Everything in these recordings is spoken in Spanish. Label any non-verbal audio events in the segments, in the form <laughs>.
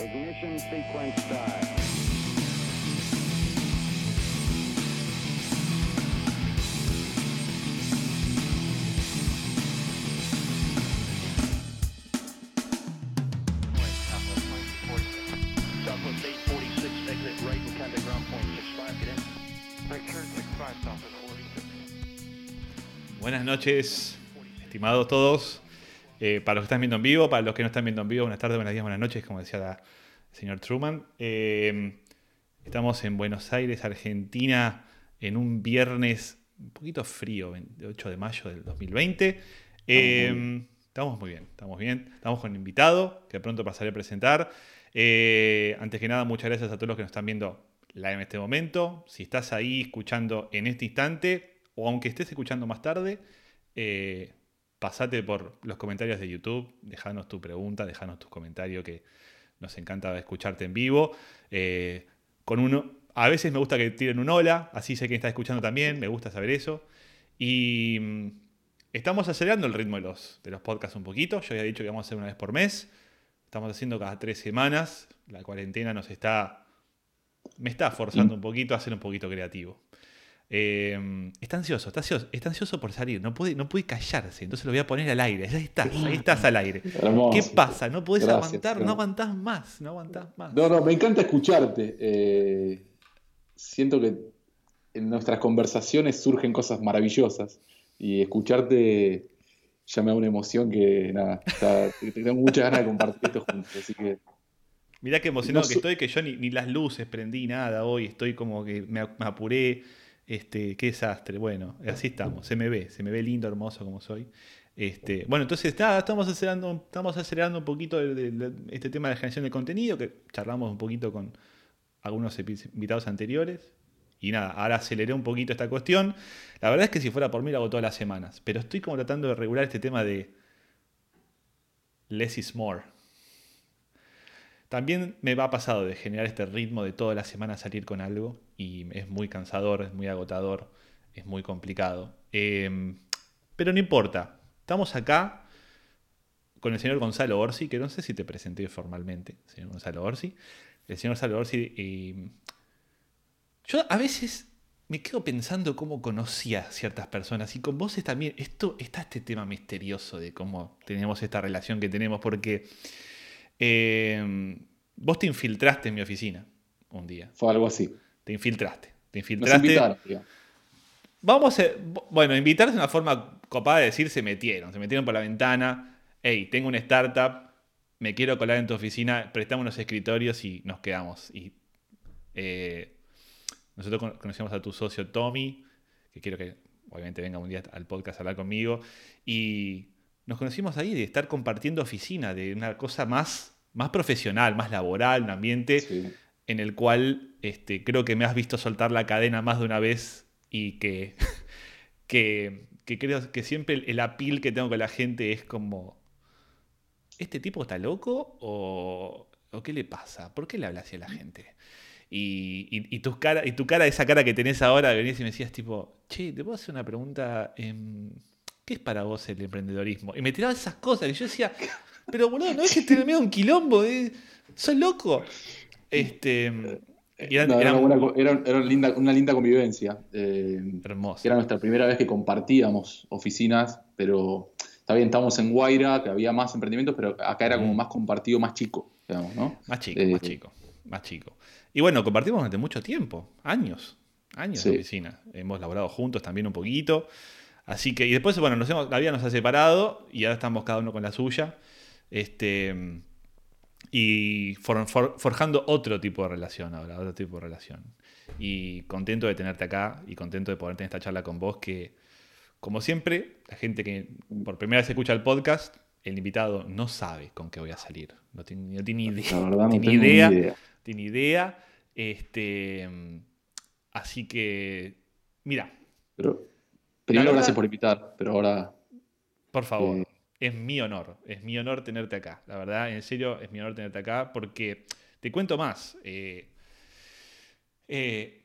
Ignition sequence start. Southwest 846, exit right ground point 65, get in. Return 65, Southwest 46. Buenas noches, estimados todos. Eh, para los que están viendo en vivo, para los que no están viendo en vivo, buenas tardes, buenos días, buenas noches, como decía la- el señor Truman. Eh, estamos en Buenos Aires, Argentina, en un viernes un poquito frío, 28 de mayo del 2020. Eh, estamos muy bien, estamos bien. Estamos con un invitado que pronto pasaré a presentar. Eh, antes que nada, muchas gracias a todos los que nos están viendo live en este momento. Si estás ahí escuchando en este instante, o aunque estés escuchando más tarde, pasate por los comentarios de YouTube, dejanos tu pregunta, dejanos tus comentarios, que nos encanta escucharte en vivo. Eh, con uno, a veces me gusta que tiren un hola, así sé que está escuchando también, me gusta saber eso. Y mm, estamos acelerando el ritmo de los, de los podcasts un poquito. Yo había dicho que vamos a hacer una vez por mes. Estamos haciendo cada tres semanas. La cuarentena nos está. Me está forzando un poquito a ser un poquito creativo. Eh, está ansioso, está ansioso, está ansioso por salir, no puede, no puede callarse, entonces lo voy a poner al aire. Ahí estás, ahí estás al aire. Hermoso. ¿Qué pasa? No podés Gracias, aguantar, no aguantás más, no aguantás más. No, no, me encanta escucharte. Eh, siento que en nuestras conversaciones surgen cosas maravillosas y escucharte ya me da una emoción que nada, está- tengo muchas ganas de compartir esto juntos. Así que Mirá qué emocionado No que estoy, que yo ni, ni las luces prendí nada hoy, estoy como que me, me apuré, este, qué desastre. Bueno, así estamos, se me ve, se me ve lindo, hermoso como soy. Este, bueno, entonces nada, estamos acelerando, estamos acelerando un poquito este tema de generación de contenido, que charlamos un poquito con algunos invitados anteriores. Y nada, ahora aceleré un poquito esta cuestión. La verdad es que si fuera por mí lo hago todas las semanas, pero estoy como tratando de regular este tema de less is more. También me va pasado de generar este ritmo de toda la semana salir con algo y es muy cansador, es muy agotador, es muy complicado. Eh, pero no importa, estamos acá con el señor Gonzalo Orsi, que no sé si te presenté formalmente, señor Gonzalo Orsi. El señor Gonzalo Orsi, eh, yo a veces me quedo pensando cómo conocía a ciertas personas y con vos también, esto, está este tema misterioso de cómo tenemos esta relación que tenemos, porque eh, vos te infiltraste en mi oficina un día. fue algo así. Te infiltraste. Te Nos infiltraste. invitaron, digamos. Vamos a. Bueno, invitar es una forma copada de decir se metieron. Se metieron por la ventana. Hey, tengo una startup. Me quiero colar en tu oficina. Prestamos unos escritorios y nos quedamos. Y eh, nosotros con- conocemos a tu socio Tommy, que quiero que obviamente venga un día al podcast a hablar conmigo. Y nos conocimos ahí de estar compartiendo oficina, de una cosa más, más profesional, más laboral, un ambiente Sí. en el cual este, creo que me has visto soltar la cadena más de una vez y que, <laughs> que, que creo que siempre el, el appeal que tengo con la gente es como, ¿este tipo está loco o, o qué le pasa? ¿Por qué le habla así a la gente? Y, y, y tus cara, y tu cara, esa cara que tenés ahora, venís y me decías tipo, che, te puedo hacer una pregunta, Em, ¿qué es para vos el emprendedorismo? Y me tiraba esas cosas y yo decía, pero boludo, no es que medio un quilombo, eh? sos loco. Este, eran- No, era, eran una, buena co- era- era linda- una linda convivencia. Eh, hermosos. Era nuestra primera vez que compartíamos oficinas, pero está bien, estamos en Guaira, que había más emprendimientos, pero acá era como más compartido, más chico, digamos, ¿no? Más chico, Eh, más chico, más chico. Y bueno, compartimos durante mucho tiempo, años, años de Sí. oficina. Hemos laborado juntos también un poquito. Así que, y después, bueno, nos hemos, la vida nos ha separado y ahora estamos cada uno con la suya. Este, y for- for- forjando otro tipo de relación ahora, otro tipo de relación. Y contento de tenerte acá y contento de poder tener esta charla con vos que, como siempre, la gente que por primera vez escucha el podcast, el invitado no sabe con qué voy a salir. No tiene, no tiene idea. La verdad no tiene tengo ni idea, idea. tiene idea. Este, así que, mira, Pero primero verdad- gracias por invitar, pero ahora por favor, Eh. es mi honor, es mi honor tenerte acá. La verdad, en serio, es mi honor tenerte acá porque te cuento más. eh, eh,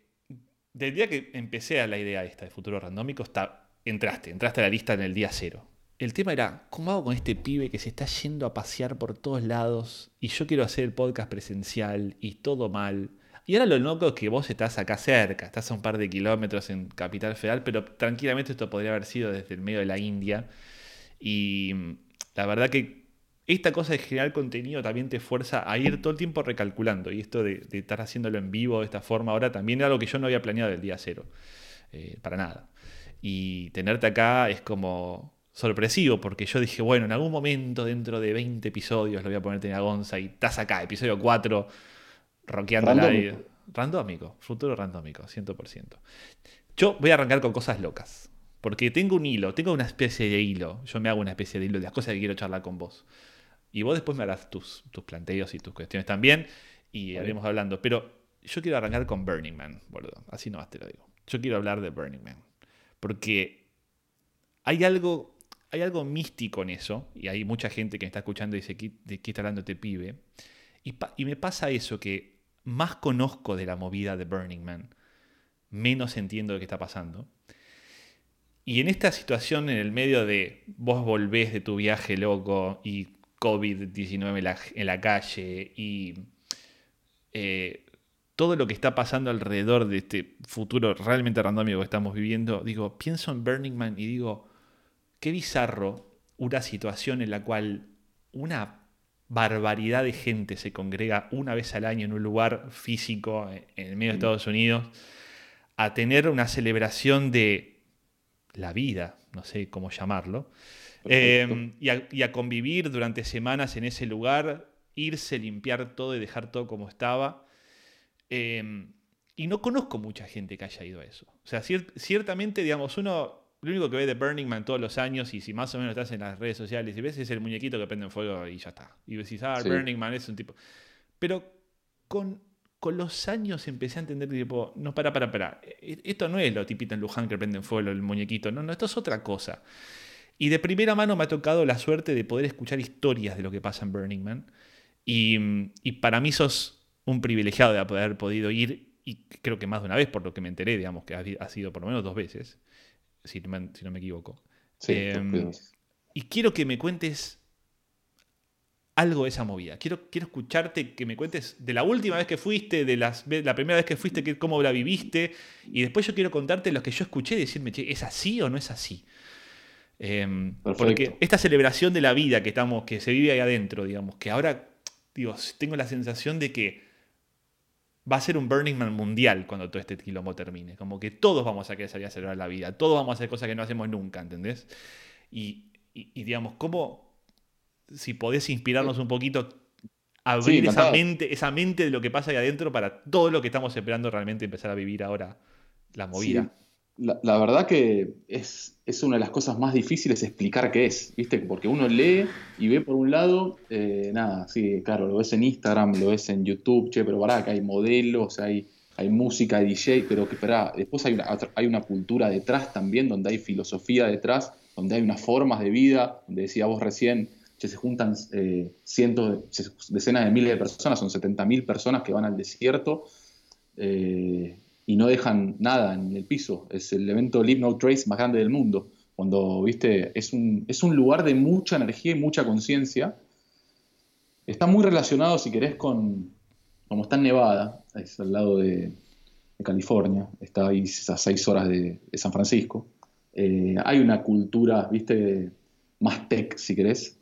del día que empecé a la idea esta de futuro randómico, está, entraste, entraste a la lista en el día cero. el tema era, ¿cómo hago con este pibe que se está yendo a pasear por todos lados y yo quiero hacer el podcast presencial y todo mal? Y ahora lo loco es que vos estás acá cerca, estás a un par de kilómetros en Capital Federal, pero tranquilamente esto podría haber sido desde el medio de la India. Y mm, la verdad que esta cosa de generar contenido también te fuerza a ir todo el tiempo recalculando. Y esto de, estar haciéndolo en vivo de esta forma ahora también era algo que yo no había planeado del día cero. Eh, para nada. Y tenerte acá es como sorpresivo, porque yo dije, bueno, en algún momento dentro de 20 episodios lo voy a ponerte en Agonza y estás acá, episodio 4, rockeando la Randómico. Randómico, futuro randómico, 100%. Yo voy a arrancar con cosas locas. Porque tengo un hilo, tengo una especie de hilo. Yo me hago una especie de hilo de las cosas que quiero charlar con vos. Y vos después me harás tus, tus planteos y tus cuestiones también. Y iremos hablando. Pero yo quiero arrancar con Burning Man, boludo. Así nomás te lo digo. Yo quiero hablar de Burning Man. Porque hay algo, hay algo místico en eso. Y hay mucha gente que me está escuchando y dice, ¿qué- ¿de qué está hablando este pibe? Y, me pasa eso, que más conozco de la movida de Burning Man, menos entiendo de qué está pasando. Y en esta situación, en el medio de vos volvés de tu viaje loco y COVID-19 en la, en la calle y eh, todo lo que está pasando alrededor de este futuro realmente randómico que estamos viviendo, digo, pienso en Burning Man y digo, qué bizarro una situación en la cual una barbaridad de gente se congrega una vez al año en un lugar físico eh, en el medio de Estados Unidos a tener una celebración de la vida, no sé cómo llamarlo, eh, y, a, y a convivir durante semanas en ese lugar, irse, limpiar todo y dejar todo como estaba. Eh, y no conozco mucha gente que haya ido a eso. O sea, cier- ciertamente, digamos, uno lo único que ve de Burning Man todos los años, y si más o menos estás en las redes sociales y ves, es el muñequito que prende en fuego y ya está. Y decís, ah, Sí. Burning Man es un tipo. Pero con, con los años empecé a entender, tipo, no, para, para, para. E- Esto no es lo tipito en Luján que prende en fuego el muñequito. No, no, esto es otra cosa. Y de primera mano me ha tocado la suerte de poder escuchar historias de lo que pasa en Burning Man. Y, y para mí sos un privilegiado de haber podido ir, y creo que más de una vez, por lo que me enteré, digamos, que ha sido por lo menos dos veces, si no me, si no me equivoco. Sí, pues, Y quiero que me cuentes algo de esa movida. Quiero, quiero escucharte, que me cuentes de la última vez que fuiste, de las, la primera vez que fuiste, que, cómo la viviste. Y después yo quiero contarte lo que yo escuché y decirme, che, ¿es así o no es así? Perfecto. porque esta celebración de la vida que, estamos, que se vive ahí adentro, digamos, que ahora digo, tengo la sensación de que va a ser un Burning Man mundial cuando todo este quilombo termine. Como que todos vamos a querer salir a celebrar la vida, todos vamos a hacer cosas que no hacemos nunca, ¿entendés? Y, y- y, digamos, ¿cómo, si podés inspirarnos un poquito, abrir esa mente, esa mente de lo que pasa ahí adentro para todo lo que estamos esperando realmente empezar a vivir ahora, la movida? Sí, la, verdad que es, es una de las cosas más difíciles explicar qué es, ¿viste? Porque uno lee y ve por un lado, eh, nada, sí, claro, lo ves en Instagram, lo ves en YouTube, che, pero pará, que hay modelos, hay, hay música, hay DJ, pero que pará, después hay una, hay una cultura detrás también, donde hay filosofía detrás, donde hay unas formas de vida, donde decía vos recién, che, se juntan eh, cientos, decenas de miles de personas, son 70.000 personas que van al desierto. eh, y no dejan nada en el piso. Es el evento Leave No Trace más grande del mundo. Cuando, viste, es un, es un lugar de mucha energía y mucha conciencia. Está muy relacionado, si querés, con. Como está en Nevada, es al lado de, California, está ahí a seis horas de, San Francisco. Eh, hay una cultura, viste, más tech, si querés,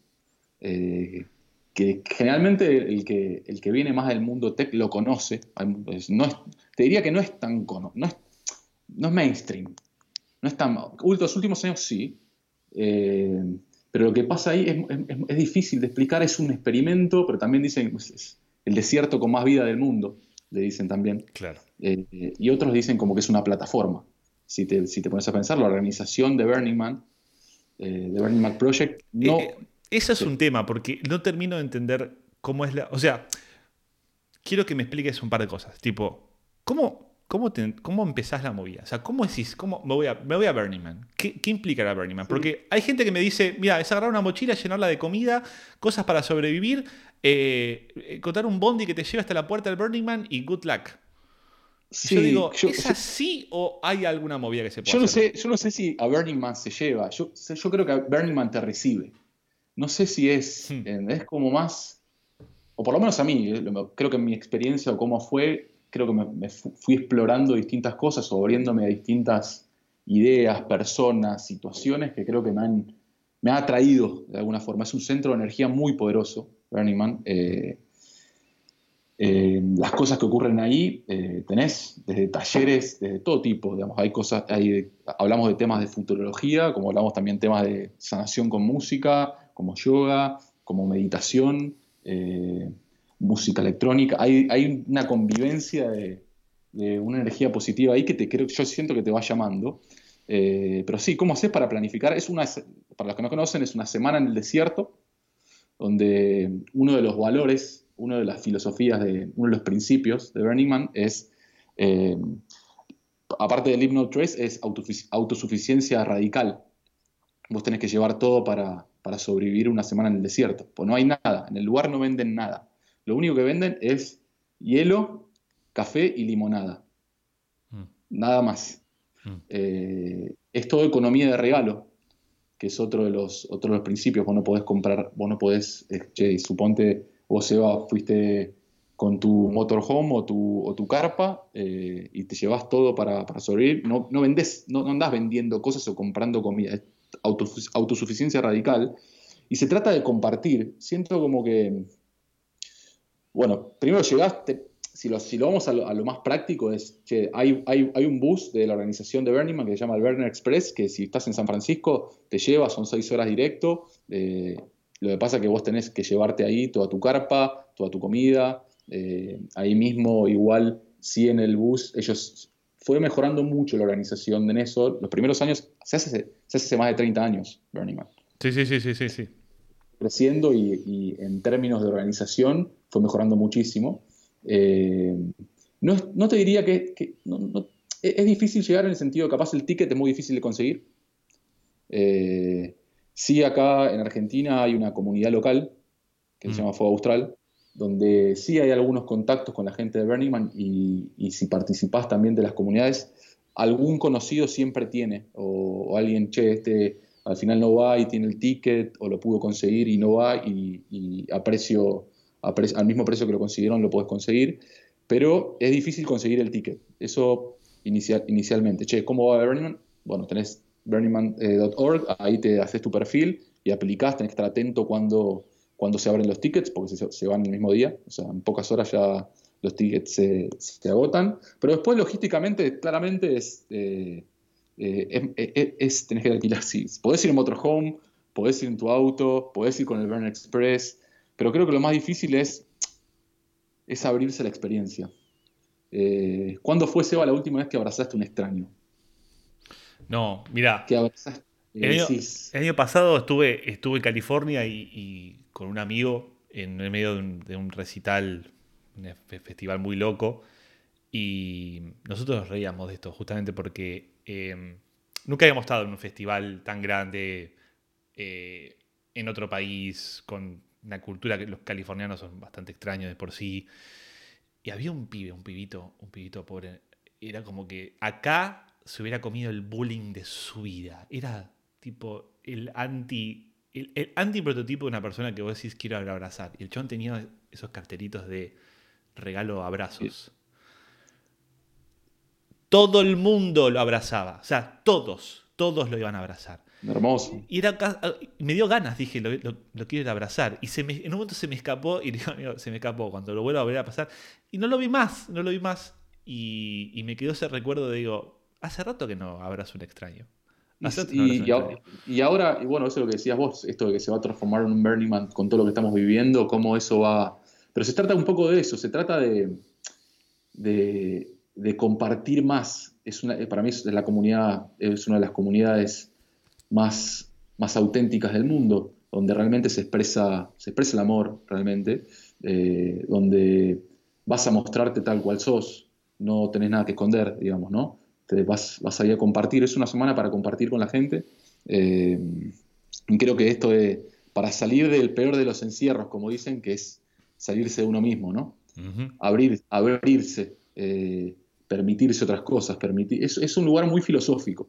eh, que generalmente el que, el que viene más del mundo tech lo conoce. No es, te diría que no es tan cono- no es, no es mainstream. No es tan, los últimos años sí. eh, pero lo que pasa ahí es, es- es difícil de explicar, es un experimento, pero también dicen es- es el desierto con más vida del mundo, le dicen también. Claro. Eh, eh, y otros dicen como que es una plataforma. Si te, si te pones a pensar, la organización de Burning Man, eh, de Burning Man Project, no... Eso es un tema, porque no termino de entender cómo es la. O sea, quiero que me expliques un par de cosas. Tipo, ¿cómo, cómo, te- cómo empezás la movida? O sea, ¿cómo decís, cómo me voy a, me voy a Burning Man? ¿Qué, qué implica la Burning Man? Porque hay gente que me dice, mira, es agarrar una mochila, llenarla de comida, cosas para sobrevivir, eh, encontrar un bondi que te lleve hasta la puerta del Burning Man y good luck. Y yo digo, yo- ¿es yo- así o hay alguna movida que se pueda Yo no hacer? sé, yo no sé si a Burning Man se lleva. Yo, yo creo que a Burning Man te recibe. No sé si es, Hmm. eh, es como más, o por lo menos a mí, eh, creo que en mi experiencia o cómo fue, creo que me, me fu- fui explorando distintas cosas o abriéndome a distintas ideas, personas, situaciones que creo que me han, me ha atraído de alguna forma. Es un centro de energía muy poderoso, Burning Man. Eh, eh, las cosas que ocurren ahí, eh, tenés desde talleres, desde todo tipo, digamos, hay cosas, hay, hablamos de temas de futurología, como hablamos también temas de sanación con música, como yoga, como meditación, música electrónica, hay, una convivencia de, una energía positiva ahí que te creo, yo siento que te va llamando. Eh, pero sí, ¿cómo haces para planificar? Es una, para los que no conocen, es una semana en el desierto, donde uno de los valores, una de las filosofías, de, uno de los principios de Burning Man es, eh, aparte del Hypno Trace, es autosufic- autosuficiencia radical. Vos tenés que llevar todo para, para sobrevivir una semana en el desierto. Pues no hay nada, en el lugar no venden nada. Lo único que venden es hielo, café y limonada. Mm. Nada más. Mm. Eh, es todo economía de regalo, que es otro de los, otro de los principios. Vos no podés comprar, vos no podés, eh, che, suponte, vos Seba, fuiste con tu motorhome o tu, o tu carpa eh, y te llevas todo para, para sobrevivir. No, no vendés, no, no andás vendiendo cosas o comprando comida. Es autosu- autosuficiencia radical. Y se trata de compartir. Siento como que, bueno, primero llegaste, si lo, si lo vamos a lo, a lo más práctico, es, che, hay, hay, hay un bus de la organización de Burning Man que se llama el Burner Express, que si estás en San Francisco te lleva, son seis horas directo. eh, lo que pasa es que vos tenés que llevarte ahí toda tu carpa, toda tu comida. eh, ahí mismo, igual, sí en el bus, ellos fue mejorando mucho la organización en eso. Los primeros años, se hace, se hace hace más de 30 años, Burning Man Sí, sí, sí, sí, sí, sí. Creciendo y, y en términos de organización fue mejorando muchísimo. Eh, no, es- no te diría que, que- no- no- es, difícil llegar en el sentido, capaz el ticket es muy difícil de conseguir. Eh, sí, acá en Argentina hay una comunidad local que Mm. se llama Fuego Austral, donde sí hay algunos contactos con la gente de Burning Man y, y si participás también de las comunidades, algún conocido siempre tiene, o, o alguien, che, este al final no va y tiene el ticket, o lo pudo conseguir y no va, y, al mismo precio que lo consiguieron lo puedes conseguir, pero es difícil conseguir el ticket. Eso inicial, inicialmente. Che, ¿cómo va Burning? Bueno, tenés burningman.org, ahí te haces tu perfil y aplicás, tenés que estar atento cuando, cuando se abren los tickets, porque se, se van el mismo día, o sea, en pocas horas ya los tickets se, se agotan, pero después logísticamente, claramente es... eh, eh, es, es- es- tenés que alquilar, sí. Podés ir en motorhome, podés ir en tu auto, podés ir con el Burn Express, pero creo que lo más difícil es, es abrirse a la experiencia. Eh, ¿Cuándo fue, Seba, la última vez que abrazaste a un extraño? No, mira, Que abrazaste El año, el año pasado estuve, estuve en California y, y con un amigo en el medio de un, de un recital, un fe- festival muy loco. Y nosotros nos reíamos de esto, justamente porque eh, nunca habíamos estado en un festival tan grande eh, en otro país, con una cultura que los californianos son bastante extraños de por sí. Y había un pibe, un pibito, un pibito pobre. Era como que acá se hubiera comido el bullying de su vida. Era tipo el anti. El, anti-prototipo de una persona que vos decís quiero abrazar. Y el chon tenía esos cartelitos de regalo abrazos. Todo el mundo lo abrazaba. O sea, todos, todos lo iban a abrazar. hermoso. Y era, ca- me dio ganas, dije, lo, lo- lo quiero ir a abrazar. Y se me- en un momento se me escapó, y digo, "Amigo, se me escapó cuando lo vuelvo a volver a pasar. Y no lo vi más, no lo vi más. Y, y me quedó ese recuerdo de, digo, hace rato que no abrazo un extraño. Y, Hace rato no abrazo y- un y a- extraño. y ahora, y bueno, eso es lo que decías vos, esto de que se va a transformar en un Burning Man con todo lo que estamos viviendo, cómo eso va... Pero se trata un poco de eso, se trata de, de, de compartir más. Es una, para mí es la comunidad, es una de las comunidades más, más auténticas del mundo, donde realmente se expresa, se expresa el amor, realmente, eh, donde vas a mostrarte tal cual sos, no tenés nada que esconder, digamos, ¿no? Te vas, vas a ir a compartir, es una semana para compartir con la gente. eh, y creo que esto es para salir del peor de los encierros, como dicen, que es salirse de uno mismo, ¿no? Abrir, abrirse, eh, permitirse otras cosas. Permitir, es, es un lugar muy filosófico,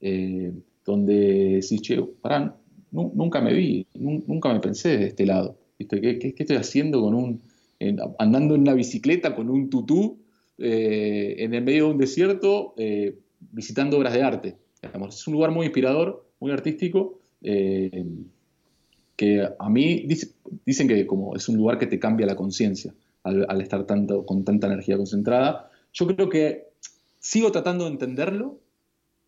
eh, donde si che, pará, nu- nunca me vi, nu- nunca me pensé de este lado. ¿viste? ¿Qué, qué- estoy haciendo con un, andando en una bicicleta con un tutú eh, en el medio de un desierto eh, visitando obras de arte? digamos? Es un lugar muy inspirador, muy artístico, que a mí dice- dicen que como es un lugar que te cambia la conciencia al, al estar tanto, con tanta energía concentrada. Yo creo que sigo tratando de entenderlo.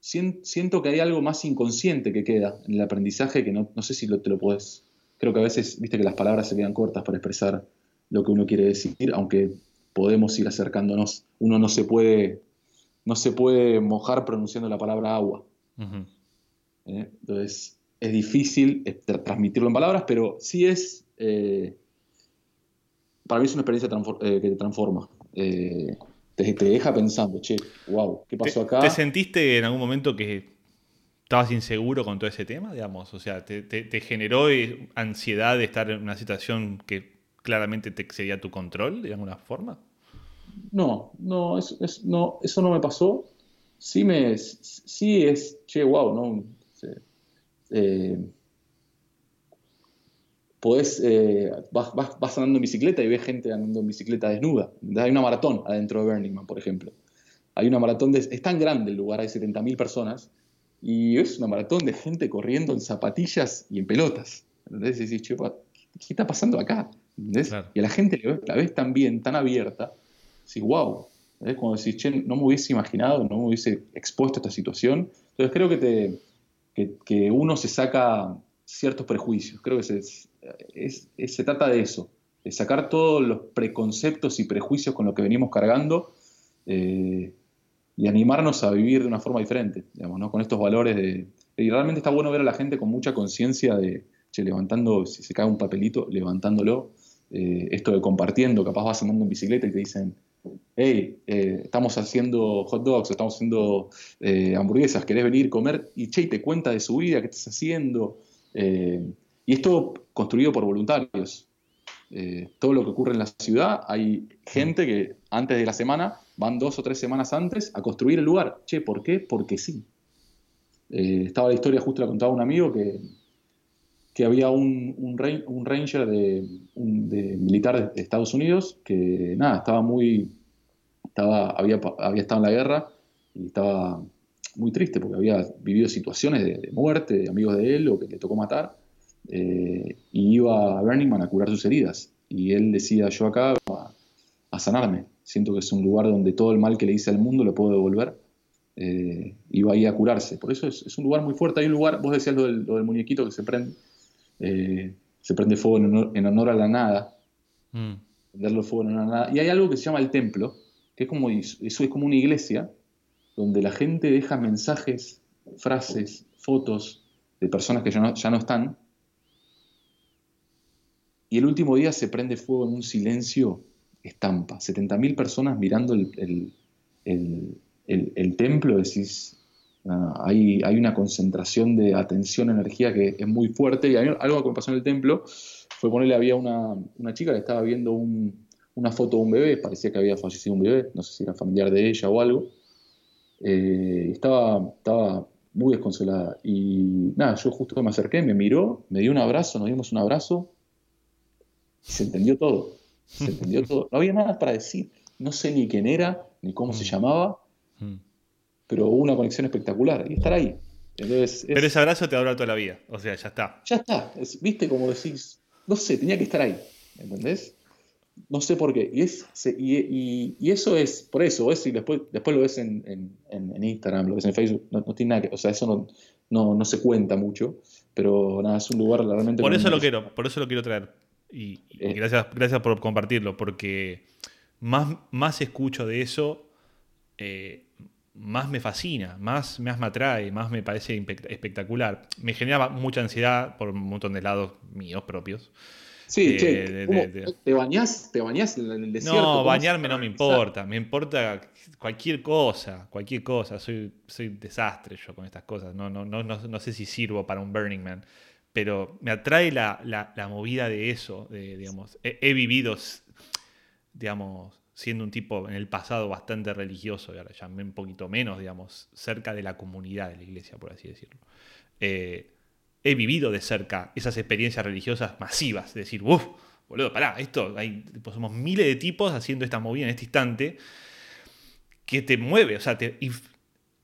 Sien- Siento que hay algo más inconsciente que queda en el aprendizaje que no, no sé si lo, te lo puedes. Creo que a veces, viste que las palabras se quedan cortas para expresar lo que uno quiere decir, aunque podemos ir acercándonos. Uno no se puede, no se puede mojar pronunciando la palabra agua. ¿eh? Entonces, es difícil eh, tra- transmitirlo en palabras, pero sí es, eh, para mí es una experiencia eh, que te transforma. Te, te deja pensando, che, wow, ¿qué pasó ¿Te, acá? te sentiste en algún momento que estabas inseguro con todo ese tema, digamos? O sea, ¿te, te- te generó eh, ansiedad de estar en una situación que claramente te excedía tu control, de alguna forma? No, no, es- es- no, eso no me pasó. Sí, me, sí es, che, wow, ¿no? Eh, podés, eh, vas, vas- vas andando en bicicleta y ves gente andando en bicicleta desnuda. Hay una maratón adentro de Burning Man, por ejemplo. Hay una maratón, de, es tan grande el lugar, hay 70.000 personas, y es una maratón de gente corriendo en zapatillas y en pelotas. ¿Entendés? Y decís, che, pa, ¿qué está pasando acá? Claro. Y a la gente la ves tan bien, tan abierta, decís, wow. ¿Entendés? Cuando decís, che, no me hubiese imaginado, no me hubiese expuesto a esta situación. Entonces creo que, te, que, que uno se saca ciertos prejuicios. Creo que se, se trata de eso, de sacar todos los preconceptos y prejuicios con los que venimos cargando eh, y animarnos a vivir de una forma diferente, digamos, ¿no? con estos valores de... Y realmente está bueno ver a la gente con mucha conciencia de, che, levantando, si se cae un papelito, levantándolo, eh, esto de compartiendo, capaz vas andando en bicicleta y te dicen, hey, eh, estamos haciendo hot dogs, estamos haciendo hamburguesas, ¿querés venir a comer? Y che, y te cuenta de su vida, qué estás haciendo. Y esto construido por voluntarios. Eh, todo lo que ocurre en la ciudad, hay gente que antes de la semana van dos o tres semanas antes a construir el lugar. Che, ¿por qué? Porque sí. Eh, estaba la historia, justo la contaba un amigo, que, que había un, un, ran- un ranger de, militar de Estados Unidos que, nada, estaba muy, estaba, había, había estado en la guerra y estaba muy triste porque había vivido situaciones de, de muerte de amigos de él o que le tocó matar eh, y iba a Burning Man a curar sus heridas y él decía yo acá a, a sanarme siento que es un lugar donde todo el mal que le hice al mundo lo puedo devolver eh, iba ahí a curarse por eso es, es un lugar muy fuerte hay un lugar vos decías lo del, lo del muñequito que se prende eh, se prende fuego en honor, en honor a la nada Mm. prenderlo fuego en la nada. Y hay algo que se llama el templo, que es como, eso es como una iglesia, donde la gente deja mensajes, frases, fotos de personas que ya no, ya no están. Y el último día se prende fuego en un silencio estampa. 70.000 personas mirando el, el- el- templo, decís, ah, hay, hay una concentración de atención, energía que es muy fuerte. Y algo que me pasó en el templo fue ponerle, había una, una chica que estaba viendo un- una foto de un bebé, parecía que había fallecido un bebé, no sé si era familiar de ella o algo. Eh, estaba, estaba muy desconsolada. Y nada, yo justo me acerqué, me miró, me dio un abrazo, nos dimos un abrazo. Se entendió todo. Se <laughs> entendió todo. No había nada para decir. No sé ni quién era, ni cómo se llamaba, Mm. pero hubo una conexión espectacular. Y estar ahí. Entonces, es- Pero ese abrazo te durar toda la vida. O sea, ya está. ya está. Es- Viste como decís, no sé, tenía que estar ahí. ¿Entendés? No sé por qué. Y, es, se- y, y- y eso es, por eso, es, y después, después lo ves en, en- en- en Instagram, lo ves en Facebook, no, no tiene nada que, o sea, eso no, no, no se cuenta mucho, pero nada, es un lugar realmente... Por eso lo quiero, por eso lo quiero traer. Y, y Eh. gracias, gracias por compartirlo, porque más, más escucho de eso, eh, más me fascina, más, más me atrae, más me parece espectacular. Me genera mucha ansiedad por un montón de lados míos propios. Sí, eh, che, de- ¿cómo- de- de- ¿te bañás? ¿Te bañás en el desierto? No, ¿Cómo bañarme no me importa, me importa cualquier cosa, cualquier cosa. Soy, soy un desastre yo con estas cosas. No, no, no, no, no sé si sirvo para un Burning Man, pero me atrae la, la- movida de eso. de, digamos, he, vivido, digamos, siendo un tipo en el pasado bastante religioso, y ahora ya un poquito menos, digamos, cerca de la comunidad de la iglesia, por así decirlo. Eh, he vivido de cerca esas experiencias religiosas masivas, de decir, uff, boludo, pará, esto, hay, somos miles de tipos haciendo esta movida en este instante que te mueve, o sea, te,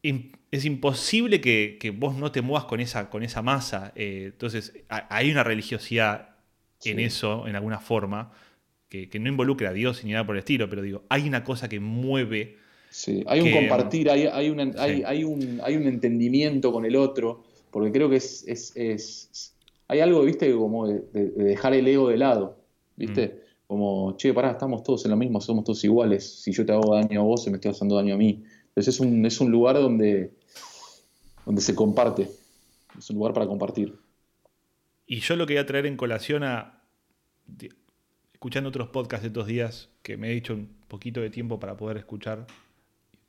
es imposible que, vos no te muevas con esa, con esa masa. Eh, entonces, hay una religiosidad en eso, en alguna forma, que, no involucra a Dios ni nada por el estilo, pero digo, hay una cosa que mueve. Sí, hay un compartir, hay, hay, hay, un, hay un entendimiento con el otro, porque creo que es, es, hay algo, viste, como de, dejar el ego de lado, viste. Mm. Como, che, pará, estamos todos en lo mismo, somos todos iguales. Si yo te hago daño a vos, se me estoy haciendo daño a mí. Es un, es un lugar donde, donde se comparte. Es un lugar para compartir. Y yo lo quería traer en colación a. Escuchando otros podcasts de estos días, que me he dicho un poquito de tiempo para poder escuchar.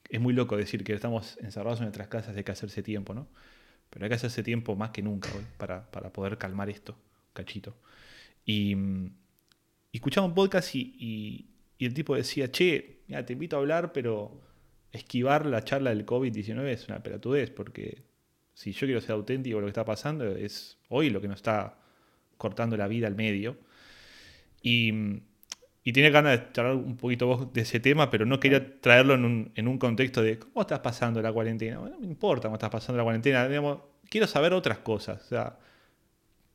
Es muy loco decir que estamos encerrados en nuestras casas, hay que hacerse tiempo, ¿no? Pero hay que hacerse tiempo más que nunca hoy para, poder calmar esto, cachito. Y, escuchaba un podcast y, y, y, el tipo decía, che, mira, te invito a hablar, pero esquivar la charla del COVID-19 es una pelatudez, porque si yo quiero ser auténtico, lo que está pasando es hoy lo que nos está cortando la vida al medio. Y, y tenía ganas de charlar un poquito de ese tema, pero no quería traerlo en un, en un contexto de cómo estás pasando la cuarentena. no me importa cómo estás pasando la cuarentena. quiero saber otras cosas.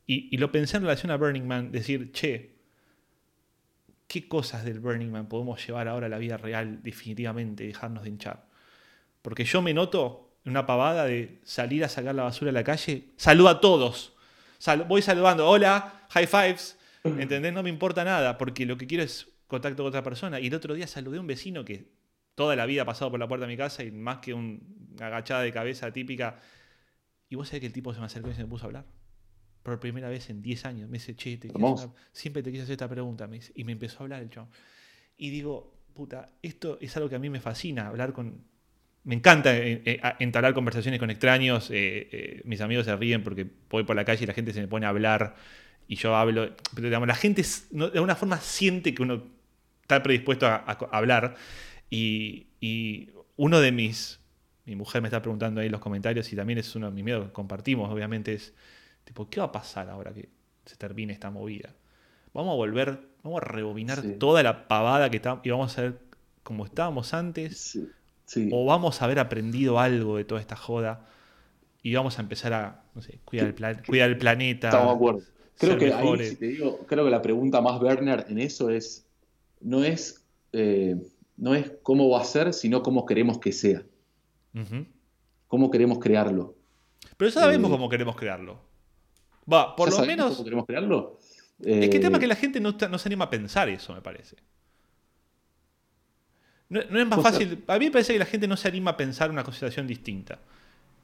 y, y, lo pensé en relación a Burning Man, decir, che, ¿qué cosas del Burning Man podemos llevar ahora a la vida real definitivamente y dejarnos de hinchar? Porque yo me noto una pavada de salir a sacar la basura a la calle, saludo a todos. voy saludando, hola, high fives, <laughs> ¿entendés? No me importa nada, porque lo que quiero es contacto con otra persona. Y el otro día saludé a un vecino que toda la vida ha pasado por la puerta de mi casa y más que una agachada de cabeza típica. Y vos sabés que el tipo se me acercó y se me puso a hablar. Por primera vez en 10 años. Me dice, che, siempre te quise hacer esta pregunta. Me y me empezó a hablar el chon. Y digo, puta, esto es algo que a mí me fascina, hablar con me encanta eh, eh, entablar conversaciones con extraños. Eh, mis amigos se ríen porque voy por la calle y la gente se me pone a hablar y yo hablo. Pero digamos, la gente de alguna forma siente que uno está predispuesto a, hablar. Y, uno de mis. Mi mujer me está preguntando ahí en los comentarios y también es uno de mis miedos que compartimos, obviamente, es tipo, ¿qué va a pasar ahora que se termine esta movida? Vamos a volver, vamos a rebobinar toda la pavada que está y vamos a ver como estábamos antes. O vamos a haber aprendido algo de toda esta joda y vamos a empezar a, no sé, cuidar, el, cuidar el planeta. Estamos de acuerdo. Creo que, ahí, te digo, creo que la pregunta más Werner en eso es, no es, eh, no es cómo va a ser, sino cómo queremos que sea. Cómo queremos crearlo. Pero ya sabemos eh, cómo queremos crearlo. Va, por lo menos. ¿Cómo queremos crearlo? es que el tema es que la gente no, no, se anima a pensar eso, me parece. No, es más fácil. A mí me parece que la gente no se anima a pensar una consideración distinta.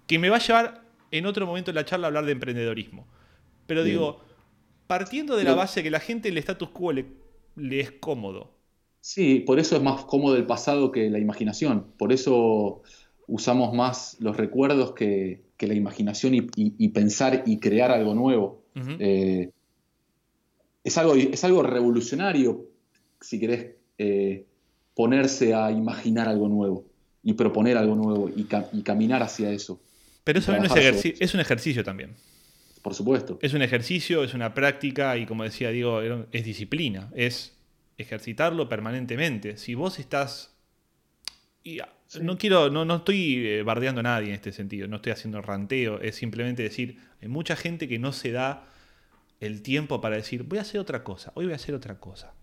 Que me va a llevar en otro momento de la charla a hablar de emprendedorismo. Pero digo, partiendo de la base que la gente el status quo le, es cómodo. Sí, por eso es más cómodo el pasado que la imaginación. Por eso usamos más los recuerdos que, la imaginación y, pensar y crear algo nuevo. Eh, es, algo, es algo revolucionario, si querés, eh, ponerse a imaginar algo nuevo y proponer algo nuevo y, caminar hacia eso. Pero eso es, es, un ejercicio también. Por supuesto. Es un ejercicio, es una práctica y como decía Diego, es disciplina, es ejercitarlo permanentemente. Si vos estás... Y no quiero, no, no estoy eh, bardeando a nadie en este sentido, no estoy haciendo ranteo, es simplemente decir, hay mucha gente que no se da el tiempo para decir, voy a hacer otra cosa, hoy voy a hacer otra cosa.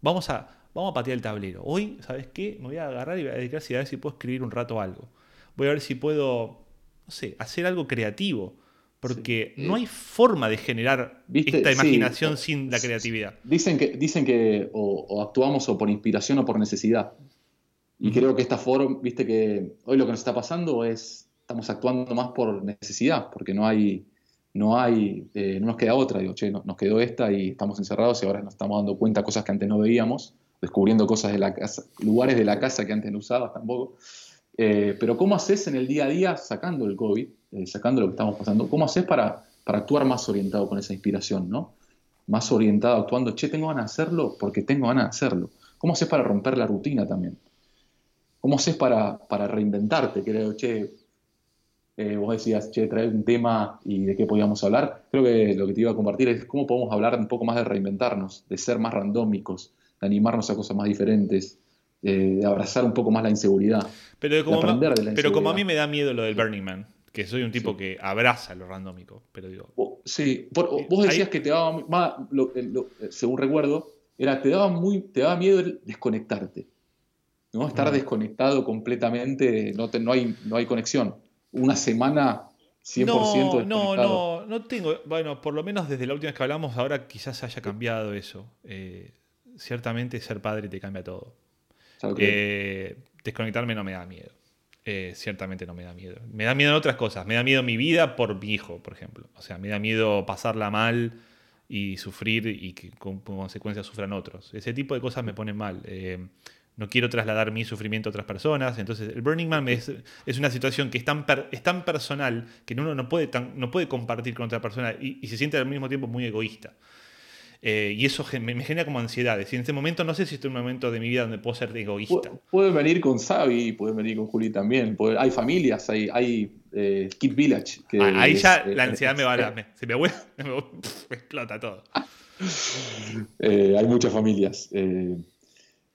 Vamos a, vamos a patear el tablero. Hoy, ¿sabes qué? Me voy a agarrar y voy a dedicar a ver si puedo escribir un rato algo. Voy a ver si puedo, no sé, hacer algo creativo. Porque no hay forma de generar esta imaginación sin la creatividad. Dicen que, dicen que o, actuamos o por inspiración o por necesidad. Y creo que esta forma, viste que hoy lo que nos está pasando es, estamos actuando más por necesidad, porque no hay, no hay, eh, no nos queda otra. Digo, che, nos quedó esta y estamos encerrados y ahora nos estamos dando cuenta de cosas que antes no veíamos descubriendo cosas de la casa, lugares de la casa que antes no usabas tampoco. Eh, pero ¿cómo haces en el día a día, sacando el COVID, eh, sacando lo que estamos pasando, cómo haces para, para actuar más orientado con esa inspiración, ¿no? Más orientado, actuando, che, tengo ganas de hacerlo porque tengo ganas de hacerlo. ¿Cómo haces para romper la rutina también? ¿Cómo haces para, para reinventarte? Creo, che, eh, vos decías, che, traer un tema y de qué podíamos hablar. Creo que lo que te iba a compartir es cómo podemos hablar un poco más de reinventarnos, de ser más randómicos, de animarnos a cosas más diferentes, eh, de abrazar un poco más la inseguridad. Pero, de como, aprender de la pero como a inseguridad. mí me da miedo lo del Burning Man, que soy un tipo Sí. que abraza lo randómico, pero digo, Sí, por- Eh, vos decías ahí- que te daba más, lo- lo- eh, según recuerdo, era te daba muy, te daba miedo el desconectarte, ¿no? Estar desconectado completamente, no, te- no hay, no hay conexión. Una semana 100% no, no, desconectado. no, no tengo. Bueno, por lo menos desde la última vez que hablamos, ahora quizás haya cambiado eso. Eh, ciertamente ser padre te cambia todo. Eh, desconectarme no me da miedo. Eh, ciertamente no me da miedo. Me da miedo en otras cosas. Me da miedo mi vida por mi hijo, por ejemplo. O sea, me da miedo pasarla mal y sufrir y que con consecuencia sufran otros. Ese tipo de cosas me ponen mal. Eh, no quiero trasladar mi sufrimiento a otras personas. Entonces, el Burning Man es, es una situación que es tan, per- es tan personal que uno no puede, tan- no puede compartir con otra persona y, y se siente al mismo tiempo muy egoísta. Eh, y eso me, me genera como ansiedades. Y en este momento no sé si estoy en un momento de mi vida donde puedo ser egoísta. Pu- Pueden venir con Xavi, pueden venir con Juli también. hay familias, hay, hay eh, Kid Village. que Ah, Ahí ya eh, la ansiedad me va a la- <laughs> me- se me <laughs> me, pf, me explota todo. Hay muchas familias.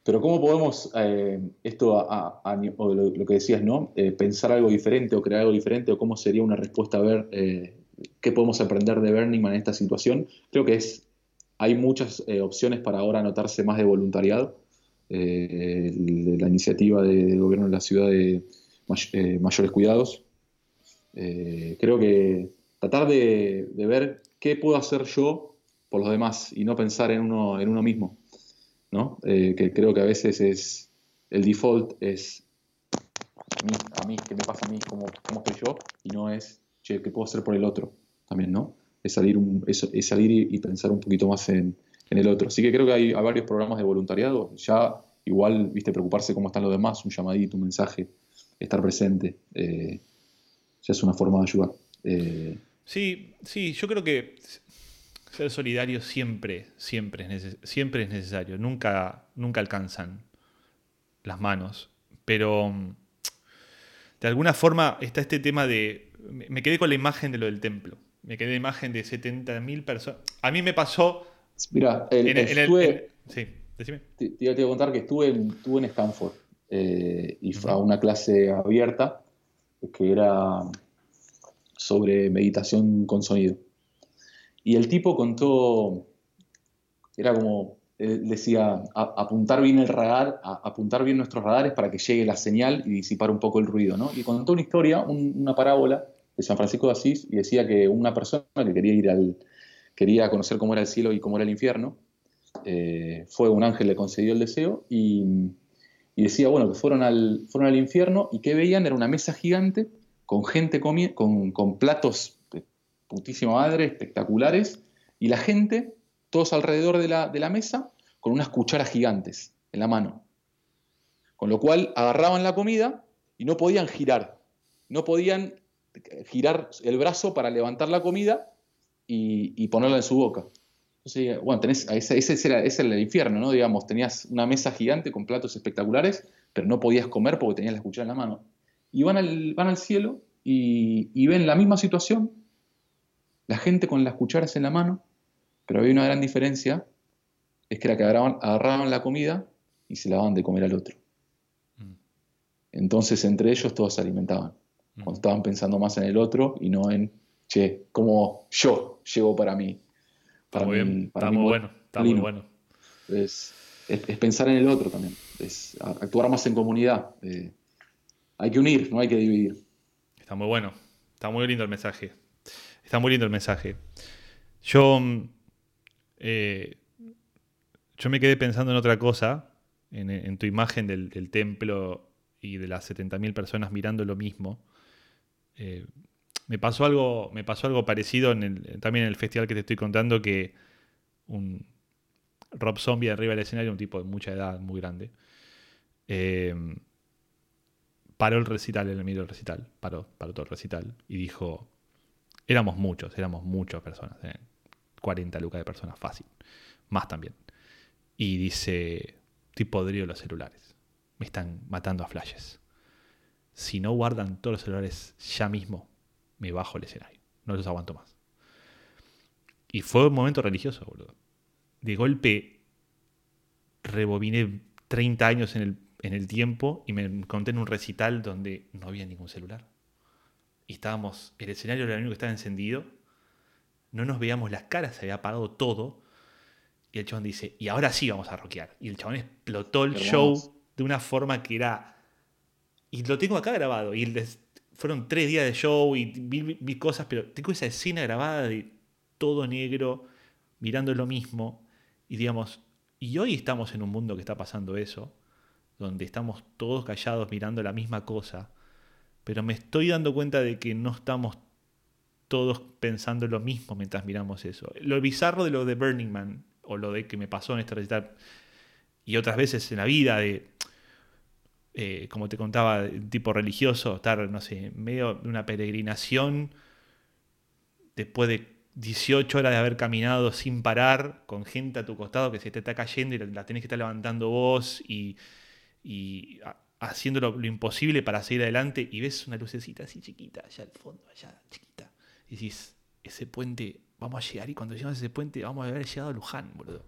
Pero ¿cómo podemos, eh, esto, a, o lo, que decías, ¿no? Eh, pensar algo diferente o crear algo diferente o cómo sería una respuesta a ver eh, qué podemos aprender de Burning Man en esta situación? Creo que es, hay muchas eh, opciones para ahora anotarse más de voluntariado. La iniciativa de- del gobierno de la ciudad de May- Mayores Cuidados. Creo que tratar de, de ver qué puedo hacer yo por los demás y no pensar en uno, en uno mismo. ¿No? Eh, que creo que a veces es el default es a mí, a me pasa a mí, cómo, cómo estoy yo, y no es, che, qué puedo hacer por el otro también, ¿no? Es salir, un- es, es salir y, pensar un poquito más en, en el otro. Así que creo que hay, hay varios programas de voluntariado, ya igual, viste, preocuparse cómo están los demás, un llamadito, un mensaje, estar presente, eh, ya es una forma de ayudar. Eh, Sí, sí, yo creo que ser solidario siempre, siempre es, neces- siempre es necesario. Nunca, nunca alcanzan las manos. Pero mm, de alguna forma está este tema de... Me quedé con la imagen de lo del templo. Me quedé la imagen de 70.000 personas. A mí me pasó... mira, el- en el- en el- estuve- en- sí, decime. te, te iba te iba a contar que estuve en, estuve en Stanford eh, y fue a una clase abierta que era sobre meditación con sonido. Y el tipo contó, era como, decía, apuntar bien el radar, apuntar bien nuestros radares para que llegue la señal y disipar un poco el ruido, ¿no? Y contó una historia, un- una parábola de San Francisco de Asís y decía que una persona que quería ir al, quería conocer cómo era el cielo y cómo era el infierno, eh, fue un ángel, le concedió el deseo y, y decía, bueno, que fueron al, fueron al infierno y que veían era una mesa gigante con gente comi- con, con platos putísima madre, espectaculares, y la gente, todos alrededor de la, de la mesa, con unas cucharas gigantes en la mano. Con lo cual agarraban la comida y no podían girar, no podían girar el brazo para levantar la comida y, y ponerla en su boca. Entonces, bueno, tenés, ese, ese era, ese era el infierno, ¿no? Digamos, tenías una mesa gigante con platos espectaculares, pero no podías comer porque tenías la cuchara en la mano. Y van al, van al cielo y, y ven la misma situación, la gente con las cucharas en la mano, pero había una gran diferencia, es que era que agarraban, agarraban la comida y se la daban de comer al otro. Mm, Entonces, entre ellos todos se alimentaban. mm. Cuando estaban pensando más en el otro y no en, che, cómo yo llego para mí. Está muy mi- bien, para está mi muy bueno, está muy bueno. Es, es- es pensar en el otro también, es actuar más en comunidad. eh, hay que unir, no hay que dividir. Está muy bueno. Está muy lindo el mensaje. Está muy lindo el mensaje. Yo. mm, eh, yo me quedé pensando en otra cosa. En, tu imagen del, templo y de las 70.000 personas mirando lo mismo. Eh, me pasó algo, me pasó algo parecido en también en el festival que te estoy contando, que un Rob Zombie arriba del escenario, un tipo de mucha edad, muy grande. eh, paró el recital en el medio del recital, paró, paró todo el recital y dijo, éramos muchos, éramos muchas personas, eh, 40 lucas de personas, fácil, más también. Y dice, estoy podrido los celulares. Me están matando a flashes. Si no guardan todos los celulares ya mismo, me bajo el escenario. No los aguanto más. Y fue un momento religioso, boludo. De golpe rebobiné 30 años en el, en el tiempo y me encontré en un recital donde no había ningún celular. Y estábamos, el escenario era el único que estaba encendido. No nos veíamos las caras, se había apagado todo. Y el chabón dice, y ahora sí vamos a rockear. Y el chabón explotó el show de una forma que era... Y lo tengo acá grabado. Y les- fueron tres días de show y vi, vi- vi cosas, pero tengo esa escena grabada de todo negro, mirando lo mismo. Y digamos, y hoy estamos en un mundo que está pasando eso, donde estamos todos callados mirando la misma cosa, pero me estoy dando cuenta de que no estamos todos pensando lo mismo mientras miramos eso. Lo bizarro de lo de Burning Man, o lo de que me pasó en este recital, y otras veces en la vida de, eh, como te contaba, tipo religioso, estar, no sé, en medio de una peregrinación, después de 18 horas de haber caminado sin parar, con gente a tu costado que se te está cayendo y la, tenés que estar levantando vos y, y a- haciendo lo, lo imposible para seguir adelante y ves una lucecita así chiquita, allá al fondo, allá chiquita. Y decís, ese puente, vamos a llegar y cuando llegamos a ese puente vamos a haber llegado a Luján, boludo.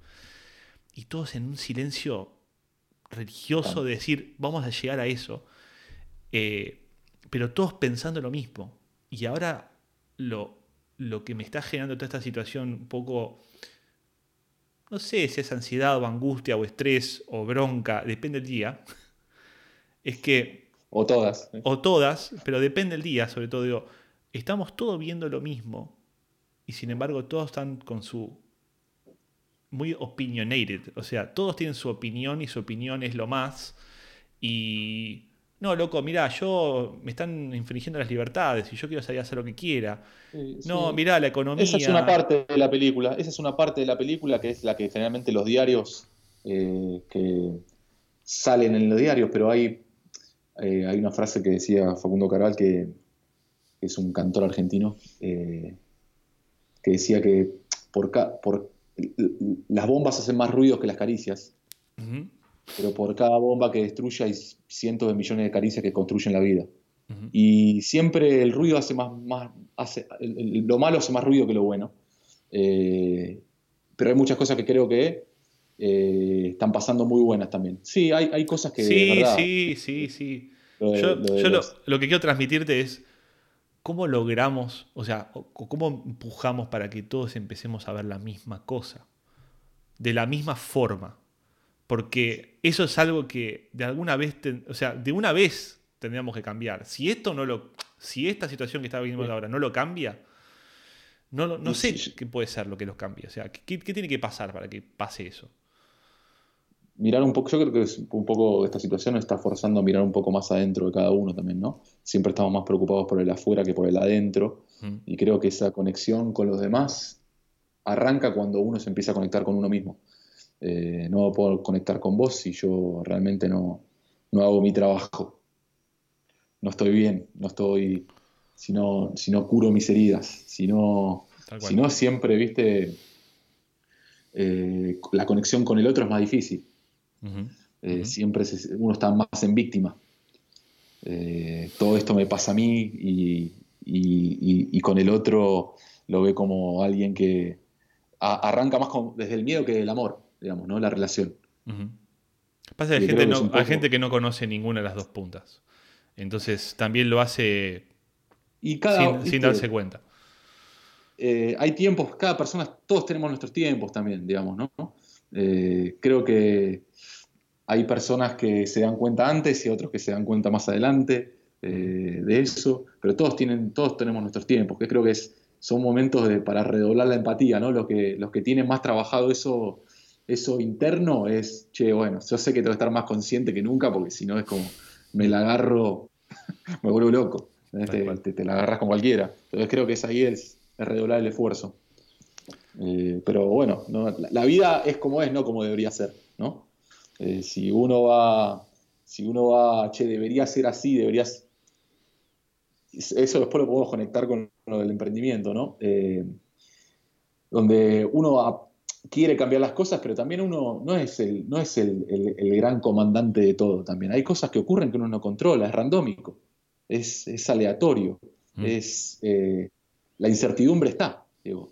Y todos en un silencio religioso de decir, vamos a llegar a eso. Eh, pero todos pensando lo mismo. Y ahora lo, lo que me está generando toda esta situación un poco, no sé si es ansiedad o angustia o estrés o bronca, depende del día, es que, O todas. ¿eh? o todas, pero depende del día, sobre todo digo, estamos todos viendo lo mismo y sin embargo todos están con su muy opinionated, o sea, todos tienen su opinión y su opinión es lo más y no, loco, mirá, yo me están infringiendo las libertades y yo quiero salir a hacer lo que quiera. Sí, No, sí. mirá, la economía. Esa es una parte de la película. Esa es una parte de la película que es la que generalmente los diarios eh, que salen en los diarios, pero hay, eh, hay una frase que decía Facundo Carval, que, que es un cantor argentino, eh, que decía que por, ca- por las bombas hacen más ruidos que las caricias, pero por cada bomba que destruye hay cientos de millones de caricias que construyen la vida. Y siempre el ruido hace más, más hace, lo malo hace más ruido que lo bueno. Eh, pero hay muchas cosas que creo que eh, están pasando muy buenas también. Sí, hay, hay cosas que... de Sí, verdad, sí, sí, sí. Lo de- Yo, lo de yo lo, los- lo que quiero transmitirte es cómo logramos, o sea, cómo empujamos para que todos empecemos a ver la misma cosa, de la misma forma. Porque eso es algo que de alguna vez, ten- o sea, de una vez tendríamos que cambiar. Si esto no lo, si esta situación que está viviendo Sí. ahora no lo cambia, no, no sé qué puede ser lo que los cambie. O sea, ¿qué, qué tiene que pasar para que pase eso? Mirar un poco, yo creo que es un poco esta situación nos está forzando a mirar un poco más adentro de cada uno también, ¿no? Siempre estamos más preocupados por el afuera que por el adentro. Mm. Y creo que esa conexión con los demás arranca cuando uno se empieza a conectar con uno mismo. Eh, no puedo conectar con vos si yo realmente no, no hago mi trabajo. No estoy bien, no estoy, si no, si no curo mis heridas, si no, si no siempre, viste, eh, la conexión con el otro es más difícil. Eh. Siempre se- uno está más en víctima. Eh, todo esto me pasa a mí y, y- y- y con el otro lo ve como alguien que a- arranca más con- desde el miedo que del amor, digamos, ¿no? La relación. Pasa que gente, que hay gente que no conoce ninguna de las dos puntas. Entonces también lo hace Y cada, sin, darse cuenta. eh, hay tiempos, cada persona, todos tenemos nuestros tiempos también, digamos, ¿no? Eh, creo que hay personas que se dan cuenta antes y otros que se dan cuenta más adelante eh, de eso, pero todos tienen, todos tenemos nuestros tiempos, que creo que es, son momentos de- para redoblar la empatía, ¿no? Los que, los que tienen más trabajado eso, eso interno es, che, bueno, yo sé que tengo que estar más consciente que nunca, porque si no es como, me la agarro, <laughs> me vuelvo loco, Tal te, cual. te- te la agarras con cualquiera. Entonces creo que es ahí es, es redoblar el esfuerzo. Eh, pero bueno, no, la, la vida es como es, no como debería ser, ¿no? Eh, si uno va, si uno va, che, debería ser así, deberías... Eso después lo podemos conectar con lo del emprendimiento, ¿no? Eh, donde uno a- quiere cambiar las cosas, pero también uno no es el, no es el, el- el gran comandante de todo también. Hay cosas que ocurren que uno no controla, es randómico, es, es aleatorio, Mm. es eh, la incertidumbre está, digo.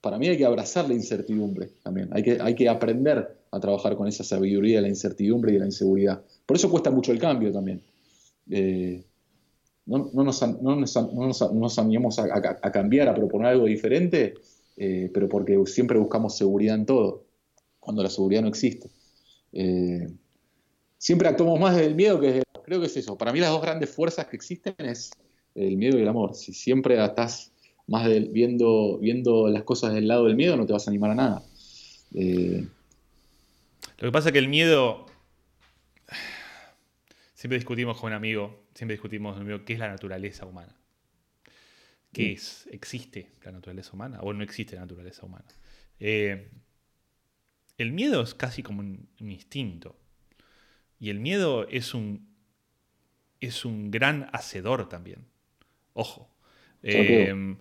Para mí hay que abrazar la incertidumbre también, hay que, hay que aprender a trabajar con esa sabiduría de la incertidumbre y de la inseguridad. Por eso cuesta mucho el cambio también. Eh, no, no nos, no nos no nos an- nos animamos a, cambiar, a proponer algo diferente, eh, pero porque siempre buscamos seguridad en todo, cuando la seguridad no existe. Eh, siempre actuamos más desde el miedo que desde. Creo que es eso. Para mí las dos grandes fuerzas que existen es el miedo y el amor. Si siempre estás más del- viendo, viendo las cosas del lado del miedo, no te vas a animar a nada. Lo que pasa es que el miedo. Siempre discutimos con un amigo, siempre discutimos con un amigo qué es la naturaleza humana. ¿Qué Mm. es? ¿Existe la naturaleza humana o no existe la naturaleza humana? Eh, el miedo es casi como un, un instinto. Y el miedo es un, es un gran hacedor también. Ojo. Eh,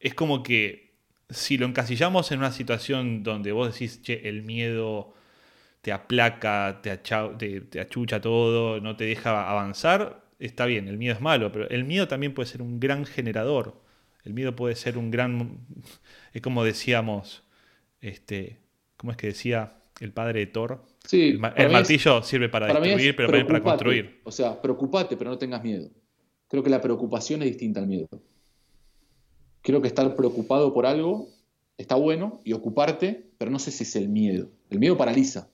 es como que si lo encasillamos en una situación donde vos decís, che, el miedo te aplaca, te, acha- te- te achucha todo, no te deja avanzar, está bien, el miedo es malo, pero el miedo también puede ser un gran generador. El miedo puede ser un gran. Es como decíamos, este, ¿cómo es que decía el padre de Thor? sí, El, es- martillo sirve para, Para destruir, pero también para construir. O sea, preocupate, pero no tengas miedo. Creo que la preocupación es distinta al miedo. Creo que estar preocupado por algo está bueno y ocuparte, pero no sé si es el miedo. El miedo paraliza.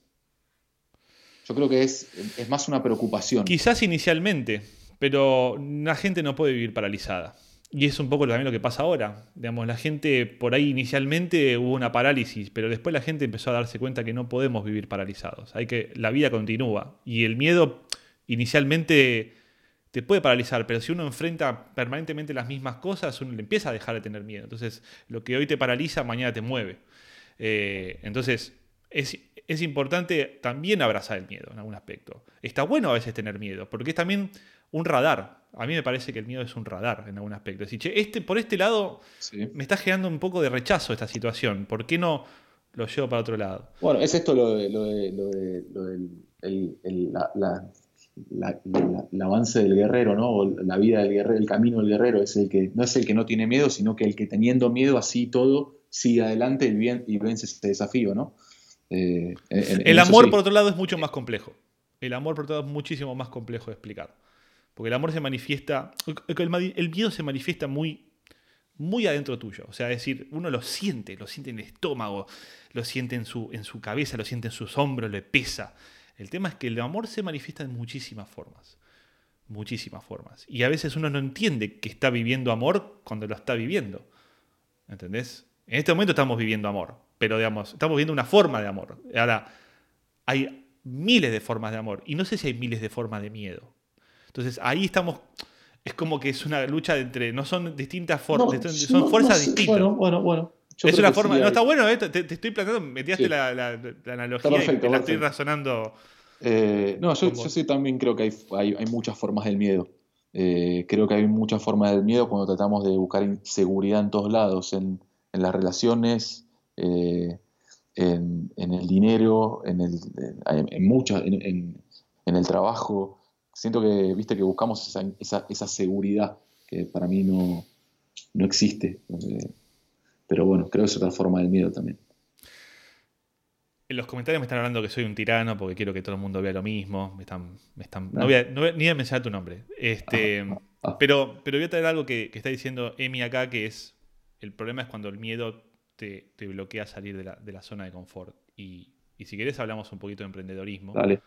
Yo creo que es, es más una preocupación. Quizás inicialmente, pero la gente no puede vivir paralizada. Y es un poco también lo que pasa ahora. Digamos, la gente por ahí inicialmente hubo una parálisis, pero después la gente empezó a darse cuenta que no podemos vivir paralizados. Hay que la vida continúa y el miedo inicialmente te puede paralizar, pero si uno enfrenta permanentemente las mismas cosas, uno le empieza a dejar de tener miedo. Entonces, lo que hoy te paraliza, mañana te mueve. Eh, entonces, es, es importante también abrazar el miedo en algún aspecto. Está bueno a veces tener miedo, porque es también un radar. A mí me parece que el miedo es un radar en algún aspecto. Es decir, che, este, por este lado Sí. me está generando un poco de rechazo esta situación. ¿Por qué no lo llevo para otro lado? Bueno, es esto lo, de, lo, de, lo, de- lo del el, el- la- la- la- la- el avance del guerrero, ¿no? O la vida del guerrero, el camino del guerrero es el que no es el que no tiene miedo, sino que el que teniendo miedo así todo sigue adelante y, bien- y vence ese desafío, ¿no? Eh, en- en- en El amor, sí. por otro lado, es mucho más complejo. El amor, por otro lado, es muchísimo más complejo de explicar. Porque el amor se manifiesta. El, miedo se manifiesta muy, muy adentro tuyo. O sea, es decir, uno lo siente, lo siente en el estómago, lo siente en su, en su cabeza, lo siente en sus hombros, le pesa. El tema es que el amor se manifiesta en muchísimas formas. Muchísimas formas. Y a veces uno no entiende que está viviendo amor cuando lo está viviendo. ¿Entendés? En este momento estamos viviendo amor, pero digamos, estamos viviendo una forma de amor. Ahora, hay miles de formas de amor y no sé si hay miles de formas de miedo. Entonces, ahí estamos, es como que es una lucha entre, no son distintas formas, No, son no, fuerzas no distintas. Bueno, bueno, bueno. Yo es una forma, sí no hay- está bueno, ¿eh? te, te estoy planteando, me tiraste Sí. la, la- la analogía perfecto, y la estoy razonando. Eh, no, yo, sí también creo que hay, hay, hay muchas formas del miedo. Eh, creo que hay muchas formas del miedo cuando tratamos de buscar seguridad en todos lados, en, en las relaciones, eh, en, en el dinero, en, el, en, en muchas, en, en- el trabajo. Siento que, viste, que buscamos esa, esa, esa seguridad que para mí no, no existe. Eh, pero bueno, creo que es otra forma del miedo también. En los comentarios me están hablando que soy un tirano porque quiero que todo el mundo vea lo mismo. Me están, me están, no, Ah. voy a, no voy a- ni voy a mencionar tu nombre. Este, Ah, ah. Pero, pero voy a traer algo que, que está diciendo Emi acá, que es, el problema es cuando el miedo te, te bloquea salir de la, de la zona de confort. Y, y si querés hablamos un poquito de emprendedorismo, Dale.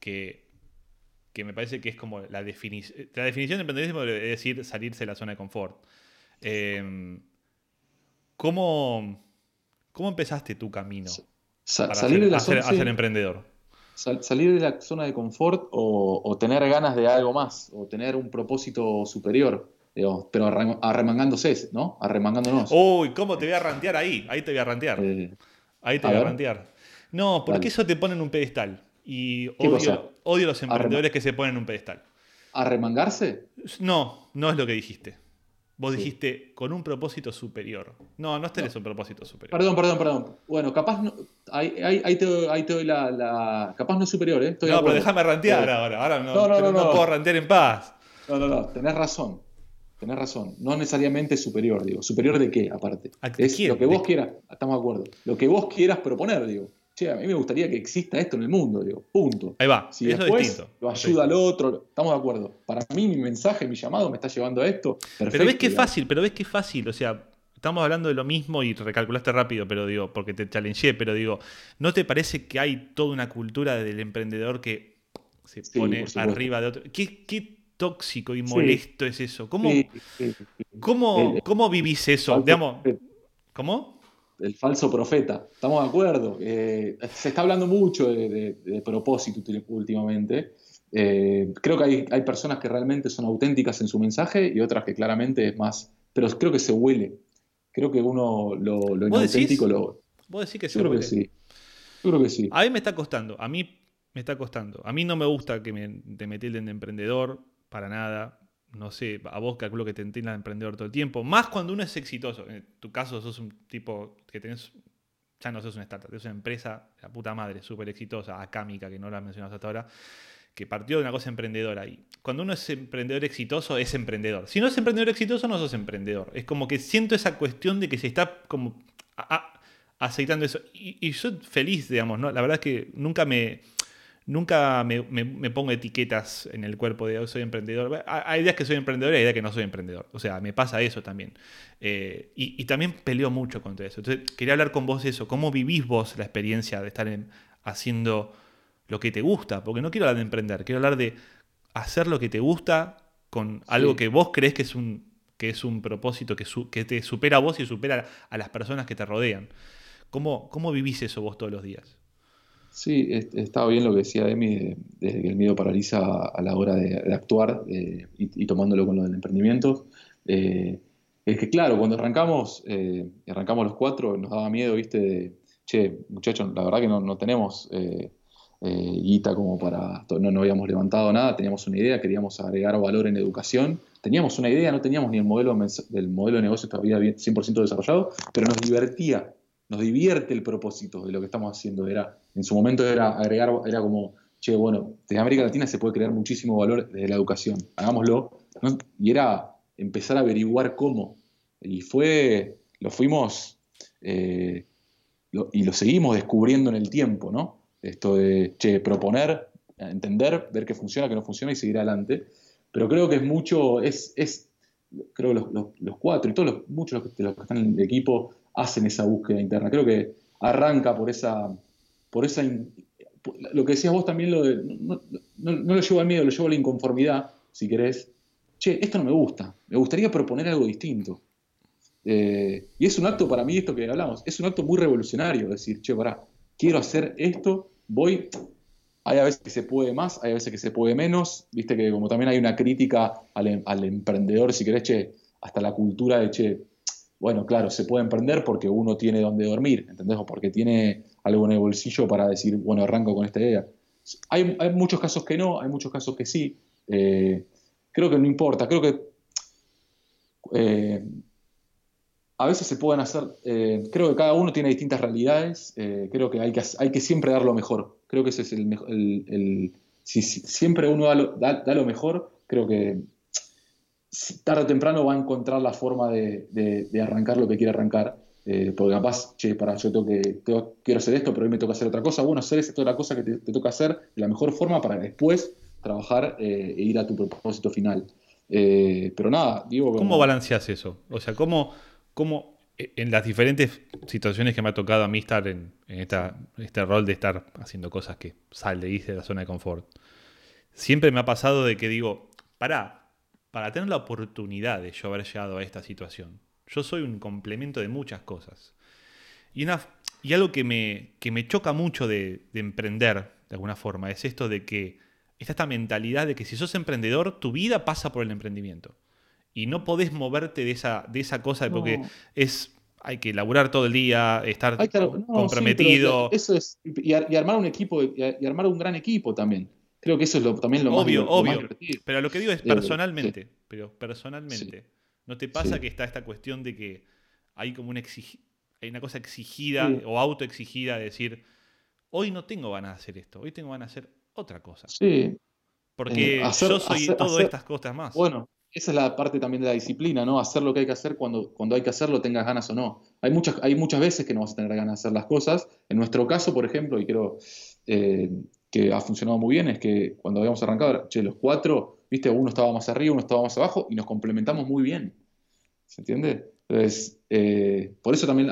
que, que me parece que es como la, defini- la definición de emprendedorismo es decir salirse de la zona de confort. Eh, ¿cómo, ¿Cómo empezaste tu camino Sa- para salir ser, de la zona, sí. emprendedor? Sal- salir de la zona de confort o, o tener ganas de algo más, o tener un propósito superior, digamos, pero arre- arremangándose, ¿no? Arremangándonos. Uy, ¿cómo te voy a rantear ahí? Ahí te voy a rantear. Eh, Ahí te a voy a rantear. No, porque Dale. eso te pone en un pedestal. Y odio, odio los emprendedores que se ponen en un pedestal. ¿Arremangarse? No, no es lo que dijiste. vos Sí. dijiste con un propósito superior. No, no tenés un propósito superior. Perdón, perdón, perdón. Bueno, capaz no. Ahí, ahí, ahí te, doy- ahí te doy la, la- Capaz no es superior, ¿eh? Estoy no, pero déjame rantear Eh, ahora. Ahora no, No, no, no, no. puedo rantear en paz. No, no, no. Tenés razón. Tenés razón. No necesariamente superior, digo. ¿Superior de qué, aparte? ¿A- de Es quién? lo que ¿De vos quieras. Estamos de acuerdo. Lo que vos quieras proponer, digo. Che, a mí me gustaría que exista esto en el mundo, digo. Punto. Ahí va. Si es después lo ayuda al otro, estamos de acuerdo. Para mí, mi mensaje, mi llamado me está llevando a esto. Perfecto, Pero ves que es fácil, pero ves que es fácil. O sea, estamos hablando de lo mismo y recalculaste rápido, pero digo, porque te challengeé, pero digo, ¿no te parece que hay toda una cultura del emprendedor que se Sí, pone arriba de otro? ¿Qué, qué tóxico y molesto es eso? ¿Cómo, Sí, sí, sí. cómo, El- cómo vivís eso? falso Digamos. ¿Cómo? el falso profeta. Estamos de acuerdo. Eh, se está hablando mucho de, de- de propósito últimamente. Eh, creo que hay, hay personas que realmente son auténticas en su mensaje y otras que claramente es más. Pero creo que se huele. Creo que uno lo, lo inauténtico lo. Vos decís que Yo se creo que huele. sí. Yo creo que sí. A mí me está costando, a mí me está costando. A mí no me gusta que me, te me tilden de emprendedor, para nada. No sé, a vos calculo que te de emprendedor todo el tiempo. Más cuando uno es exitoso. En tu caso sos un tipo que tenés, ya no sos una startup, es una empresa, la puta madre, súper exitosa, acámica, que no la mencionas hasta ahora, que partió de una cosa emprendedora. Y cuando uno es emprendedor exitoso, es emprendedor. Si no es emprendedor exitoso, no sos emprendedor. Es como que siento esa cuestión de que se está como a- aceitando eso. Y, y yo feliz, digamos, ¿no? La verdad es que nunca me. Nunca me, me- me pongo etiquetas en el cuerpo de "Oh, soy emprendedor. Hay días que soy emprendedor y hay días que no soy emprendedor. O sea, me pasa eso también. Eh, y, y también peleo mucho contra eso. Entonces, quería hablar con vos de eso. ¿Cómo vivís vos la experiencia de estar en- haciendo lo que te gusta? Porque no quiero hablar de emprender, quiero hablar de hacer lo que te gusta con algo que vos crees que es un, que es un propósito que, su- que te supera a vos y supera a las personas que te rodean. ¿Cómo, ¿Cómo vivís eso vos todos los días? Sí, es- estaba bien lo que decía Demi, de, de que el miedo paraliza a la hora de, actuar eh, y, y tomándolo con lo del emprendimiento. Eh, es que claro, cuando arrancamos, eh, arrancamos los cuatro, nos daba miedo, viste, de, che, muchachos, la verdad que no, no tenemos eh, eh, guita como para, no, no habíamos levantado nada, teníamos una idea, queríamos agregar valor en educación, teníamos una idea, no teníamos ni el modelo del modelo de negocio todavía bien 100% desarrollado, pero nos divertía, nos divierte el propósito de lo que estamos haciendo. Era, en su momento era agregar, era como, che, bueno, desde América Latina se puede crear muchísimo valor desde la educación, hagámoslo. Y era empezar a averiguar cómo. Y fue, lo fuimos, eh, y lo seguimos descubriendo en el tiempo, ¿no? Esto de, che, proponer, entender, ver qué funciona, qué no funciona y seguir adelante. Pero creo que es mucho, es, es creo que los, los- los cuatro y todos los, muchos de los que están en el equipo hacen esa búsqueda interna. Creo que arranca por esa, por esa, lo que decías vos también, lo de, no, no- no lo llevo al miedo, lo llevo a la inconformidad, si querés. Che, esto no me gusta, me gustaría proponer algo distinto. Eh, y es un acto para mí, esto que hablamos, es un acto muy revolucionario, decir, che, pará, quiero hacer esto, voy, hay a veces que se puede más, hay a veces que se puede menos, viste que como también hay una crítica al, em- al emprendedor, si querés, che, hasta la cultura de, che, bueno, claro, se puede emprender porque uno tiene donde dormir, ¿entendés? O porque tiene algo en el bolsillo para decir, bueno, arranco con esta idea. Hay, muchos casos que no, hay muchos casos que sí. Eh, creo que no importa, creo que eh, a veces se pueden hacer, eh, creo que cada uno tiene distintas realidades, creo que hay, que siempre dar lo mejor, creo que ese es el mejor, el, el- si, si siempre uno da lo, da- lo mejor, creo que tarde o temprano va a encontrar la forma de, de- de arrancar lo que quiere arrancar, eh, porque capaz, che, para, yo tengo que, tengo- quiero hacer esto, pero hoy me toca hacer otra cosa, bueno, hacer esa otra cosa que te, te toca hacer de la mejor forma para después trabajar eh, e ir a tu propósito final. Eh, pero nada, digo... como- ¿Cómo balanceas eso? O sea, ¿cómo, cómo eh, en las diferentes situaciones que me ha tocado a mí estar en, en esta, este rol de estar haciendo cosas que sale de la zona de confort, siempre me ha pasado de que digo, pará, para tener la oportunidad de yo haber llegado a esta situación, yo soy un complemento de muchas cosas. Y, una, y algo que me, que me choca mucho de, de emprender, de alguna forma, es esto de que está esta mentalidad de que si sos emprendedor, tu vida pasa por el emprendimiento. Y no podés moverte de esa, de esa cosa porque No. es hay que laburar todo el día, estar no, comprometido. eso es, y, y armar un equipo, y armar un gran equipo también. Creo que eso es lo, también lo más, obvio, lo más obvio. divertido. Pero lo que digo es Eh, personalmente, pero personalmente. ¿No te pasa Sí. que está esta cuestión de que hay como una, hay una cosa exigida o autoexigida de decir, hoy no tengo ganas de hacer esto, hoy tengo ganas de hacer otra cosa? Sí, Porque Eh, hacer- yo soy hacer- todas hacer- estas cosas más. Bueno, esa es la parte también de la disciplina, ¿no? Hacer lo que hay que hacer cuando, cuando hay que hacerlo, tengas ganas o no. Hay muchas, hay muchas veces que no vas a tener ganas de hacer las cosas. En nuestro caso, por ejemplo, y creo eh, que ha funcionado muy bien, es que cuando habíamos arrancado, los cuatro, viste, uno estaba más arriba, uno estaba más abajo, y nos complementamos muy bien. ¿Se entiende? Entonces, eh, por eso también,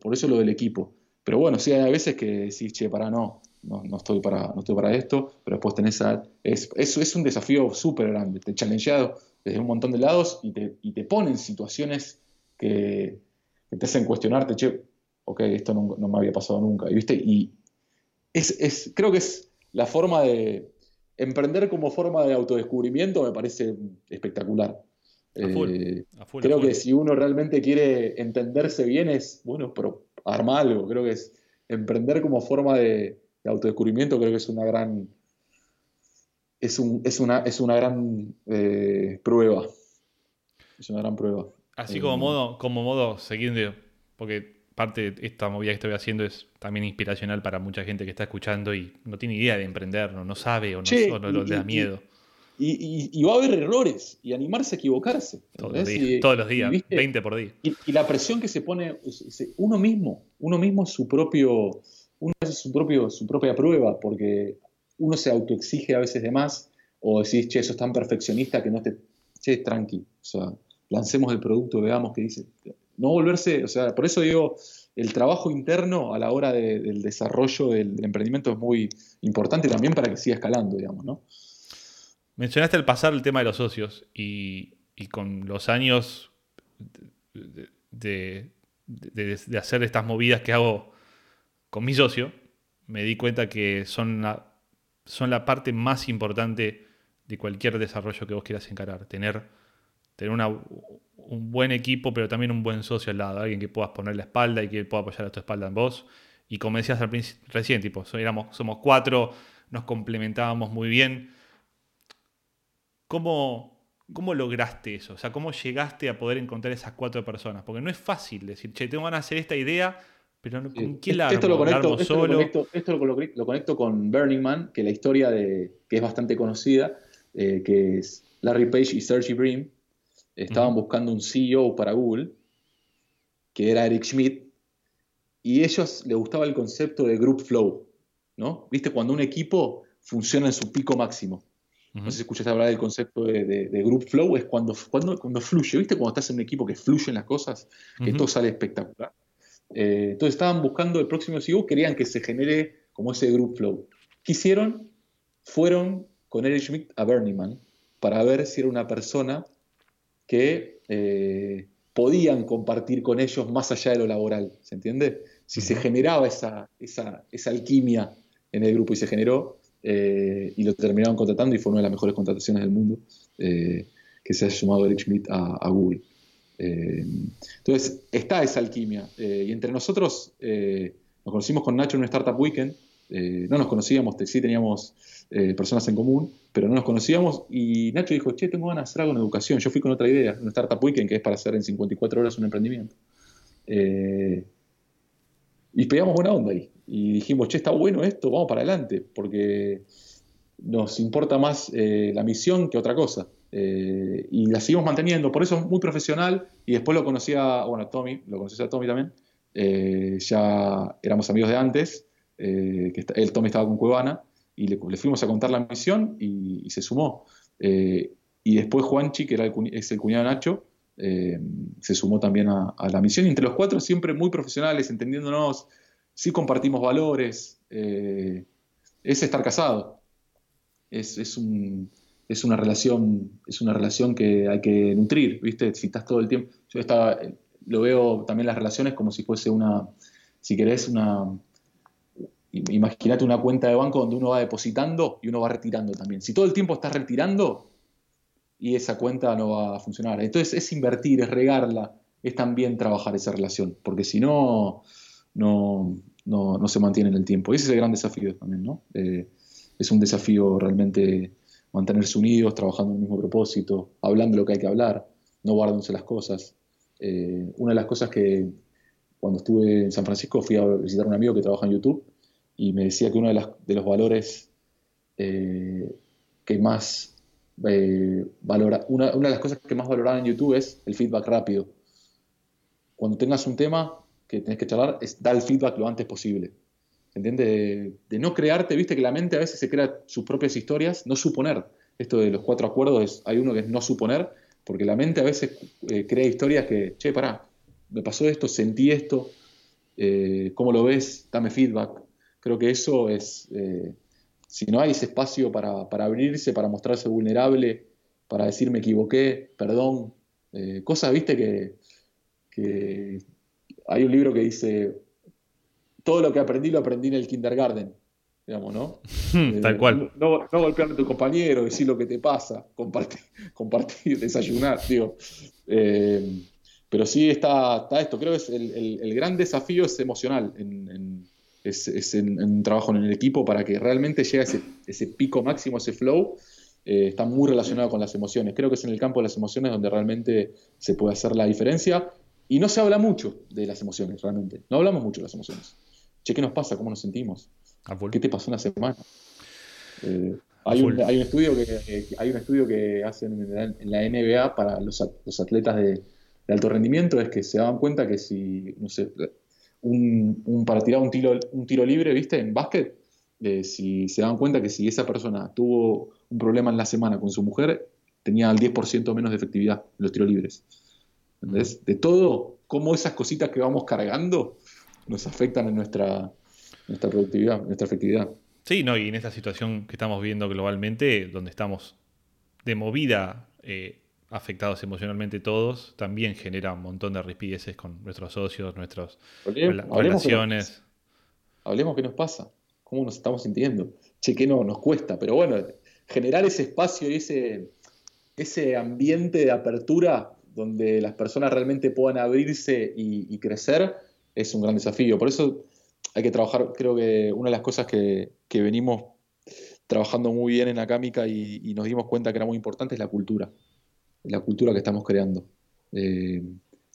por eso lo del equipo. Pero bueno, sí hay veces que decís, che, para no, no, no estoy para, no estoy para esto, pero después tenés a, es, es, es un desafío súper grande, te challengeado desde un montón de lados y te, y te pone en situaciones que, que te hacen cuestionarte, che, ok, esto no, me había pasado nunca, y viste, es, es, creo que es la forma de, emprender como forma de autodescubrimiento me parece espectacular. A full, Eh, a full, a creo que si uno realmente quiere entenderse bien es, bueno, pero arma algo. Creo que es emprender como forma de, de autodescubrimiento, creo que es una gran, es, un, es, una, es una gran eh, prueba. Es una gran prueba. Así Eh, como modo, como modo siguiente, porque parte de esta movida que estoy haciendo es también inspiracional para mucha gente que está escuchando y no tiene idea de emprender, no, no sabe o no, Che, o no- no y- le da miedo. Y, y- y va a haber errores y animarse a equivocarse. Todos los días, todos los y, días, ¿viste? 20 por día. Y, la presión que se pone es- es- uno mismo, uno mismo es su propio, uno es su propio, su propia prueba, porque uno se autoexige a veces de más, o decís, che, sos tan perfeccionista que no te, che, tranqui, o sea, lancemos el producto, veamos qué dice. No volverse, o sea, por eso digo, el trabajo interno a la hora de- del desarrollo del, emprendimiento es muy importante también para que siga escalando, digamos, ¿no? Mencionaste al pasar el tema de los socios y, con los años de hacer estas movidas que hago con mi socio, me di cuenta que son la, son la parte más importante de cualquier desarrollo que vos quieras encarar. Tener, tener una- un buen equipo, pero también un buen socio al lado, alguien que puedas poner la espalda y que pueda apoyar a tu espalda en vos. Y como decías al principio, recién, tipo, éramos, somos cuatro, nos complementábamos muy bien. ¿Cómo, ¿Cómo lograste eso? O sea, ¿cómo llegaste a poder encontrar esas cuatro personas? Porque no es fácil decir, che, tengo ganas de hacer esta idea, pero ¿con quién la armo? Esto lo ¿La conecto, armo esto lo solo? conecto- esto lo colo- lo conecto con Burning Man, que la historia de, que es bastante conocida, eh, que es Larry Page y Sergey Brin, estaban buscando un CEO para Google, que era Eric Schmidt, y ellos les gustaba el concepto de group flow, ¿no? ¿Viste? Cuando un equipo funciona en su pico máximo. No sé si escuchaste hablar del concepto de, de- de group flow, es cuando, cuando, cuando fluye, ¿viste? Cuando estás en un equipo que fluyen las cosas, que todo sale espectacular. Eh, entonces estaban buscando el próximo CEO, querían que se genere como ese group flow. ¿Qué hicieron? Fueron con Eric Schmidt a Man para ver si era una persona que eh, podían compartir con ellos más allá de lo laboral, ¿se entiende? Si se generaba esa, esa, esa alquimia en el grupo y se generó, eh, y lo terminaron contratando y fue una de las mejores contrataciones del mundo, eh, que se ha sumado Eric Schmidt a, a Google. Eh, entonces, está esa alquimia. y entre nosotros nos conocimos con Nacho en un Startup Weekend. Eh, no nos conocíamos, sí teníamos eh, personas en común, pero no nos conocíamos. Y Nacho dijo, che, tengo ganas de hacer algo en educación. Yo fui con otra idea, un Startup Weekend, que es para hacer en 54 horas un emprendimiento. Eh, y pegamos buena onda ahí. Y dijimos, che, está bueno esto, vamos para adelante, porque nos importa más la misión que otra cosa. Y la seguimos manteniendo, por eso es muy profesional. Y después lo conocía, bueno, a Tommy, lo conocía a Tommy también. Ya éramos amigos de antes, eh, él, Tommy estaba con Cuevana, y le, fuimos a contar la misión y, se sumó. Eh, y después Juanchi, que era es el cuñado de Nacho, eh, se sumó también a, la misión. Y entre los cuatro siempre muy profesionales, entendiéndonos, sí compartimos valores, eh, es estar casado. Es, es una relación, es una relación que hay que nutrir, ¿viste? Si estás todo el tiempo. Yo estaba, lo veo también las relaciones como si fuese una, si querés, una. Imagínate una cuenta de banco donde uno va depositando y uno va retirando también. Si todo el tiempo estás retirando, y esa cuenta no va a funcionar. Entonces es invertir, es regarla, es también trabajar esa relación, porque si no, no, no, no se mantiene en el tiempo. Y ese es el gran desafío también, ¿no? Eh, es un desafío realmente mantenerse unidos, trabajando en el mismo propósito, hablando lo que hay que hablar. no guárdense las cosas. Eh, una de las cosas que cuando estuve en San Francisco fui a visitar a un amigo que trabaja en YouTube y me decía que uno de, las- de los valores eh, que más eh, valora, una, una de las cosas que más valoraba en YouTube es el feedback rápido. Cuando tengas un tema que tenés que charlar, es dar el feedback lo antes posible. ¿Entiendes? De, no crearte, viste que la mente a veces se crea sus propias historias, no suponer. Esto de los cuatro acuerdos, hay uno que es no suponer, porque la mente a veces eh, crea historias que, che, pará, me pasó esto, sentí esto, ¿cómo lo ves? Dame feedback. Creo que eso es, eh, si no hay ese espacio para, para abrirse, para mostrarse vulnerable, para decir me equivoqué, perdón, eh, cosas, viste, que, que hay un libro que dice, todo lo que aprendí lo aprendí en el kindergarten, digamos, ¿no? Eh, Tal cual. No, no golpear a tu compañero, decir lo que te pasa, compartir, <laughs> compartir desayunar, digo. Eh, pero sí está, está esto, creo que es el, el- el gran desafío es emocional, en, en- es, es en, en un trabajo en el equipo para que realmente llegue a ese, ese pico máximo, ese flow, eh, está muy relacionado con las emociones. Creo que es en el campo de las emociones donde realmente se puede hacer la diferencia y no se habla mucho de las emociones, realmente. No hablamos mucho de las emociones. Che, ¿qué nos pasa? ¿Cómo nos sentimos? ¿Qué te pasó una semana? Eh, hay, un, hay un estudio que hay un estudio que hacen en la, NBA para los, los atletas de, de alto rendimiento es que se dan cuenta que si no sé un, un- para tirar un tiro un tiro libre viste en básquet eh, si se dan cuenta que si esa persona tuvo un problema en la semana con su mujer tenía el 10% menos de efectividad en los tiros libres. ¿Entendés? de todo cómo esas cositas que vamos cargando nos afectan en nuestra nuestra productividad nuestra efectividad. Sí, no, y en esta situación que estamos viendo globalmente, donde estamos de movida eh, afectados emocionalmente todos, también genera un montón de rispideces con nuestros socios, nuestras rela- que relaciones. hablemos qué nos pasa, cómo nos estamos sintiendo. Che, que no, nos cuesta, pero bueno, generar ese espacio y ese, ese ambiente de apertura donde las personas realmente puedan abrirse y, y crecer es un gran desafío. Por eso hay que trabajar, creo que una de las cosas que, que venimos trabajando muy bien en Acámica y, y nos dimos cuenta que era muy importante es la cultura, la cultura que estamos creando. Eh,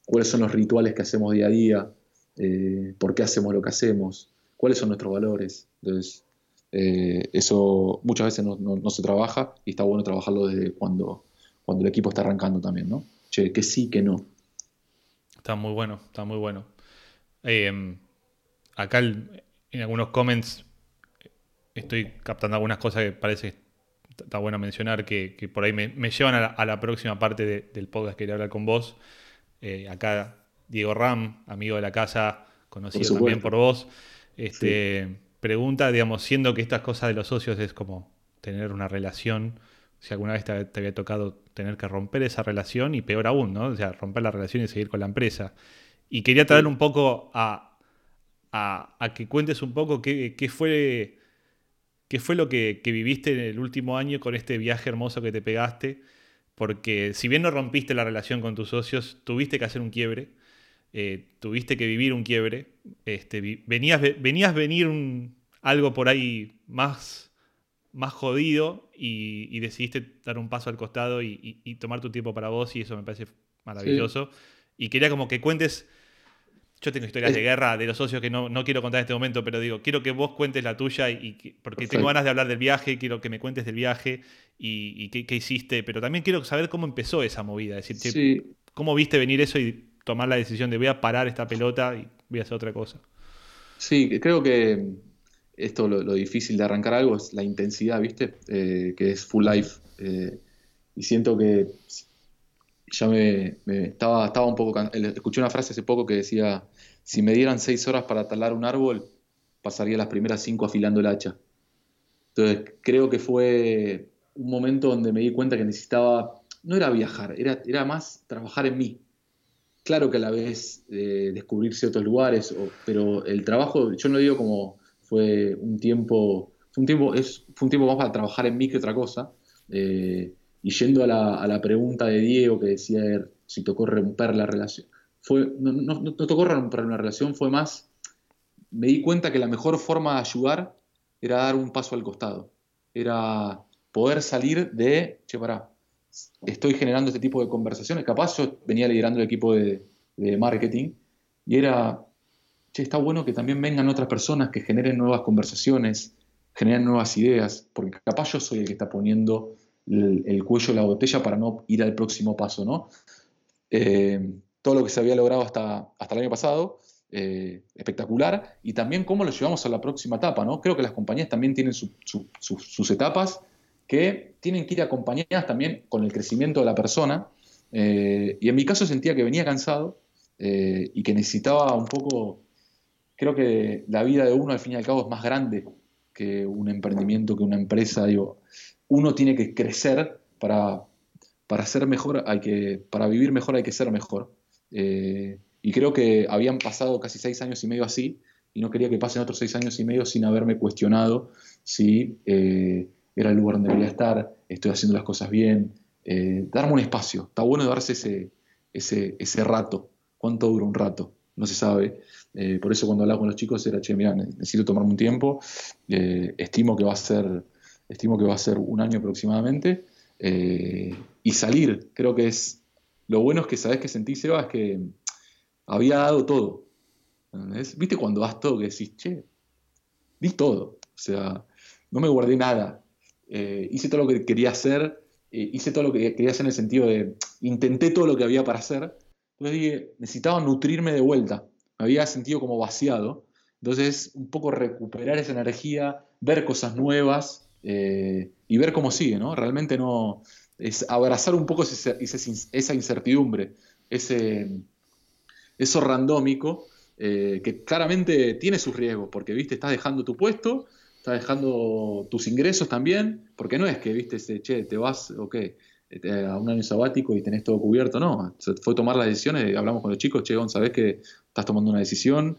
cuáles son los rituales que hacemos día a día, eh, por qué hacemos lo que hacemos, cuáles son nuestros valores. Entonces, eh, eso muchas veces no, no- se trabaja y está bueno trabajarlo desde cuando, cuando el equipo está arrancando también, ¿no? Che, que sí, que no. Está muy bueno, está muy bueno. Acá en algunos comments estoy captando algunas cosas que parece que está bueno mencionar que, que por ahí me, me llevan a la, a la próxima parte de- del podcast que quería hablar con vos. Eh, acá Diego Ram, amigo de la casa, conocido Por también por vos, este, pregunta, digamos, siendo que estas cosas de los socios es como tener una relación, si alguna vez te, te había tocado tener que romper esa relación y peor aún, ¿no? O sea, romper la relación y seguir con la empresa. Y quería traer un poco a, a, a que cuentes un poco qué, qué fue, qué fue lo que, que viviste en el último año con este viaje hermoso que te pegaste. Porque si bien no rompiste la relación con tus socios, tuviste que hacer un quiebre, eh, tuviste que vivir un quiebre, este, venías, ve- venías venir un, algo por ahí más, más jodido y, y decidiste dar un paso al costado y, y- y tomar tu tiempo para vos y eso me parece maravilloso. Y quería como que cuentes, yo tengo historias de Eh. guerra de los socios que no, no quiero contar en este momento, pero digo, quiero que vos cuentes la tuya y, y que- porque Perfecto. tengo ganas de hablar del viaje, quiero que me cuentes del viaje y, y qué, qué hiciste, pero también quiero saber cómo empezó esa movida, es decir, Sí, cómo viste venir eso y tomar la decisión de voy a parar esta pelota y voy a hacer otra cosa. Sí, creo que esto lo, lo difícil de arrancar algo es la intensidad, ¿viste? Eh, que es full life. Eh, y siento que ya me, me- estaba, estaba un poco... can- el- Escuché una frase hace poco que decía, si me dieran seis horas para talar un árbol, pasaría las primeras cinco afilando el hacha. Entonces, creo que fue un momento donde me di cuenta que necesitaba, no era viajar, era, era más trabajar en mí. Claro que a la vez eh, descubrir ciertos lugares, o- pero el trabajo, yo no digo como fue un tiempo, fue un tiempo, es, fue un tiempo más para trabajar en mí que otra cosa. Eh, y yendo a la, a la pregunta de Diego que decía si tocó romper la relación, no, no tocó romper una relación, fue más, me di cuenta que la mejor forma de ayudar era dar un paso al costado, era poder salir de, che, pará, estoy generando este tipo de conversaciones. Capaz yo venía liderando el equipo de, de marketing y era, che, está bueno que también vengan otras personas que generen nuevas conversaciones, generen nuevas ideas, porque capaz yo soy el que está poniendo el, el cuello en la botella para no ir al próximo paso, ¿no? Eh, todo lo que se había logrado hasta, hasta el año pasado, eh, espectacular, y también cómo lo llevamos a la próxima etapa, ¿no? Creo que las compañías también tienen su- su- su- sus etapas que tienen que ir acompañadas también con el crecimiento de la persona, eh, y en mi caso sentía que venía cansado y que necesitaba un poco, creo que la vida de uno al fin y al cabo es más grande que un emprendimiento, que una empresa, digo, uno tiene que crecer para, para ser mejor, hay que, para vivir mejor hay que ser mejor. Eh, y creo que habían pasado casi seis años y medio así, y no quería que pasen otros seis años y medio sin haberme cuestionado si eh, era el lugar donde quería estar, estoy haciendo las cosas bien, eh, darme un espacio. Está bueno darse ese, ese, ese rato. ¿Cuánto dura un rato? No se sabe. Por eso cuando hablaba con los chicos era, che, mira, necesito tomarme un tiempo, estimo que va a ser, estimo que va a ser un año aproximadamente, eh, y salir, creo que es, lo bueno es que sabes que sentí, Seba, es que había dado todo. ¿entendés? ¿Viste cuando das todo que decís, che, di todo? O sea, no me guardé nada. Eh, hice todo lo que quería hacer, eh, hice todo lo que quería hacer en el sentido de, intenté todo lo que había para hacer. Entonces dije, necesitaba nutrirme de vuelta. Me había sentido como vaciado. Entonces, un poco recuperar esa energía, ver cosas nuevas eh, y ver cómo sigue, ¿no? Realmente no. Es abrazar un poco ese- ese- esa incertidumbre, ese, eso randómico, eh, que claramente tiene sus riesgos, porque, viste, estás dejando tu puesto, estás dejando tus ingresos también, porque no es que, viste, se- che, te vas, ok, eh, a un año sabático y tenés todo cubierto, no, fue tomar las decisiones, hablamos con los chicos, che, Gon, sabés que estás tomando una decisión,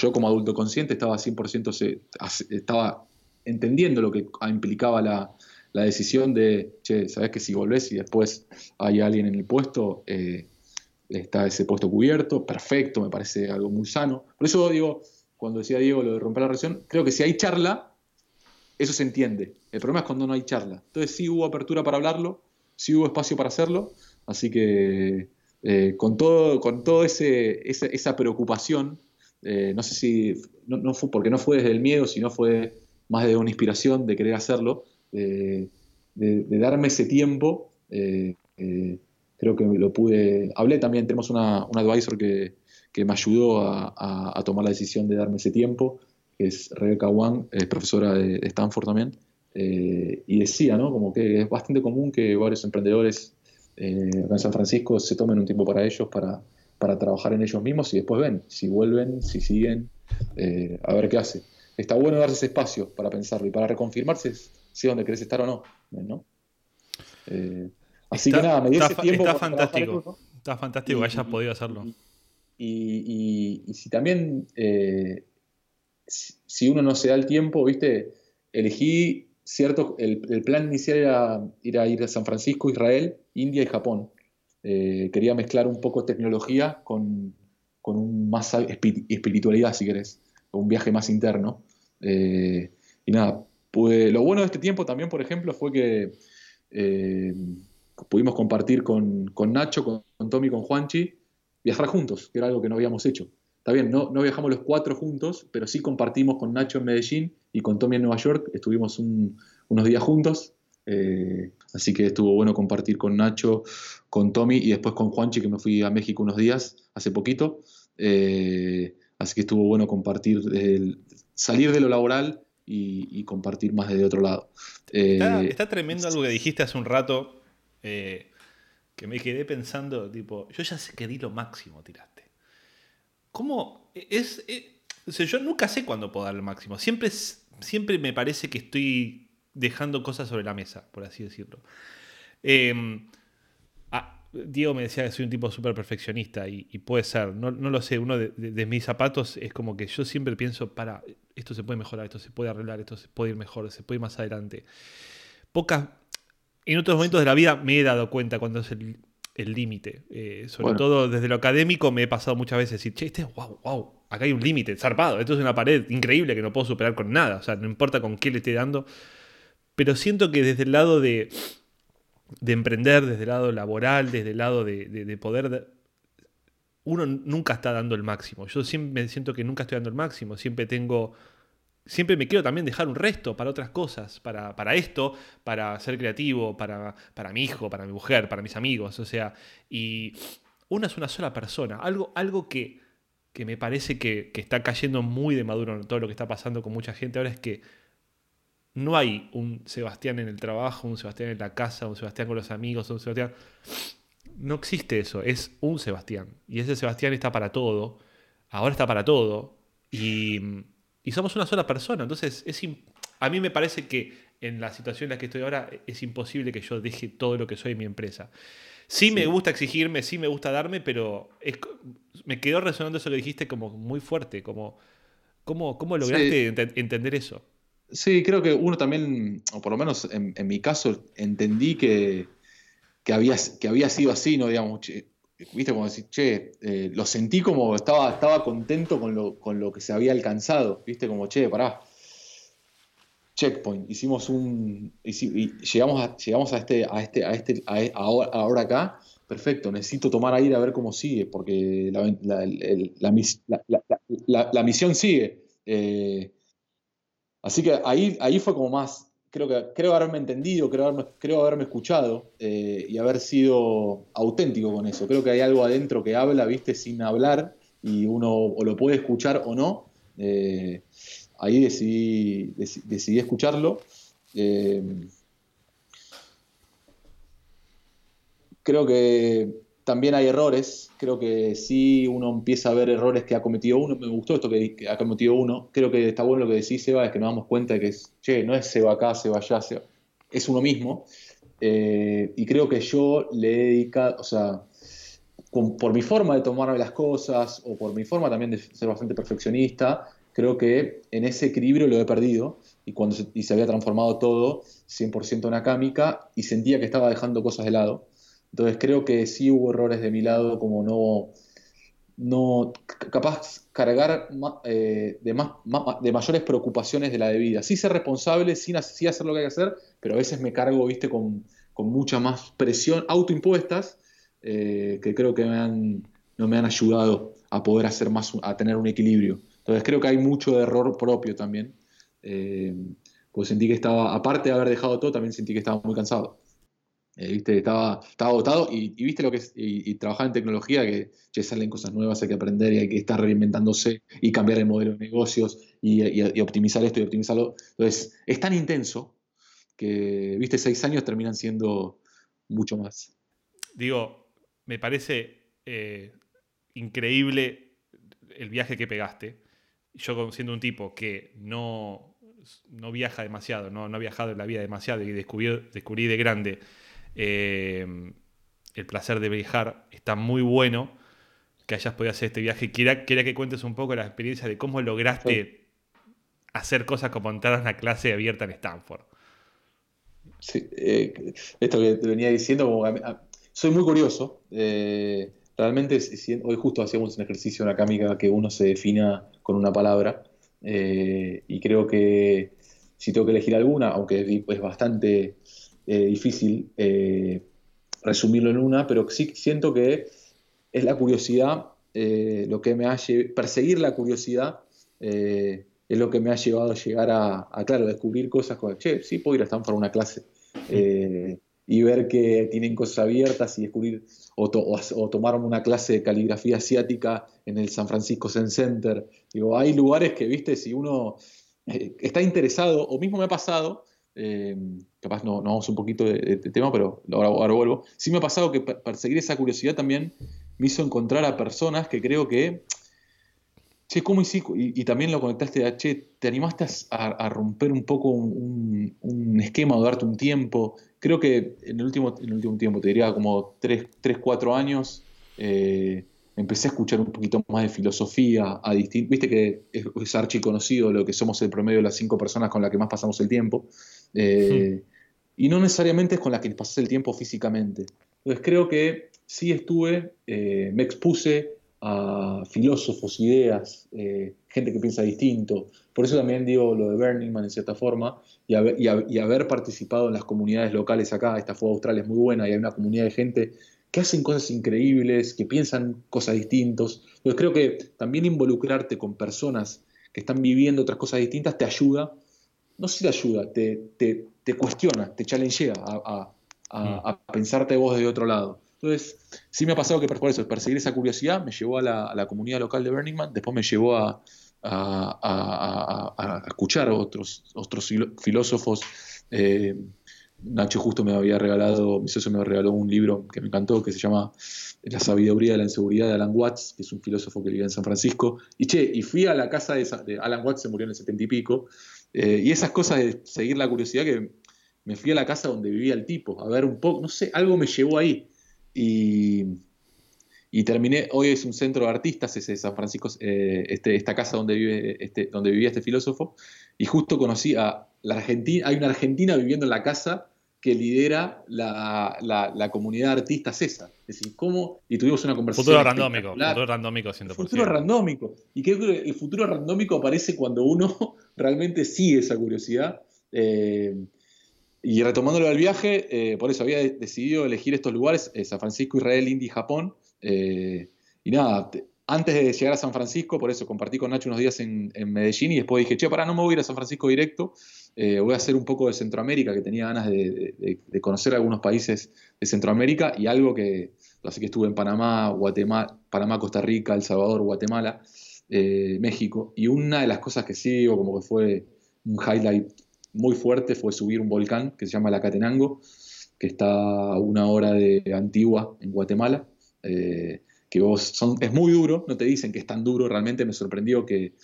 yo como adulto consciente estaba 100%, se- hace- estaba entendiendo lo que implicaba la, decisión de, che, sabés que si volvés y después hay alguien en el puesto, eh, está ese puesto cubierto, perfecto, me parece algo muy sano. Por eso digo, cuando decía Diego lo de romper la relación, creo que si hay charla, eso se entiende. El problema es cuando no hay charla. Entonces sí hubo apertura para hablarlo, sí hubo espacio para hacerlo, así que eh, con todo, con todo ese, esa, esa preocupación, eh, no sé si, no, no fue porque no fue desde el miedo, sino fue más de una inspiración de querer hacerlo, de, de- de darme ese tiempo, eh, eh, creo que lo pude, hablé también, tenemos una, un advisor que, que me ayudó a, a- a tomar la decisión de darme ese tiempo, que es Rebecca Wang, es profesora de, de Stanford también, eh, y decía, ¿no? Como que es bastante común que varios emprendedores eh, acá en San Francisco se tomen un tiempo para ellos, para, para trabajar en ellos mismos y después ven si vuelven, si siguen, eh, a ver qué hace. Está bueno darse ese espacio para pensarlo y para reconfirmarse si es donde querés estar o no. ¿no? Eh, así Está- que nada, me di ese tiempo está fantástico. eso. Está fantástico que hayas podido hacerlo. Y, y- y si también, eh, si, si uno no se da el tiempo, viste, elegí cierto, el, el plan inicial era ir a ir a San Francisco, Israel, India y Japón. Eh, quería mezclar un poco tecnología con, con un más espi- espiritualidad, si querés, un viaje más interno. Eh, y nada, pude- lo bueno de este tiempo también, por ejemplo, fue que eh, pudimos compartir con, con Nacho, con, con Tommy, con Juanchi, viajar juntos, que era algo que no habíamos hecho. Está bien, no, no viajamos los cuatro juntos, pero sí compartimos con Nacho en Medellín y con Tommy en Nueva York. Estuvimos un- unos días juntos. eh, así que estuvo bueno compartir con Nacho, con Tommy y después con Juanchi, que me fui a México unos días, hace poquito. Así que estuvo bueno compartir, el- salir de lo laboral y, y compartir más desde otro lado. Está, Eh, está tremendo algo que dijiste hace un rato eh, que me quedé pensando, tipo, yo ya sé que di lo máximo, tiraste. ¿Cómo? Es, es- o sea, yo nunca sé cuándo puedo dar lo máximo. Siempre, siempre me parece que estoy dejando cosas sobre la mesa, por así decirlo. Eh, Diego me decía que soy un tipo súper perfeccionista y, y puede ser, no, no lo sé, uno de, de- de mis zapatos es como que yo siempre pienso, para, esto se puede mejorar, esto se puede arreglar, esto se puede ir mejor, se puede ir más adelante. Pocas, en otros momentos de la vida me he dado cuenta cuando es el límite. Eh, sobre Bueno. todo desde lo académico me he pasado muchas veces decir, che, este, wow, wow, acá hay un límite, zarpado, esto es una pared increíble que no puedo superar con nada, o sea, no importa con qué le esté dando, pero siento que desde el lado de, de emprender, desde el lado laboral, desde el lado de, de- de poder... de- uno nunca está dando el máximo. Yo siempre me siento que nunca estoy dando el máximo. Siempre tengo... Siempre me quiero también dejar un resto para otras cosas, para, para esto, para ser creativo, para, para mi hijo, para mi mujer, para mis amigos. O sea, y uno es una sola persona. Algo, algo que, que me parece que, que está cayendo muy de maduro en todo lo que está pasando con mucha gente ahora es que no hay un Sebastián en el trabajo, un Sebastián en la casa, un Sebastián con los amigos, un Sebastián. No existe eso, es un Sebastián. Y ese Sebastián está para todo, ahora está para todo, y, y somos una sola persona. Entonces, es a mí me parece que en la situación en la que estoy ahora es imposible que yo deje todo lo que soy en mi empresa. Sí, me gusta exigirme, sí me gusta darme, pero es me quedó resonando eso que dijiste como muy fuerte, como ¿cómo, cómo lograste ente- entender eso? Sí, creo que uno también, o por lo menos en, mi caso, entendí que, que, había, que había sido así, ¿no? Digamos, che, viste, como decir, che, eh, lo sentí como estaba, estaba contento con lo, con lo que se había alcanzado, viste, como, che, pará. Checkpoint, hicimos un. y llegamos a, llegamos a este, a este, a este, a ahora, ahora acá, perfecto, necesito tomar aire a ver cómo sigue, porque la- la misión sigue. Eh, Así que ahí, ahí fue como más, creo que creo haberme entendido, creo haberme, creo haberme escuchado eh, y haber sido auténtico con eso. Creo que hay algo adentro que habla, viste, sin hablar y uno o lo puede escuchar o no. Eh, ahí decidí, deci- decidí escucharlo. Eh, creo que también hay errores. Creo que sí uno empieza a ver errores que ha cometido uno. Me gustó esto que, que ha cometido uno. Creo que está bueno lo que decís, Seba, es que nos damos cuenta de que es, che, no es Seba acá, Seba allá, Seba- es uno mismo. Eh, y creo que yo le he dedicado, o sea, con- por mi forma de tomarme las cosas o por mi forma también de ser bastante perfeccionista, creo que en ese equilibrio lo he perdido y cuando se, y se había transformado todo 100% en una cámica y sentía que estaba dejando cosas de lado. Entonces creo que sí hubo errores de mi lado como no, no capaz cargar eh, de, más, de mayores preocupaciones de la de vida. Sí ser responsable, sí, sí hacer lo que hay que hacer, pero a veces me cargo, viste, con, con mucha más presión, autoimpuestas, eh, que creo que me han, no me han ayudado a poder hacer más, a tener un equilibrio. Entonces creo que hay mucho de error propio también. Eh, pues sentí que estaba, aparte de haber dejado todo, también sentí que estaba muy cansado. Eh, ¿viste? Estaba, estaba agotado y, y viste lo que es, y, trabajar en tecnología, que salen cosas nuevas, hay que aprender y hay que estar reinventándose y cambiar el modelo de negocios y, optimizar esto y optimizarlo. Entonces, es tan intenso que, viste, seis años terminan siendo mucho más. Digo, me parece eh, increíble el viaje que pegaste. Yo siendo un tipo que no, no viaja demasiado, no, no ha viajado en la vida demasiado y descubrí, descubrí de grande eh, el placer de viajar, está muy bueno que hayas podido hacer este viaje. Quería, quería que cuentes un poco la experiencia de cómo lograste hacer cosas como entrar a una clase abierta en Stanford. Sí, eh, esto que te venía diciendo, como a mí- a- soy muy curioso. eh, realmente, si- hoy justo hacíamos un ejercicio en la cámica que uno se defina con una palabra. eh, y creo que si tengo que elegir alguna, aunque es bastante eh, difícil eh, resumirlo en una, pero sí siento que es la curiosidad eh, lo que me ha lle- perseguir la curiosidad es lo que me ha llevado a llegar a, a, claro, descubrir cosas como, che, sí puedo ir a Stanford a una clase y ver que tienen cosas abiertas y descubrir o, to- o, o tomar una clase de caligrafía asiática en el San Francisco Zen Center. Digo, hay lugares que, viste, si uno está interesado, o mismo me ha pasado, eh, capaz no, vamos un poquito de, de- tema, pero ahora, vuelvo. Sí me ha pasado que per- perseguir esa curiosidad también me hizo encontrar a personas que creo que, che, ¿cómo hiciste? Y, también lo conectaste a, che, te animaste a, romper un poco un, esquema o darte un tiempo. Creo que en el último, en el último tiempo, te diría como 3, 4 años, eh, empecé a escuchar un poquito más de filosofía, a viste que es, es archiconocido lo que somos el promedio de las cinco personas con las que más pasamos el tiempo, eh, y no necesariamente es con las que pasas el tiempo físicamente. Entonces creo que sí estuve, eh, me expuse a filósofos, ideas, eh, gente que piensa distinto. Por eso también digo lo de Burning Man en cierta forma y haber, participado en las comunidades locales acá. Esta fue Australia es muy buena y hay una comunidad de gente que hacen cosas increíbles, que piensan cosas distintas. Entonces creo que también involucrarte con personas que están viviendo otras cosas distintas te ayuda, no sé si te ayuda, te, te, te cuestiona, te challengea a, a- a- a pensarte vos de otro lado. Entonces, sí me ha pasado que por eso, perseguir esa curiosidad me llevó a la, a la comunidad local de Burning Man, después me llevó a, escuchar a otros, otros filósofos. Eh, Nacho justo me había regalado, mi socio me regaló un libro que me encantó, que se llama La sabiduría de la inseguridad de Alan Watts, que es un filósofo que vive en San Francisco. Y che, y fui a la casa de, Sa- de Alan Watts, se murió en el setenta y pico, eh, y esas cosas de seguir la curiosidad que me fui a la casa donde vivía el tipo, a ver un poco, no sé, algo me llevó ahí. Y, y terminé, hoy es un centro de artistas, ese San Francisco, eh, este, esta casa donde, vive, este, donde vivía este filósofo, y justo conocí a la Argentina, hay una argentina viviendo en la casa que lidera la, la- la comunidad de artistas esa. Es decir, ¿cómo? Y tuvimos una conversación. Futuro randómico, futuro randómico 100%. Futuro randómico. Y creo que el futuro randómico aparece cuando uno <laughs> realmente sigue esa curiosidad. Eh, y retomándolo al viaje, eh, por eso había de- decidido elegir estos lugares, eh, San Francisco, Israel, India y Japón. Y nada, te- antes de llegar a San Francisco, por eso compartí con Nacho unos días en, en Medellín y después dije, che, pará, no me voy a ir a San Francisco directo, eh, voy a hacer un poco de Centroamérica, que tenía ganas de, conocer algunos países de Centroamérica y algo que, así que estuve en Panamá, Guatemala, Panamá, Costa Rica, El Salvador, Guatemala, eh, México. Y una de las cosas que sí, o como que fue un highlight muy fuerte, fue subir un volcán que se llama La Catenango, que está a una hora de Antigua, en Guatemala. eh, que es muy duro, no te dicen que es tan duro, realmente me sorprendió que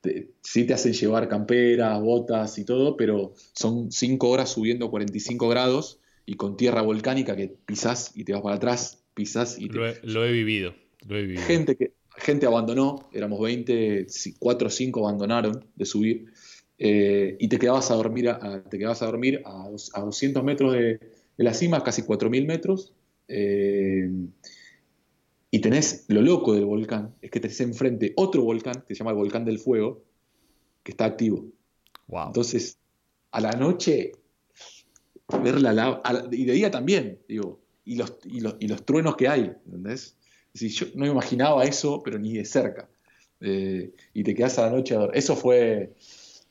te- sí te hacen llevar camperas, botas y todo, pero son 5 horas subiendo 45 grados y con tierra volcánica que pisás y te vas para atrás, pisás y te, Lo he, lo he vivido. Lo he vivido. gente que gente abandonó, éramos 20, 4 o 5 abandonaron de subir, eh, y te quedabas a dormir a, te quedabas a, dormir a, a 200 metros de, de la cima, casi 4.000 metros, eh, y tenés lo loco del volcán, es que tenés enfrente otro volcán que se llama el Volcán del Fuego, que está activo. Wow. Entonces, a la noche, ver la lava, la- y de día también, digo, y los, y los, y los truenos que hay, ¿entendés? Es decir, yo no imaginaba eso, pero ni de cerca. Eh, y te quedas a la noche a dormir. Eso fue,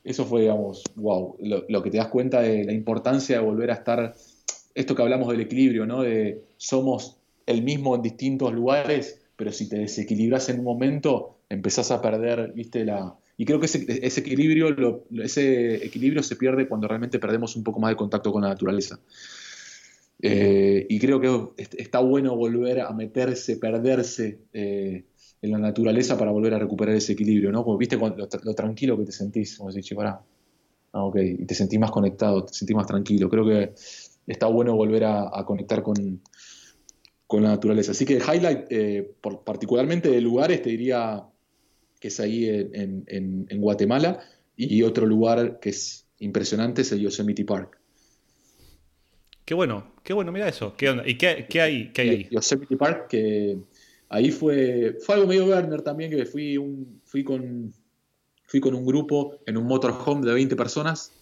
eso fue, digamos, wow, lo, lo que te das cuenta de la importancia de volver a estar, esto que hablamos del equilibrio, ¿no? De somos el mismo en distintos lugares, pero si te desequilibras en un momento, empezás a perder, viste, la... Y creo que ese, equilibrio, ese equilibrio se pierde cuando realmente perdemos un poco más de contacto con la naturaleza. Eh, y creo que est- está bueno volver a meterse, perderse eh, en la naturaleza para volver a recuperar ese equilibrio, ¿no? Como viste lo, lo tranquilo que te sentís, como decís, pará. Ah, ok, y te sentís más conectado, te sentís más tranquilo. Creo que está bueno volver a conectar con, con la naturaleza. Así que el highlight, eh, por- particularmente de lugares, te diría que es ahí en, en- en- en Guatemala, y otro lugar que es impresionante es el Yosemite Park. Qué bueno, qué bueno, mira eso. ¿Qué onda? ¿Y qué, qué hay, qué hay ahí? Yosemite Park, que ahí fue, fue algo medio Werner también, que fui, un, fui, con, fui con un grupo en un motorhome de 20 personas,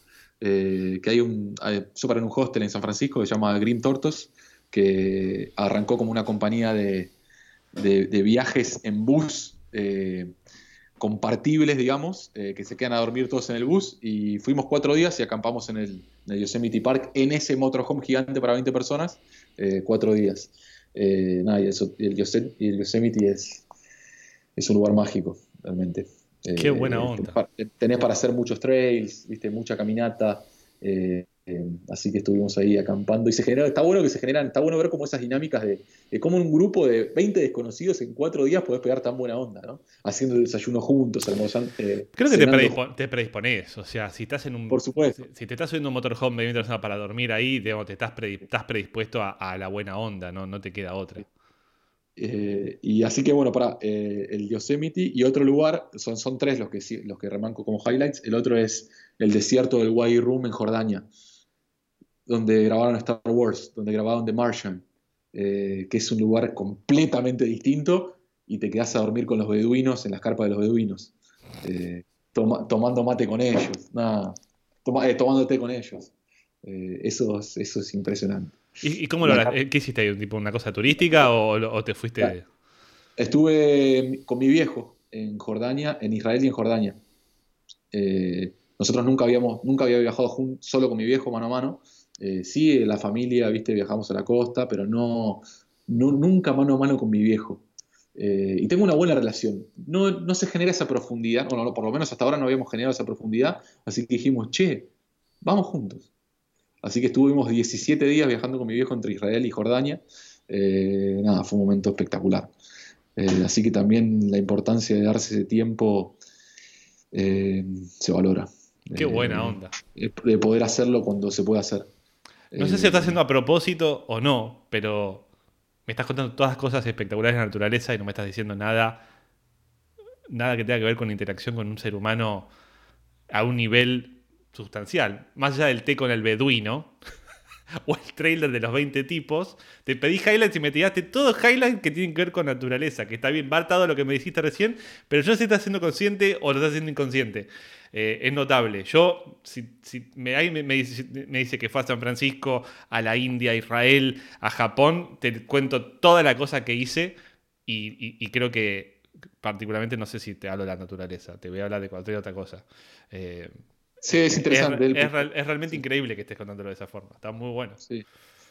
eh, que hay un, yo para en un hostel en San Francisco que se llama Green Tortos, que arrancó como una compañía de, de- de viajes en bus eh, compartibles, digamos, eh, que se quedan a dormir todos en el bus y fuimos cuatro días y acampamos en el, en el Yosemite Park en ese motorhome gigante para 20 personas, eh, cuatro días. Nada, y eso- el, Yose- y el Yosemite es, es un lugar mágico, realmente. Qué buena onda. Tenés para, tenés para hacer muchos trails, viste, mucha caminata. Eh, eh, así que estuvimos ahí acampando y se genera, está bueno que se generan, está bueno ver como esas dinámicas de, de cómo un grupo de 20 desconocidos en cuatro días podés pegar tan buena onda, ¿no? Haciendo el desayuno juntos, almorzando. eh, Creo que te, predispones. O sea, si estás en un. Por supuesto. Si, si te estás subiendo un motorhome de 20 personas para dormir ahí, digamos, te estás, predi- estás predispuesto a, a la buena onda, ¿no? No te queda otra. Eh, y así que bueno, para el Yosemite y otro lugar, son, son tres los que, los que remanco como highlights. El otro es el desierto del Wadi Rum en Jordania, donde grabaron Star Wars, donde grabaron The Martian, eh, que es un lugar completamente distinto y te quedás a dormir con los beduinos en las carpas de los beduinos, eh, toma- tomando mate con ellos, nada, toma- eh, tomando té con ellos. Eh, eso, es- eso es impresionante. ¿Y, y cómo lo La ¿Qué hiciste ahí? ¿Tipo una cosa turística o, te fuiste? Claro. Estuve con mi viejo en Jordania, en Israel y en Jordania. Nosotros nunca habíamos, nunca había viajado jun- solo con mi viejo mano a mano. Eh, sí, la familia, viste, viajamos a la costa, pero no, no- nunca mano a mano con mi viejo. Eh, y tengo una buena relación. No, no se genera esa profundidad, o no, por lo menos hasta ahora no habíamos generado esa profundidad, así que dijimos, che, vamos juntos. Así que estuvimos 17 días viajando con mi viejo entre Israel y Jordania. Eh, nada, fue un momento espectacular. Eh, así que también la importancia de darse ese tiempo se valora. Qué buena onda. De poder hacerlo cuando se puede hacer. No sé Eh, si lo estás haciendo a propósito o no, pero me estás contando todas cosas espectaculares de la naturaleza y no me estás diciendo nada, nada que tenga que ver con la interacción con un ser humano a un nivel sustancial. Más allá del té con el beduino <laughs> o el trailer de los 20 tipos, te pedí highlights y me tiraste todos highlights que tienen que ver con naturaleza, que está bien, va atado lo que me dijiste recién, pero yo no sé si estás siendo consciente o lo estás haciendo inconsciente. Eh, es notable. Yo, si, me, me, dice, que fue a San Francisco, a la India, a Israel, a Japón, te cuento toda la cosa que hice y creo que particularmente no sé si te hablo de la naturaleza, te voy a hablar de cualquier otra cosa. Eh, Sí, es interesante. Es, es es realmente increíble que estés contándolo de esa forma. Está muy bueno. Sí.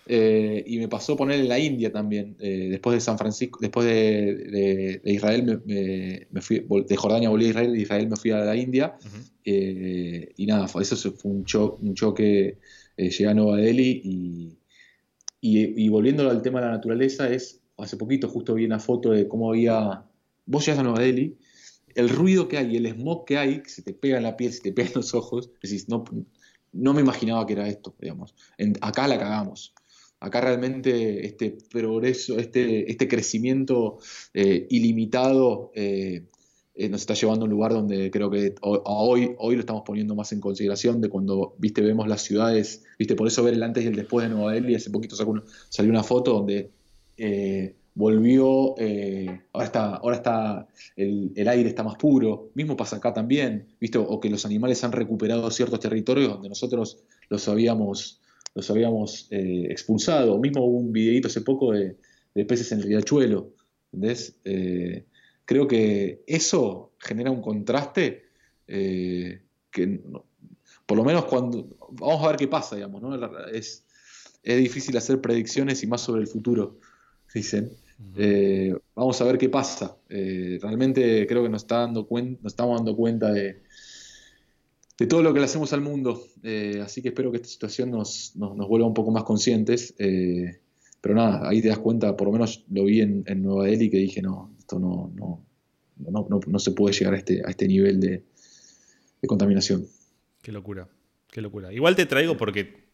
Eh, y me pasó poner en la India también. eh, después de San Francisco, después de, de- de Israel, me, me- me fui, de Jordania volví a Israel, de Israel me fui a la India. Ujú. eh, y nada, eso fue un, cho- un choque. eh, llegué a Nueva Delhi y, y, y volviendo al tema de la naturaleza, es hace poquito justo vi una foto de cómo había. Vos llegas a Nueva Delhi, el ruido que hay, el smog que hay, que se te pega en la piel, se te pega en los ojos, no, me imaginaba que era esto, digamos. En- acá la cagamos. Acá realmente este progreso, este, este crecimiento eh, ilimitado eh, eh, nos está llevando a un lugar donde creo que hoy, hoy lo estamos poniendo más en consideración de cuando, viste, vemos las ciudades, viste, por eso ver el antes y el después de Nueva Delhi, hace poquito salió una foto donde volvió, eh, ahora está, ahora está el, el aire está más puro, mismo pasa acá también, viste, o que los animales han recuperado ciertos territorios donde nosotros los habíamos, los habíamos eh, expulsado, mismo hubo un videíto hace poco de, de peces en el riachuelo, ¿entendés? Eh, creo que eso genera un contraste que, por lo menos cuando, vamos a ver qué pasa, digamos, ¿no? Es, es difícil hacer predicciones y más sobre el futuro, dicen. Eh, vamos a ver qué pasa. Eh, realmente creo que nos, está dando nos estamos dando cuenta de, de todo lo que le hacemos al mundo. Eh, así que espero que esta situación nos, nos, nos vuelva un poco más conscientes. Pero nada, ahí te das cuenta, por lo menos lo vi en, en Nueva Delhi, que dije, no, esto no, no, no, no, no se puede llegar a este, a este nivel de, de contaminación. Qué locura, qué locura. Igual te traigo porque.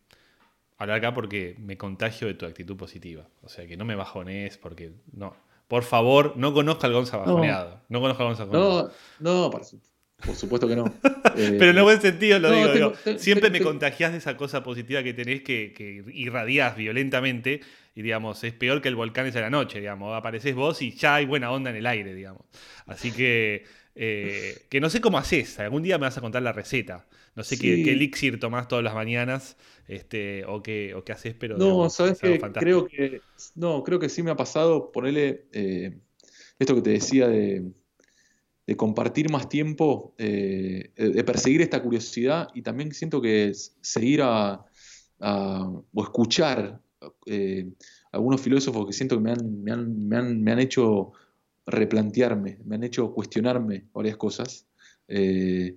Hablar acá porque me contagio de tu actitud positiva. O sea, que no me bajones porque. No. Por favor, no conozca al Gonza bajoneado. No, conozca al Gonza bajoneado. No, no, por, su- por supuesto que no. <laughs> Eh, Pero en el buen sentido lo no, digo. tengo- digo, te- siempre me contagias de esa cosa positiva que tenés que, que irradiás violentamente. Y digamos, es peor que el volcán esa de la noche, digamos. Apareces vos y ya hay buena onda en el aire, digamos. Así que. Eh, que no sé cómo haces. Algún día me vas a contar la receta. No sé qué, Sí. qué elixir tomás todas las mañanas. Este, o qué, o qué haces, pero. No, digamos, sabes que fantástico. creo que no, creo que sí me ha pasado ponerle eh, esto que te decía de, de compartir más tiempo, eh, de perseguir esta curiosidad y también siento que es seguir a, a- o escuchar algunos filósofos que siento que me han, me han, me han, me han hecho replantearme, me han hecho cuestionarme varias cosas. Eh,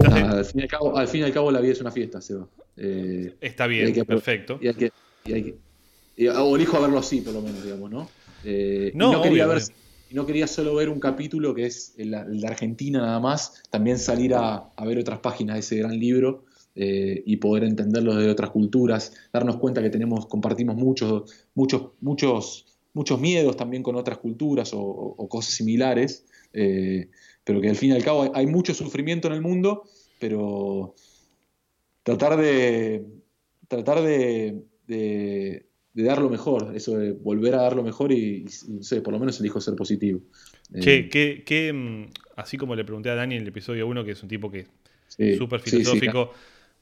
nada, al, fin y al, cabo, al fin y al cabo la vida es una fiesta, Seba. Eh, Está bien, que- perfecto. y hay que, y hay que- y- o elijo verlo así, por lo menos, digamos, ¿no? Eh, y No, no, quería ver, no quería solo ver un capítulo que es el, el de Argentina nada más, también salir a, a ver otras páginas de ese gran libro eh, y poder entenderlo de otras culturas, darnos cuenta que tenemos, compartimos muchos, muchos, muchos, muchos miedos también con otras culturas o, cosas similares, eh, pero que al fin y al cabo hay, hay mucho sufrimiento en el mundo, pero tratar de tratar de, de- de dar lo mejor, eso de volver a dar lo mejor y, y, no sé, por lo menos elijo ser positivo. Eh, Che, que, que, mm, así como le pregunté a Dani en el episodio 1, que es un tipo que sí, súper sí, sí, filosófico,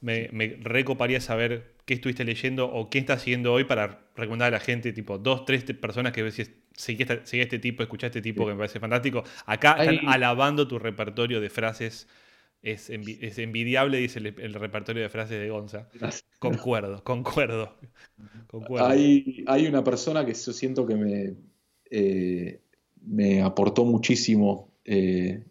me, me recoparía saber qué estuviste leyendo o qué estás siguiendo hoy para recomendar a la gente, tipo, dos, tres personas que decís, seguí, esta- seguí a este tipo, escuchá a este tipo Sí. que me parece fantástico. Acá están alabando tu repertorio de frases. Es, envi- es envidiable, dice el, el repertorio de frases de Gonza. Gracias. Concuerdo, concuerdo. concuerdo. Hay, hay una persona que yo siento que me, eh, me aportó muchísimo eh,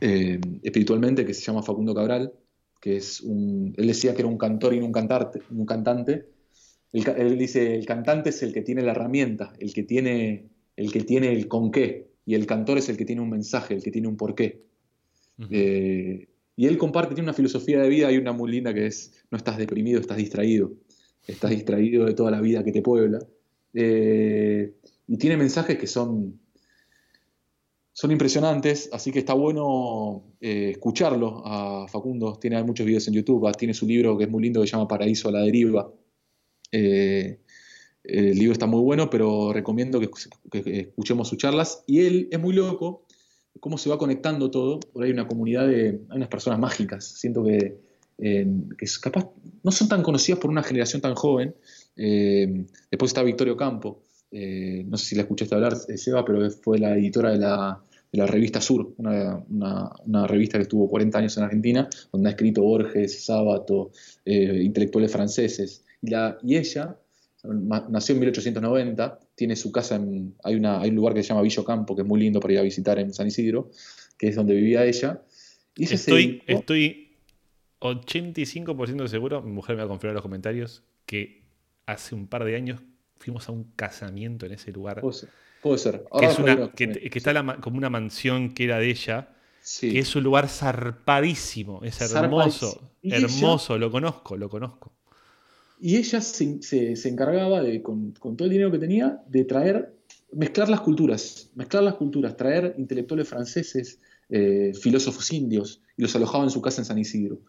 eh, espiritualmente, que se llama Facundo Cabral, que es un, él decía que era un cantor y no un cantante, un cantante. Él dice, el cantante es el que tiene la herramienta, el que tiene el, que tiene el con qué, y el cantor es el que tiene un mensaje, el que tiene un porqué. Ujú. Eh, y él comparte, tiene una filosofía de vida, hay una muy linda que es, no estás deprimido, estás distraído. Estás distraído de toda la vida que te puebla. Eh, y tiene mensajes que son, son impresionantes, así que está bueno eh, escucharlo a Facundo. Tiene muchos videos en YouTube, ah, tiene su libro que es muy lindo que se llama Paraíso a la deriva. Eh, el libro está muy bueno, pero recomiendo que, escuchemos sus charlas. Y él es muy loco, cómo se va conectando todo. Por ahí hay una comunidad de. Hay unas personas mágicas. Siento que, eh, que es capaz. No son tan conocidas por una generación tan joven. Después está Victorio Campo. no sé si la escuchaste hablar, Seba, pero fue la editora de la, de la revista Sur, una, una- una revista que estuvo 40 años en Argentina, donde ha escrito Borges, Sábato, eh, intelectuales franceses. Y, la, y ella nació en 1890, tiene su casa en. Hay, una, hay un lugar que se llama Villo Campo, que es muy lindo para ir a visitar en San Isidro, que es donde vivía ella. Y ella se Estoy, estoy 85% seguro, mi mujer me va a confirmar en los comentarios, que hace un par de años fuimos a un casamiento en ese lugar. Puede ser. Puede ser. que, Ahora es una- después que, diré. que está la como una mansión que era de ella, Sí. que es un lugar zarpadísimo, es hermoso, ella- hermoso, lo conozco, lo conozco. Y ella se, se- se encargaba de, con, con todo el dinero que tenía, de traer, mezclar las culturas, mezclar las culturas, traer intelectuales franceses, eh, filósofos indios, y los alojaba en su casa en San Isidro,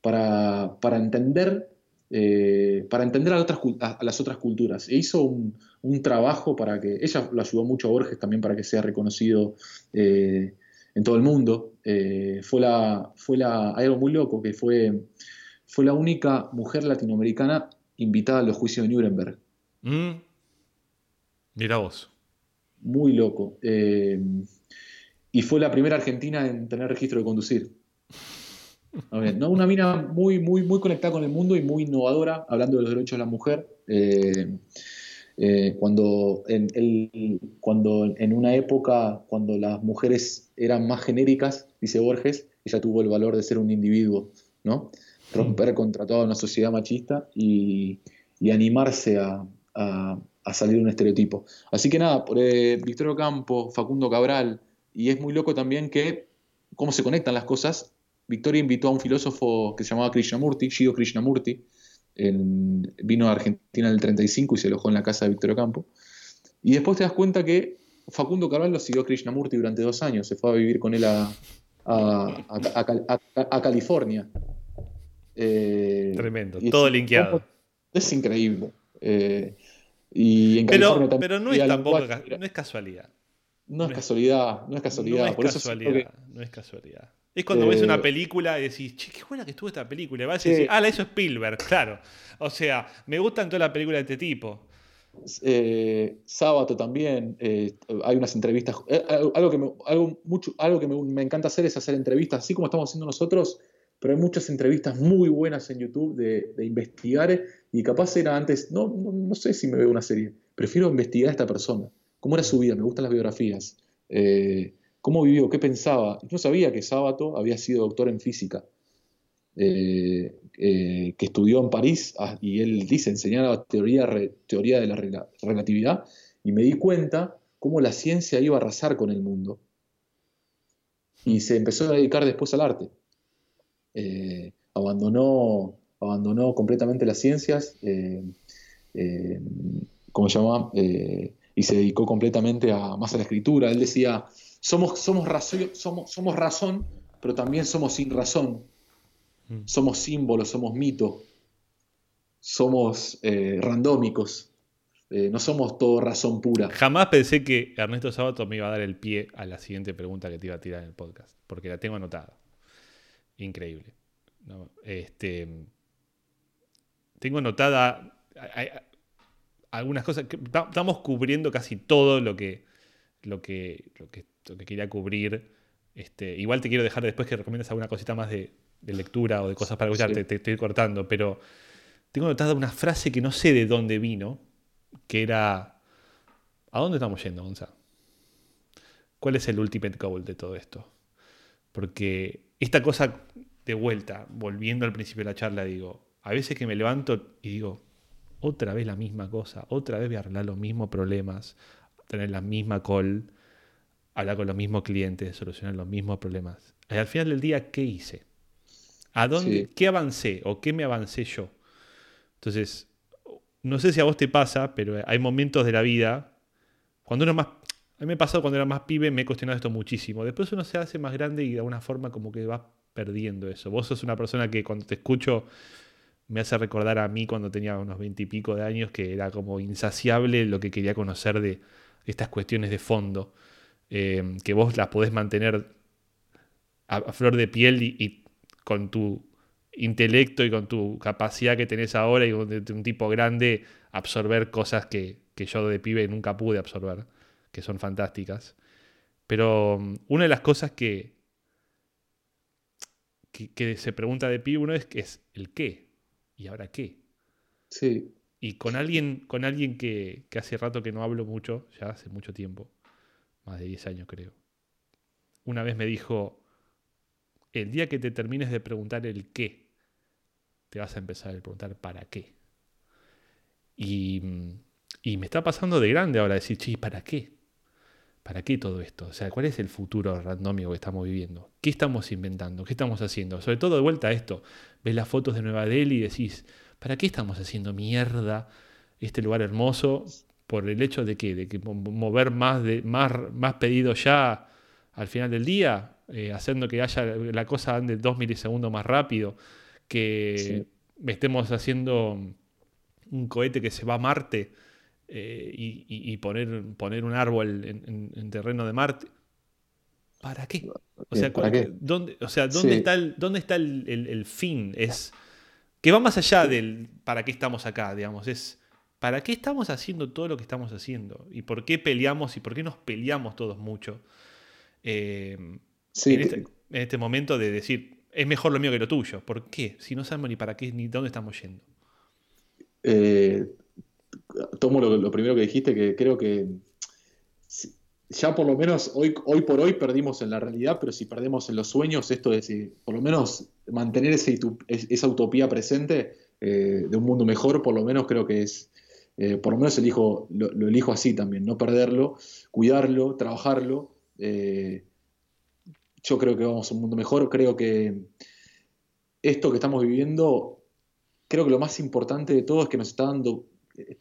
para, para entender, eh, para entender a, otras, las otras culturas. E hizo un, un trabajo para que, ella lo ayudó mucho a Borges también para que sea reconocido eh, en todo el mundo. Eh, fue la, fue la, hay algo muy loco, que fue fue la única mujer latinoamericana invitada a los juicios de Nuremberg. Mm. Mira vos. Muy loco. Eh, y fue la primera argentina en tener registro de conducir. ¿No? Una mina muy, muy, muy conectada con el mundo y muy innovadora, hablando de los derechos de la mujer. Eh, eh, cuando, en, el- cuando en una época, cuando las mujeres eran más genéricas, dice Borges, ella tuvo el valor de ser un individuo, ¿no? Romper contra toda una sociedad machista y, y animarse a, a- a salir de un estereotipo. Así que nada, por, eh, Victorio Campo, Facundo Cabral, y es muy loco también que cómo se conectan las cosas. Victoria invitó a un filósofo que se llamaba Krishnamurti, Shido Krishnamurti, en- vino a Argentina en el 35 y se alojó en la casa de Victorio Campo. Y después te das cuenta que Facundo Cabral lo siguió a Krishnamurti durante dos años, se fue a vivir con él a, a- a- a Cal- a- a California. Eh, Tremendo, y es- todo linkeado. Es increíble. Eh, y en Pero, California también pero no es tampoco lenguaje, no es casualidad. no es casualidad, no es casualidad. No es Por eso siento casualidad. que- No es casualidad. Es cuando Eh, ves una película y decís, che, qué buena que estuvo esta película. Y vas a decir, ah, la hizo Spielberg, claro. O sea, me gustan todas las películas de este tipo. eh, Sábato también, eh, hay unas entrevistas. eh, algo que, me, algo mucho, algo que me, me encanta hacer es hacer entrevistas, así como estamos haciendo nosotros, pero hay muchas entrevistas muy buenas en YouTube de, de investigar y capaz era antes, no, no, no sé si me veo una serie, prefiero investigar a esta persona, cómo era su vida, me gustan las biografías, eh, cómo vivió, qué pensaba. Yo sabía que Sábato había sido doctor en física. eh, eh, que estudió en París ah, y él dice enseñaba teoría, de la rela- relatividad y me di cuenta cómo la ciencia iba a arrasar con el mundo y se empezó a dedicar después al arte. Eh, abandonó, abandonó completamente las ciencias, ¿cómo se llama? Y se dedicó completamente más a la escritura. Él decía, somos, somos, razón, somos, somos razón, pero también somos sin razón. Mm. Somos símbolos, somos mito. somos eh, randómicos. Eh, no somos todo razón pura. Jamás pensé que Ernesto Sabato me iba a dar el pie a la siguiente pregunta que te iba a tirar en el podcast, porque la tengo anotada. Increíble. No, este, tengo anotada hay- hay- algunas cosas. que- ta- estamos cubriendo casi todo lo que, lo que, lo que, lo que quería cubrir. Este, igual te quiero dejar después que recomiendas alguna cosita más de, de lectura o de cosas para escuchar, Sí. te, te estoy cortando, pero tengo anotada una frase que no sé de dónde vino, que era... ¿A dónde estamos yendo, Gonza? ¿Cuál es el ultimate goal de todo esto? Porque esta cosa de vuelta, volviendo al principio de la charla, digo, a veces que me levanto y digo, otra vez la misma cosa, otra vez voy a arreglar los mismos problemas, tener la misma call, hablar con los mismos clientes, solucionar los mismos problemas. Y al final del día, ¿qué hice? ¿A dónde, Sí. qué avancé o qué me avancé yo? Entonces, no sé si a vos te pasa, pero hay momentos de la vida, cuando uno más... A mí me pasado cuando era más pibe, me he cuestionado esto muchísimo. Después uno se hace más grande y de alguna forma como que va perdiendo eso. Vos sos una persona que cuando te escucho me hace recordar a mí cuando tenía unos veintipico de años, que era como insaciable lo que quería conocer de estas cuestiones de fondo, eh, que vos las podés mantener a, a flor de piel y, y con tu intelecto y con tu capacidad que tenés ahora y de, de un tipo grande absorber cosas que, que yo de pibe nunca pude absorber, que son fantásticas. Pero um, una de las cosas que, que, que se pregunta de pibe uno es, es el qué. ¿Y ahora qué? Sí, Y con alguien, con alguien que, que hace rato que no hablo mucho, ya hace mucho tiempo, más de 10 años creo, una vez me dijo, el día que te termines de preguntar el qué, te vas a empezar a preguntar para qué. Y, mm, y me está pasando de grande ahora decir, sí, ¿para qué? ¿Para qué todo esto? O sea, ¿cuál es el futuro randómico que estamos viviendo? ¿Qué estamos inventando? ¿Qué estamos haciendo? Sobre todo de vuelta a esto. Ves las fotos de Nueva Delhi y decís, ¿para qué estamos haciendo mierda este lugar hermoso? Por el hecho de que, de que mo- mover más, de, más, más pedidos ya al final del día, eh, haciendo que haya la cosa ande dos milisegundos más rápido, que estemos haciendo un cohete que se va a Marte eh, y, poner, poner un árbol en, en- en terreno de Marte. ¿Para qué? O sea, ¿para cuál- qué? ¿dónde, o sea, ¿dónde Sí. está, el, dónde está el, el- el fin? Es que va más allá del para qué estamos acá, digamos. Es para qué estamos haciendo todo lo que estamos haciendo y por qué peleamos y por qué nos peleamos todos mucho. Eh, sí, en, este, en este momento de decir, es mejor lo mío que lo tuyo. ¿Por qué? Si no sabemos ni para qué ni dónde estamos yendo. eh, tomo lo, lo primero que dijiste, que creo que ya por lo menos hoy, hoy por hoy perdimos en la realidad, pero si perdemos en los sueños, esto de si, por lo menos mantener ese, es- esa utopía presente eh, de un mundo mejor, por lo menos creo que es, eh, por lo menos elijo, lo, elijo así también, no perderlo, cuidarlo, trabajarlo. eh, yo creo que vamos a un mundo mejor, creo que esto que estamos viviendo creo que lo más importante de todo es que nos está dando,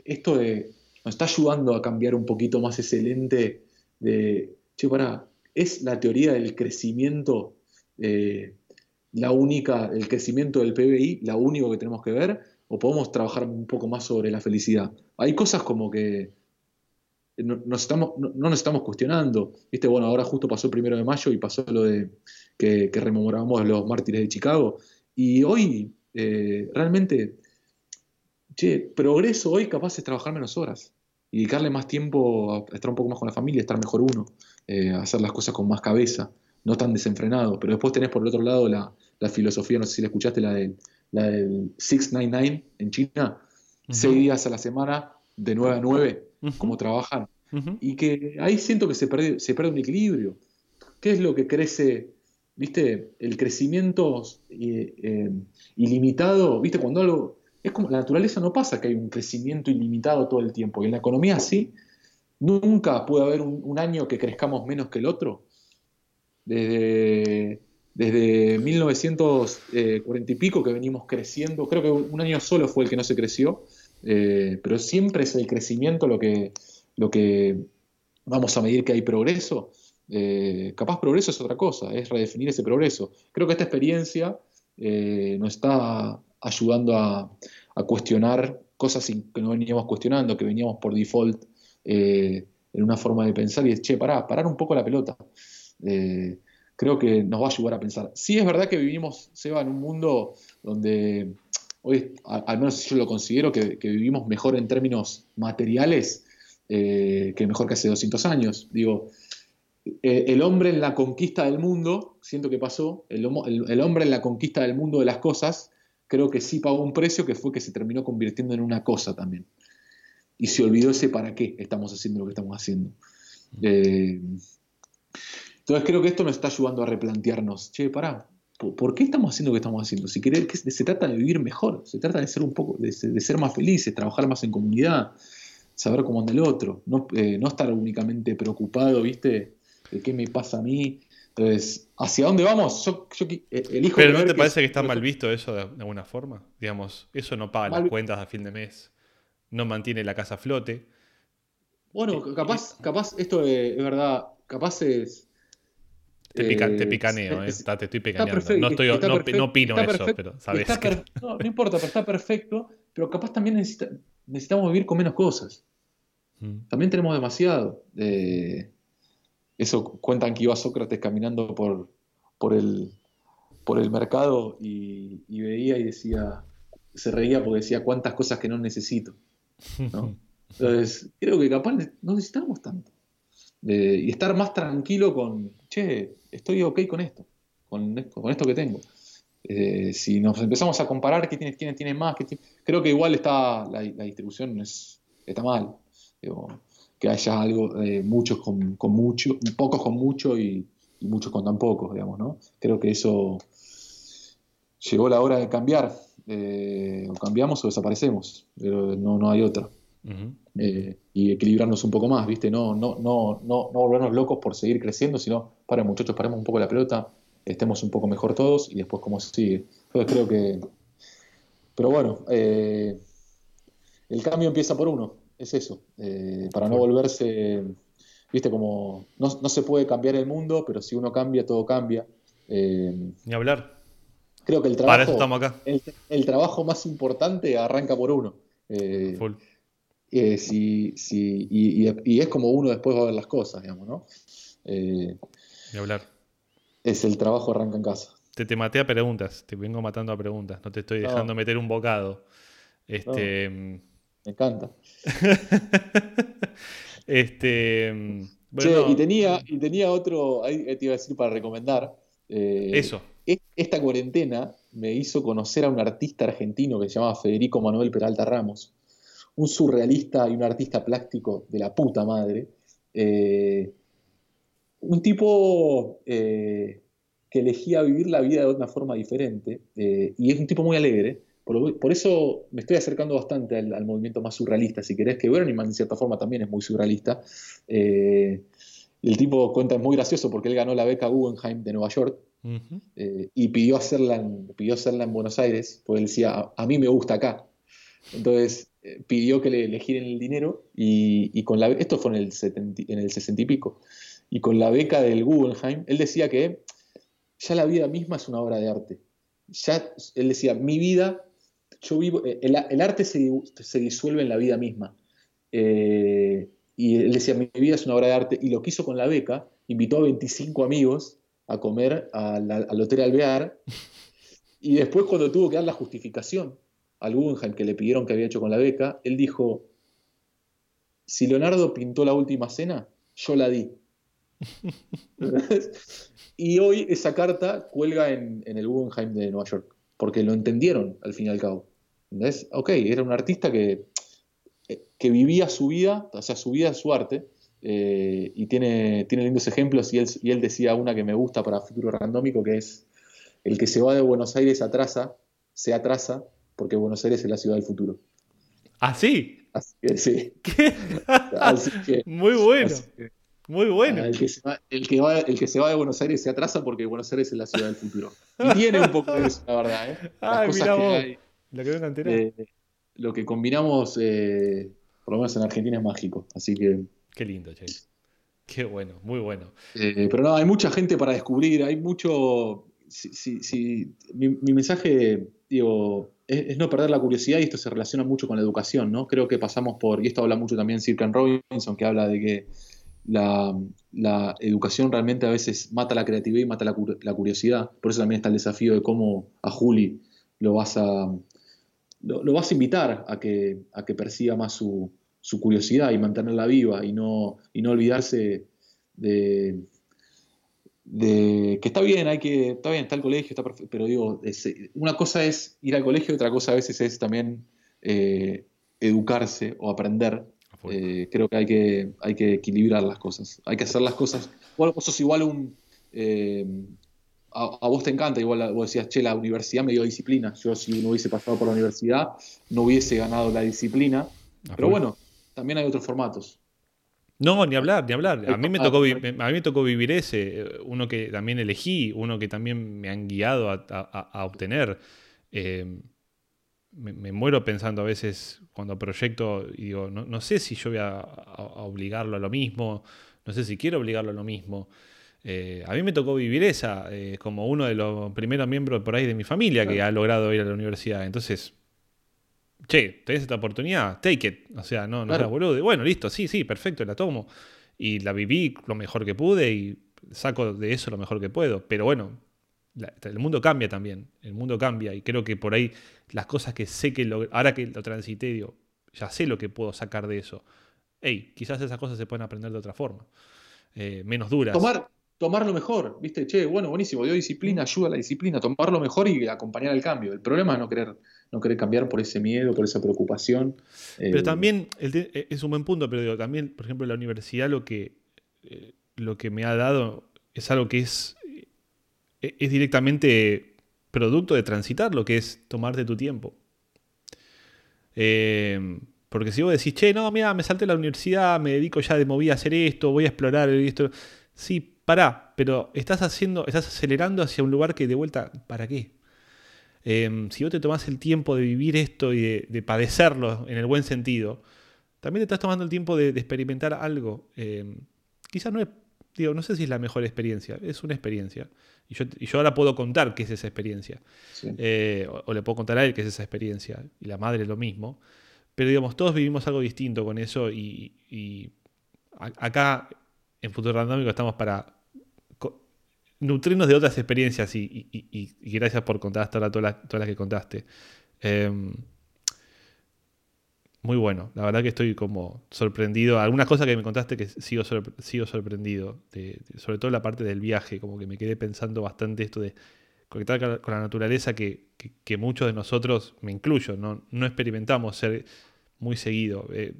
esto de, nos está ayudando a cambiar un poquito más ese lente de, che, pará, es la teoría del crecimiento, eh, la única, el crecimiento del PBI, la único que tenemos que ver, o podemos trabajar un poco más sobre la felicidad. Hay cosas como que no, nos estamos, cuestionando. ¿Viste? Bueno, ahora justo pasó el primero de mayo y pasó lo de que, que rememoramos los mártires de Chicago. Y hoy, eh, realmente, che, progreso hoy capaz es trabajar menos horas dedicarle más tiempo a estar un poco más con la familia, estar mejor uno, eh, hacer las cosas con más cabeza, no tan desenfrenado. Pero después tenés por el otro lado la, la filosofía, no sé si la escuchaste, la del, la del 699 en China, seis días a la semana, de 9 a 9, Ujú. como trabajan. Y que ahí siento que se pierde, se pierde un equilibrio. ¿Qué es lo que crece? ¿Viste? El crecimiento eh, eh, ilimitado, ¿viste? Cuando algo. Es como la naturaleza no pasa que hay un crecimiento ilimitado todo el tiempo. Y en la economía sí. Nunca puede haber un, un año que crezcamos menos que el otro. Desde, desde 1940 y pico que venimos creciendo. Creo que un año solo fue el que no se creció. eh, pero siempre es el crecimiento lo que, lo que vamos a medir que hay progreso. Eh, capaz progreso es otra cosa, es redefinir ese progreso. Creo que esta experiencia eh, nos está ayudando a, cuestionar cosas que no veníamos cuestionando, que veníamos por default eh, en una forma de pensar y es, che, pará, parar un poco la pelota. Eh, creo que nos va a ayudar a pensar. Sí es verdad que vivimos, Seba, en un mundo donde hoy, al menos yo lo considero, que, que vivimos mejor en términos materiales eh, que mejor que hace 200 años. Digo, eh, el hombre en la conquista del mundo, siento que pasó, el, homo- el- el hombre en la conquista del mundo de las cosas, creo que sí pagó un precio que fue que se terminó convirtiendo en una cosa también. Y se olvidó ese para qué estamos haciendo lo que estamos haciendo. Eh, entonces creo que esto nos está ayudando a replantearnos, che, pará, ¿por, qué estamos haciendo lo que estamos haciendo? Si querés, que se, trata de vivir mejor, se trata de ser un poco, de, ser- de ser más felices, trabajar más en comunidad, saber cómo anda el otro, no, eh, no estar únicamente preocupado, ¿viste? De qué me pasa a mí. Entonces, ¿hacia dónde vamos? Yo, yo eh, elijo Pero ¿no te parece que es- está mal visto eso de, de alguna forma? Digamos, eso no paga Mal- las cuentas a fin de mes, no mantiene la casa a flote. Bueno, capaz, capaz esto es, es verdad, capaz es... Te, pica- eh, te picaneo, eh, es- está- te estoy picaneando. perfecto. no, estoy, no, perfecto, no opino eso, perfecto, pero sabes está que... <laughs> no, no importa, pero está perfecto. Pero capaz también necesita- necesitamos vivir con menos cosas. Mm. También tenemos demasiado. Eh, eso cuentan que iba Sócrates caminando por, por, el, por el mercado y, y veía y decía, se reía porque decía cuántas cosas que no necesito. ¿no? <laughs> Entonces, creo que capaz no necesitamos tanto. Eh, y estar más tranquilo con, che, estoy ok con esto, con con esto que tengo. Eh, si nos empezamos a comparar qué tiene, quién tiene más, creo que igual está la, distribución es, está mal. Digo, que haya algo, eh, muchos con, con mucho, pocos con mucho y, y muchos con tan pocos, digamos, ¿no? Creo que eso llegó la hora de cambiar. Eh, o cambiamos o desaparecemos, pero no, no hay otra Eh, y equilibrarnos un poco más, ¿viste? No, no, no, no, no volvernos locos por seguir creciendo, sino, para muchachos, paremos un poco la pelota, estemos un poco mejor todos y después cómo sigue. Entonces creo que... Pero bueno, eh, el cambio empieza por uno, es eso, eh, para no volverse, ¿viste? Como no, no se puede cambiar el mundo, pero si uno cambia, todo cambia. Ni hablar. creo que el Para eso trabajo, estamos acá. el, el trabajo más importante arranca por uno. Eh, Full. Eh, si, si- y, y- y es como uno después va a ver las cosas, digamos, ¿no? Eh, Ni hablar. es el trabajo arranca en casa. Te, te maté a preguntas, te vengo matando a preguntas, no te estoy No. dejando meter un bocado. Este, Me encanta. <laughs> este, bueno, Che, no, y tenía, y tenía otro, ahí te iba a decir para recomendar. eh, eso. es- Esta cuarentena me hizo conocer a un artista argentino que se llama Federico Manuel Peralta Ramos, un surrealista y un artista plástico de la puta madre. Eh, un tipo eh, que elegía vivir la vida de una forma diferente eh, y es un tipo muy alegre. Por, por eso me estoy acercando bastante al, al movimiento más surrealista. Si querés que Burning Man, en cierta forma, también es muy surrealista. El tipo cuenta, es muy gracioso porque él ganó la beca Guggenheim de Nueva York y pidió hacerla, en, pidió hacerla en Buenos Aires, porque él decía, a, a mí me gusta acá. Entonces eh, pidió que le, le giren el dinero y, y con la, esto fue en el, 70 en el 60 y pico, y con la beca del Guggenheim, él decía que ya la vida misma es una obra de arte. Ya, él decía, mi vida, yo vivo, eh, el, el arte se, se disuelve en la vida misma. Eh, y él decía, mi vida es una obra de arte, y lo que hizo con la beca, invitó a 25 amigos a comer al, al Hotel Alvear, <laughs> y después cuando tuvo que dar la justificación al Guggenheim que le pidieron que había hecho con la beca, él dijo, si Leonardo pintó la última cena, yo la di. <laughs> y hoy esa carta cuelga en, en el Guggenheim de Nueva York, porque lo entendieron al fin y al cabo. ¿Entendés? Ok, era un artista que, que vivía su vida, o sea, su vida es su arte, eh, y tiene, tiene lindos ejemplos, y él, y él decía una que me gusta para futuro randómico, que es, el que se va de Buenos Aires atrasa, se atrasa, porque Buenos Aires es la ciudad del futuro. ¿Ah, sí? Así que sí. ¿Qué? <laughs> Así que, Muy bueno, así que, muy bueno. ah, el, que se va, el, que va, el que se va de Buenos Aires se atrasa porque Buenos Aires es la ciudad del futuro. Y tiene un poco de eso, la verdad. ¿eh? <laughs> Las Ay, cosas mirá que vos. hay, Lo que eh, lo que combinamos, eh, por lo menos en Argentina, es mágico. Así que. Qué lindo, che. Qué bueno, muy bueno. Eh, pero no, hay mucha gente para descubrir, hay mucho. Si, si- si- mi, mi mensaje, digo, es, no perder la curiosidad y esto se relaciona mucho con la educación, ¿no? Creo que pasamos por, y esto habla mucho también Sir Robinson, que habla de que la, la educación realmente a veces mata la creatividad y mata la, la curiosidad. Por eso también está el desafío de cómo a Juli lo vas a, lo vas a invitar a que, a que persiga más su, su curiosidad y mantenerla viva y no, y no olvidarse de, de que está bien, hay que, está bien, está el colegio, está perfecto, pero digo, es- una cosa es ir al colegio, otra cosa a veces es también eh, educarse o aprender. Eh, creo que hay, que hay que equilibrar las cosas, hay que hacer las cosas. Vos, vos sos igual un... eh, a, a vos te encanta, igual vos decías, che, la universidad me dio disciplina. Yo si no hubiese pasado por la universidad, no hubiese ganado la disciplina. Pero bueno, también hay otros formatos. No, ni hablar, ni hablar. A mí me Ah, tocó, a mí me tocó vivir ese, eh, uno que también elegí, uno que también me han guiado a, a- a- a obtener. Eh, me, me muero pensando a veces cuando proyecto y digo, no, no sé si yo voy a, a- a obligarlo a lo mismo, no sé si quiero obligarlo a lo mismo. Eh, a mí me tocó vivir esa, eh, como uno de los primeros miembros por ahí de mi familia que ha logrado ir a la universidad. Entonces, che, tenés esta oportunidad, take it. O sea, no, no Claro. seas boludo. Y Bueno, listo, sí, sí, perfecto, la tomo. Y la viví lo mejor que pude y saco de eso lo mejor que puedo. Pero bueno, la- el mundo cambia también. El mundo cambia y creo que por ahí las cosas que sé que lo, ahora que lo transité, digo, ya sé lo que puedo sacar de eso. Ey, quizás esas cosas se pueden aprender de otra forma. Eh, menos duras. Tomar, tomar lo mejor, ¿viste? Che, bueno, buenísimo, dio disciplina, ayuda a la disciplina, tomar lo mejor y acompañar el cambio. El problema es no querer, no querer cambiar por ese miedo, por esa preocupación. Pero Eh, también el eh, es un buen punto, pero digo, también, por ejemplo, la universidad lo que, eh, lo que me ha dado es algo que es, es directamente producto de transitar, lo que es tomarte tu tiempo. Eh, porque si vos decís, che, no, mira, me salté la universidad, me dedico ya de movida a hacer esto, voy a explorar esto. Sí, pará, pero estás haciendo, estás acelerando hacia un lugar que de vuelta, ¿para qué? Eh, si vos te tomás el tiempo de vivir esto y de, de padecerlo en el buen sentido, también te estás tomando el tiempo de, de experimentar algo. Eh, quizás no es, digo, no sé si es la mejor experiencia, es una experiencia. Y yo, y yo ahora puedo contar qué es esa experiencia. sí. Eh, o, o le puedo contar a él qué es esa experiencia. Y la madre lo mismo. Pero digamos, todos vivimos algo distinto con eso y, y a- acá en Futuro Randómico estamos para nutrirnos de otras experiencias y, gracias por contar hasta ahora todas las, que contaste. Em, muy bueno, la verdad que estoy como sorprendido. Algunas cosas que me contaste que sigo, sigo sorprendido, sobre todo la parte del viaje, como que me quedé pensando bastante esto de conectar con la- naturaleza que muchos de nosotros, me incluyo, no, no experimentamos ser muy seguido. Eh,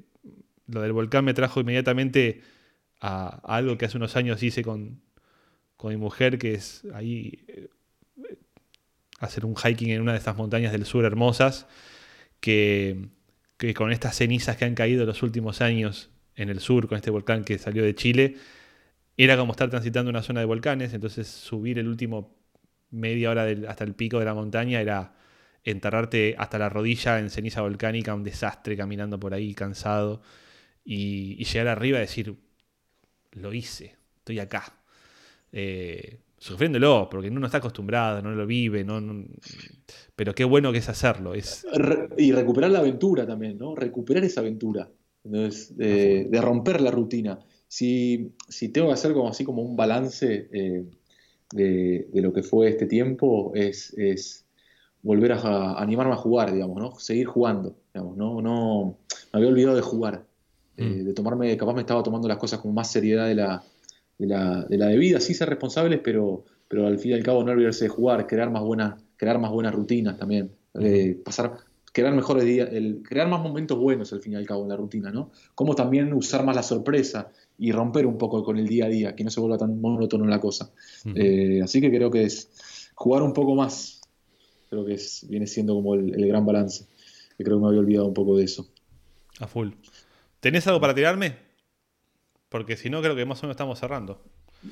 lo del volcán me trajo inmediatamente a, a algo que hace unos años hice con, con mi mujer, que es ahí eh, hacer un hiking en una de estas montañas del sur hermosas, que, que con estas cenizas que han caído los últimos años en el sur, con este volcán que salió de Chile, era como estar transitando una zona de volcanes, entonces subir el último media hora hasta el pico de la montaña era enterrarte hasta la rodilla en ceniza volcánica, un desastre caminando por ahí cansado, y, y llegar arriba y decir, lo hice, estoy acá. Eh, sufriéndolo, porque uno no está acostumbrado, no lo vive, no, no- pero qué bueno que es hacerlo. Es, y recuperar la aventura también, ¿no? Recuperar esa aventura. Entonces, de, de romper la rutina. Si, si tengo que hacer como así como un balance eh, de, de lo que fue este tiempo, es, es volver a, a animarme a jugar, digamos, ¿no? Seguir jugando, digamos, ¿no? no me había olvidado de jugar, eh, Mm. de tomarme, capaz me estaba tomando las cosas con más seriedad de la, de la, de la debida, sí ser responsables, pero, pero al fin y al cabo no olvidarse de jugar, crear más buenas, crear más buenas rutinas también, eh, pasar, crear mejores días, el, crear más momentos buenos al fin y al cabo en la rutina, ¿no? Como también usar más la sorpresa y romper un poco con el día a día, que no se vuelva tan monótono la cosa. Eh, así que creo que es jugar un poco más, creo que es, viene siendo como el, el gran balance, que creo que me había olvidado un poco de eso. a full. ¿Tenés algo para tirarme? Porque si no, creo que más o menos estamos cerrando.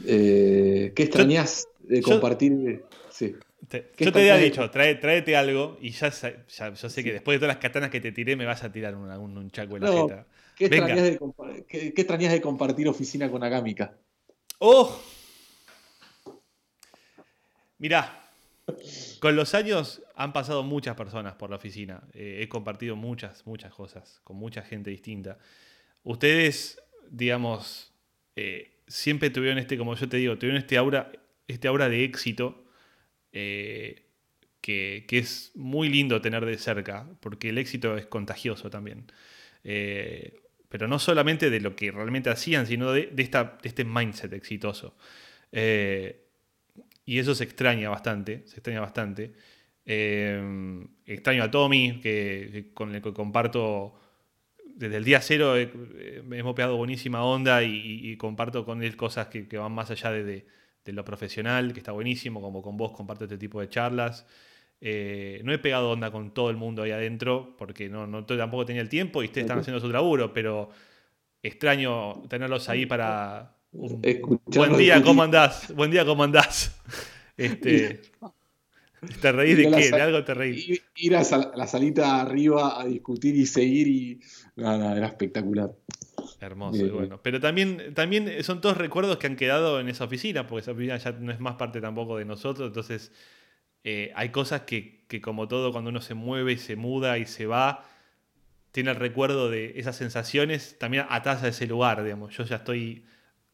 Eh, ¿Qué extrañas de yo- compartir? Sí. Te- ¿Qué yo te había dicho, trae, tráete algo y ya, yo sé que después de todas las katanas que te tiré me vas a tirar un, un, un chaco en la jeta. ¿Qué Venga. extrañas, de, compa- qué- qué extrañas de compartir oficina con Agámica? ¡Oh! Mirá, Con los años han pasado muchas personas por la oficina. Eh, he compartido muchas, muchas cosas con mucha gente distinta. Ustedes, digamos, eh, siempre tuvieron este, como yo te digo, tuvieron este aura, este aura de éxito eh, que, que es muy lindo tener de cerca, porque el éxito es contagioso también. Eh, pero no solamente de lo que realmente hacían, sino de, de esta, de este mindset exitoso. Y eso se extraña bastante, se extraña bastante. Extraño a Tommy, que con el que comparto desde el día cero, eh, eh, hemos pegado buenísima onda y, y- y comparto con él cosas que, que van más allá de, de- de lo profesional, que está buenísimo, como con vos comparto este tipo de charlas. Eh, no he pegado onda con todo el mundo ahí adentro, porque no, no tampoco tenía el tiempo y ustedes están haciendo su laburo, pero extraño tenerlos ahí para un buen día. ¿cómo andás? Buen día, ¿cómo andás? Este, <laughs> ¿Te reís de qué? ¿De algo te reís? Ir, ir a sal- la salita arriba a discutir y seguir y. No, no, era espectacular. Hermoso, Bien. y bueno. Pero también, también son todos recuerdos que han quedado en esa oficina, porque esa oficina ya no es más parte tampoco de nosotros, entonces eh, hay cosas que, que como todo cuando uno se mueve y se muda y se va, tiene el recuerdo de esas sensaciones también atrás a ese lugar, digamos. Yo ya estoy,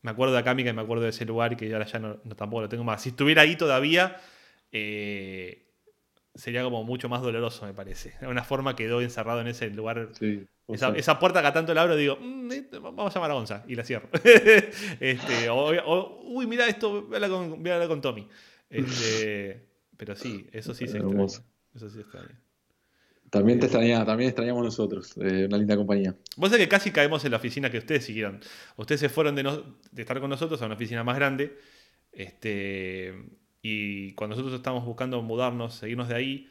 me acuerdo de Acámica y me acuerdo de ese lugar y que ahora ya no, no- tampoco lo tengo más. Si estuviera ahí todavía, eh, sería como mucho más doloroso, me parece. De alguna forma quedó encerrado en ese lugar Sí, esa, puerta que a tanto la abro, digo, "Mm, eh, vamos a llamar a Gonza y la cierro. <laughs> este, o, o, uy, mira esto, voy a hablar con, voy a hablar con Tommy. Este, <laughs> pero sí, eso sí se extraña. Eso sí extraña. También te extrañaba, también extrañamos nosotros. eh, una linda compañía. Vos sabés que casi caemos en la oficina que ustedes siguieron. Ustedes se fueron de, no- de estar con nosotros a una oficina más grande. Este, y cuando nosotros estábamos buscando mudarnos, seguirnos de ahí,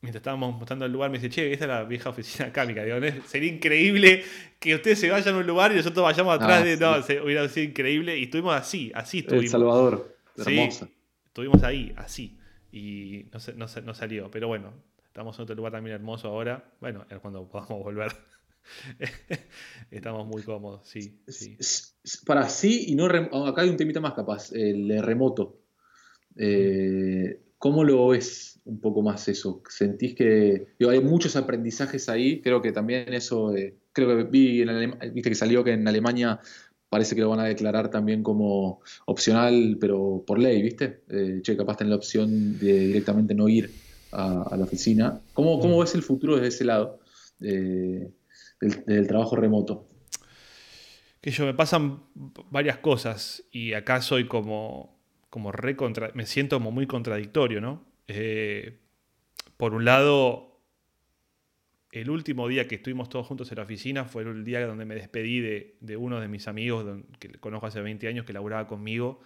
mientras estábamos mostrando el lugar, me dice, che, esta es la vieja oficina <laughs> cámica. Digo, "No, sería increíble que ustedes se vayan a un lugar y nosotros vayamos atrás Ah, de. sí. No, se- hubiera sido increíble. Y estuvimos así, así El estuvimos. Salvador, Sí. hermosa. Estuvimos ahí, así. Y no, se- no, no salió. Pero bueno, estamos en otro lugar también hermoso ahora. Bueno, es cuando podamos volver. <laughs> Estamos muy cómodos, sí. sí. Para sí y no. Acá hay un temita más capaz, el de remoto. Eh, ¿Cómo lo ves un poco más eso? ¿Sentís que digo, hay muchos aprendizajes ahí? Creo que también eso, eh, creo que vi en Alem- viste que salió que en Alemania parece que lo van a declarar también como opcional, pero por ley, ¿viste? Eh, che, capaz ten la opción de directamente no ir a, a la oficina. ¿Cómo, cómo ves el futuro desde ese lado eh, del, del trabajo remoto? Que yo me pasan varias cosas y acá soy como, como re contra- me siento como muy contradictorio, ¿no? Eh, por un lado, el último día que estuvimos todos juntos en la oficina fue el día donde me despedí de, de uno de mis amigos que conozco hace 20 años que laburaba conmigo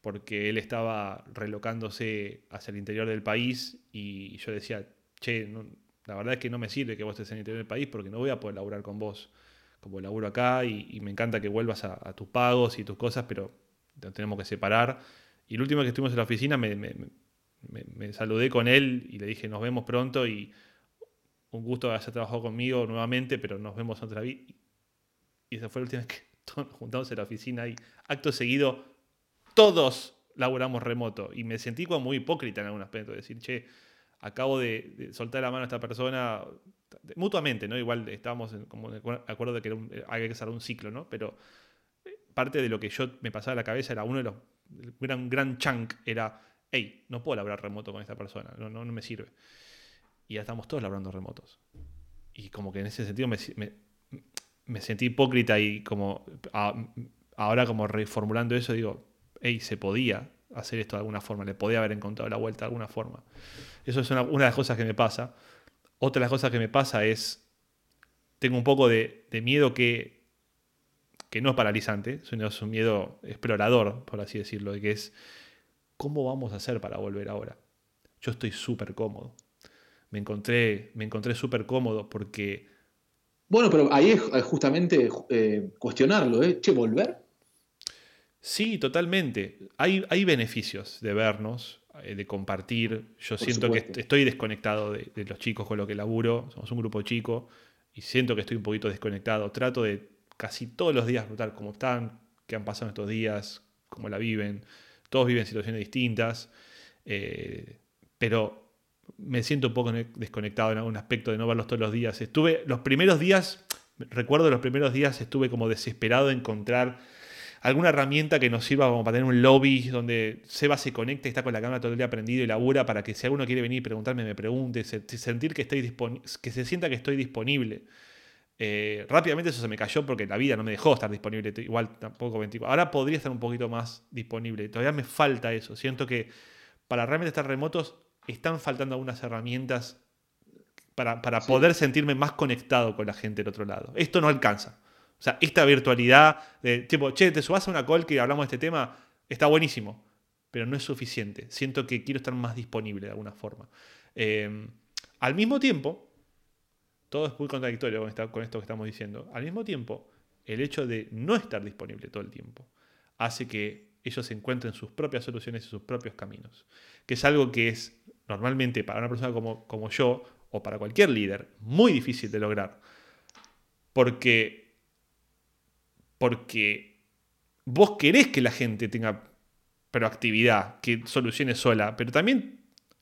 porque él estaba relocándose hacia el interior del país y yo decía, che, no- la verdad es que no me sirve que vos estés en el interior del país porque no voy a poder laburar con vos como laburo acá y, y me encanta que vuelvas a, a tus pagos y tus cosas, pero nos tenemos que separar. Y el último que estuvimos en la oficina me, saludé con él y le dije nos vemos pronto y un gusto haber trabajado conmigo nuevamente, pero nos vemos otra vez. Y esa fue la última vez que <laughs> todos juntamos en la oficina y acto seguido todos laburamos remoto. Y me sentí como muy hipócrita en algún aspecto, decir, che, acabo de, de soltar la mano a esta persona mutuamente, ¿no? Igual estábamos en, de acuerdo de que un- había que cerrar un ciclo, ¿no? Pero eh, parte de lo que yo me pasaba a la cabeza era uno de los el gran, gran chunk era, hey, no puedo laburar remoto con esta persona, no, no, me sirve. Y ya estamos todos laburando remotos. Y como que en ese sentido me, me- me sentí hipócrita y como ahora como reformulando eso digo, hey, se podía hacer esto de alguna forma, le podía haber encontrado la vuelta de alguna forma. Eso es una, una de las cosas que me pasa. Otra de las cosas que me pasa es, tengo un poco de, de miedo que, que no es paralizante, sino es un miedo explorador, por así decirlo, de que es, ¿cómo vamos a hacer para volver ahora? Yo estoy súper cómodo. Me encontré, me encontré súper cómodo porque Bueno, pero ahí es justamente eh, cuestionarlo, ¿eh? Che, ¿volver? Sí, totalmente. Hay, hay beneficios de vernos, eh, de compartir. Yo Por siento que supuesto. estoy desconectado de, de los chicos con los que laburo. Somos un grupo chico y siento que estoy un poquito desconectado. Trato de casi todos los días notar cómo están, qué han pasado estos días, cómo la viven. Todos viven situaciones distintas. eh, pero me siento un poco ne- desconectado en algún aspecto de no verlos todos los días. Estuve los primeros días, recuerdo los primeros días estuve como desesperado de encontrar alguna herramienta que nos sirva como para tener un lobby donde Seba se conecte, está con la cámara todo el día prendido y labura para que si alguno quiere venir y preguntarme, me pregunte, se- sentir que, estoy que se sienta que estoy disponible. Eh, rápidamente eso se me cayó porque la vida no me dejó estar disponible, igual tampoco 24. Ahora podría estar un poquito más disponible, todavía me falta eso. Siento que para realmente estar remotos están faltando algunas herramientas para, para Sí. poder sentirme más conectado con la gente del otro lado. Esto no alcanza. O sea, esta virtualidad de tipo, che, te subas a una call que hablamos de este tema, está buenísimo, pero no es suficiente. Siento que quiero estar más disponible de alguna forma. Eh, al mismo tiempo, todo es muy contradictorio con, con esto que estamos diciendo. Al mismo tiempo, el hecho de no estar disponible todo el tiempo hace que ellos encuentren sus propias soluciones y sus propios caminos. Que es algo que es normalmente para una persona como, como yo o para cualquier líder muy difícil de lograr. Porque, porque vos querés que la gente tenga proactividad, que solucione sola, pero también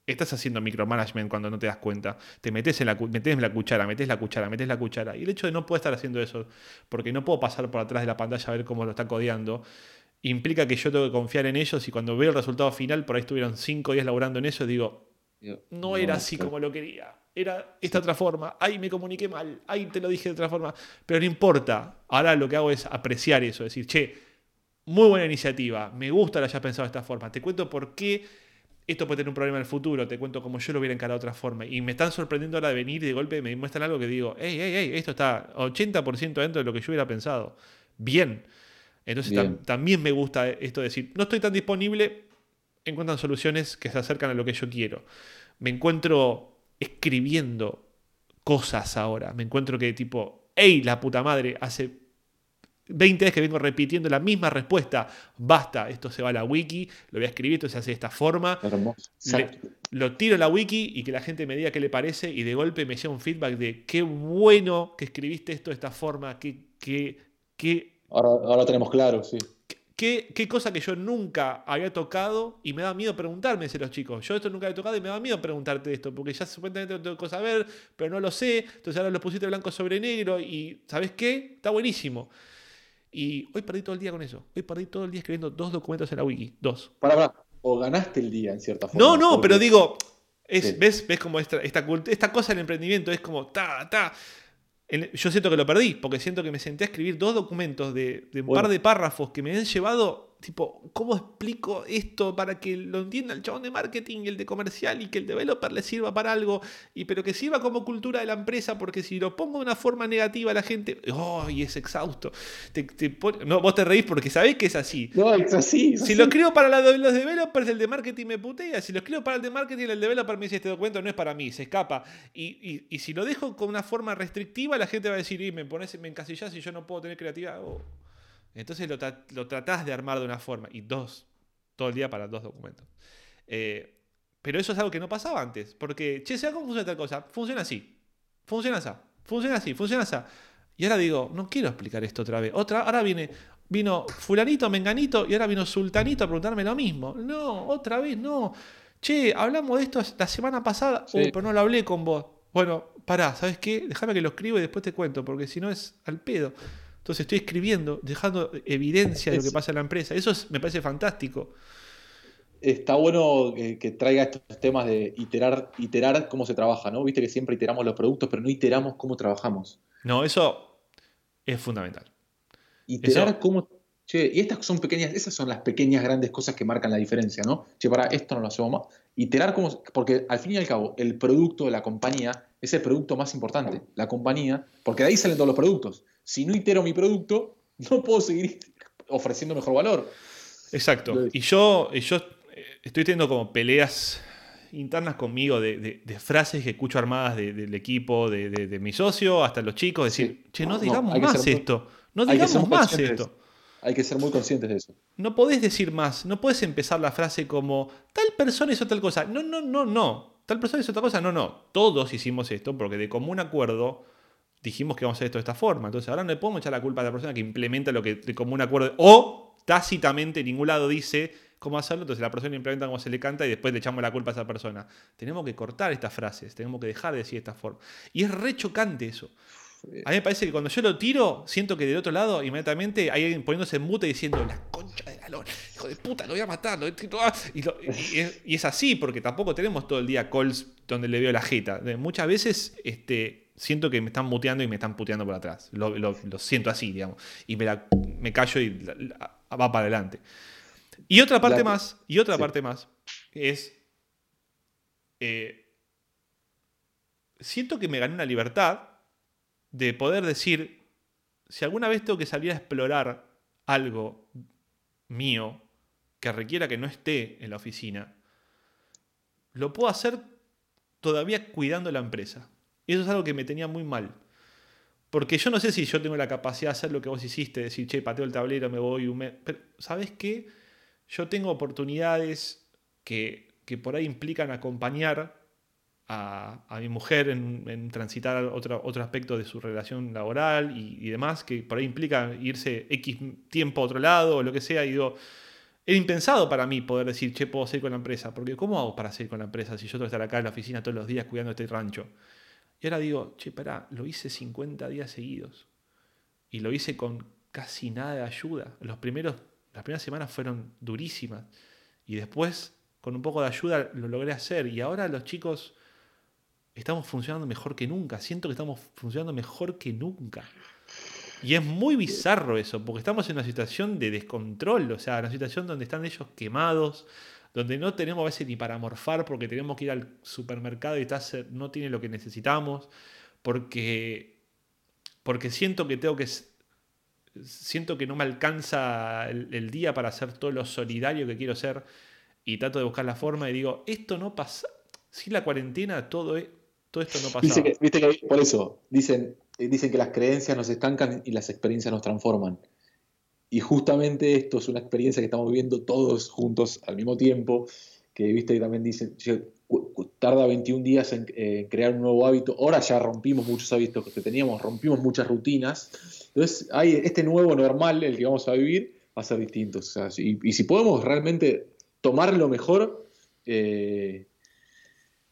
estás haciendo micromanagement cuando no te das cuenta. Te metes en la, metés la cuchara, metes la cuchara, metes la cuchara. Y el hecho de no poder estar haciendo eso, porque no puedo pasar por atrás de la pantalla a ver cómo lo está codeando, implica que yo tengo que confiar en ellos y cuando veo el resultado final, por ahí estuvieron cinco días laburando en eso, digo, no era así como lo quería. Era esta otra forma. Ay, me comuniqué mal. Ay, te lo dije de otra forma. Pero no importa. Ahora lo que hago es apreciar eso. Decir, che, muy buena iniciativa. Me gusta que lo hayas pensado de esta forma. Te cuento por qué esto puede tener un problema en el futuro. Te cuento cómo yo lo hubiera encarado de otra forma. Y me están sorprendiendo ahora de venir y de golpe me muestran algo que digo, hey, hey, hey, esto está 80% dentro de lo que yo hubiera pensado. Bien. Entonces Bien. tam- también me gusta esto de decir, no estoy tan disponible, encuentran soluciones que se acercan a lo que yo quiero. Me encuentro escribiendo cosas ahora. Me encuentro que tipo, hey, la puta madre, hace 20 veces que vengo repitiendo la misma respuesta. Basta, esto se va a la wiki, lo voy a escribir, esto se hace de esta forma. Hermoso. Le- lo tiro a la wiki y que la gente me diga qué le parece y de golpe me llega un feedback de qué bueno que escribiste esto de esta forma, qué, qué, qué Ahora, ahora lo tenemos claro, sí. ¿Qué, qué cosa que yo nunca había tocado y me da miedo preguntarme, dicen los chicos. Yo esto nunca he tocado y me da miedo preguntarte esto, porque ya supuestamente lo tengo que saber, pero no lo sé. Entonces ahora lo pusiste blanco sobre negro y ¿sabes qué? Está buenísimo. Y hoy perdí todo el día con eso. Hoy perdí todo el día escribiendo dos documentos en la wiki. Dos. Para, para. O ganaste el día, en cierta forma. No, no, pero digo, es, Sí. ¿ves, ves como esta, esta, cosa en el emprendimiento es como, ta, ta. Yo siento que lo perdí, porque siento que me senté a escribir dos documentos de, de un Bueno. par de párrafos que me han llevado, tipo, ¿cómo explico esto para que lo entienda el chabón de marketing y el de comercial y que el developer le sirva para algo, y pero que sirva como cultura de la empresa, porque si lo pongo de una forma negativa a la gente, ¡oh! Y es exhausto. Te- te pone- no, vos te reís porque sabés que es así. No, es así. es Si así. lo escribo para la los developers, el de marketing me putea. Si lo escribo para el de marketing, el developer me dice este documento no es para mí, se escapa. Y, y- y si lo dejo con una forma restrictiva, la gente va a decir, y me pones, me encasillás y yo no puedo tener creatividad. Oh. Entonces lo, tra- lo tratás de armar de una forma. Y dos, todo el día para dos documentos. Eh, pero eso es algo que no pasaba antes. Porque, che, ¿sabes cómo funciona tal cosa? Funciona así. Funciona así. Funciona así. Funciona así. Y ahora digo, no quiero explicar esto otra vez. Otra, ahora viene, vino fulanito, menganito, y ahora vino sultanito a preguntarme lo mismo. No, otra vez no. Che, hablamos de esto la semana pasada, Sí. uh, pero no lo hablé con vos. Bueno, pará, ¿sabes qué? Déjame que lo escribo y después te cuento, porque si no es al pedo. Entonces estoy escribiendo, dejando evidencia de lo que pasa en la empresa. Eso es- me parece fantástico. Está bueno que, que traiga estos temas de iterar, iterar cómo se trabaja, ¿no? Viste que siempre iteramos los productos, pero no iteramos cómo trabajamos. No, eso es fundamental. Iterar Eso- cómo. Che, y estas son pequeñas, esas son las pequeñas grandes cosas que marcan la diferencia, ¿no? Che, para esto no lo hacemos más. Iterar cómo. Porque al fin y al cabo, el producto de la compañía es el producto más importante. La compañía, porque de ahí salen todos los productos. Si no itero mi producto, <laughs> no puedo seguir ofreciendo mejor valor. Exacto. Y yo, yo eh, estoy teniendo como peleas internas conmigo de, de- de frases que escucho armadas de- del equipo, de, mi socio, hasta los chicos, decir, Sí. che, no No, digamos más ser esto. No digamos más esto. Hay que ser muy conscientes de eso. No podés decir más, no puedes empezar la frase como tal persona hizo tal cosa. No, no, no, no. Tal persona hizo tal cosa. No, no. Todos hicimos esto porque de común acuerdo dijimos que vamos a hacer esto de esta forma. Entonces ahora no le podemos echar la culpa a la persona que implementa lo que de común acuerdo. O tácitamente en ningún lado dice cómo hacerlo, entonces la persona implementa como se le canta y después le echamos la culpa a esa persona. Tenemos que cortar estas frases, tenemos que dejar de decir esta forma. Y es re chocante eso. A mí me parece que cuando yo lo tiro, siento que del otro lado, inmediatamente hay alguien poniéndose en mute diciendo, la concha de la hijo de puta, lo voy a matar. lo- Y, lo- y es, así, porque tampoco tenemos todo el día calls donde le veo la jeta. Muchas veces este, siento que me están muteando y me están puteando por atrás. Lo, lo- lo siento así, digamos. Y me, la- me callo y la- la- va para adelante. Y otra parte más, y otra sí. parte más, es... eh, siento que me gané una libertad de poder decir, si alguna vez tengo que salir a explorar algo mío que requiera que no esté en la oficina, lo puedo hacer todavía cuidando la empresa. Y eso es algo que me tenía muy mal. Porque yo no sé si yo tengo la capacidad de hacer lo que vos hiciste, decir, che, pateo el tablero, me voy un. Pero, ¿sabes qué? Yo tengo oportunidades que, que por ahí implican acompañar a, a mi mujer en, transitar otro, otro aspecto de su relación laboral y, y demás, que por ahí implica irse X tiempo a otro lado o lo que sea. Y digo, era impensado para mí poder decir, che, puedo seguir con la empresa. Porque ¿cómo hago para seguir con la empresa si yo tengo que estar acá en la oficina todos los días cuidando este rancho? Y ahora digo, che, pará, lo hice 50 días seguidos. Y lo hice con casi nada de ayuda. Los primeros, las primeras semanas fueron durísimas. Y después, con un poco de ayuda, lo logré hacer. Y ahora los chicos estamos funcionando mejor que nunca. Siento que estamos funcionando mejor que nunca. Y es muy bizarro eso, porque estamos en una situación de descontrol, o sea, una situación donde están ellos quemados, donde no tenemos a veces ni para morfar porque tenemos que ir al supermercado y no tiene lo que necesitamos, porque, porque siento que tengo que... Siento que no me alcanza el, el día para hacer todo lo solidario que quiero ser y trato de buscar la forma y digo, esto no pasa. Sin la cuarentena todo, e- todo esto no pasaba. Dice que, viste que por eso dicen, eh, dicen que las creencias nos estancan y las experiencias nos transforman. Y justamente esto es una experiencia que estamos viviendo todos juntos al mismo tiempo, que viste que también dicen, tarda 21 días en, crear un nuevo hábito. Ahora ya rompimos muchos hábitos que teníamos, rompimos muchas rutinas. Entonces, hay este nuevo normal, el que vamos a vivir, va a ser distinto. Y si podemos realmente tomar lo mejor, eh,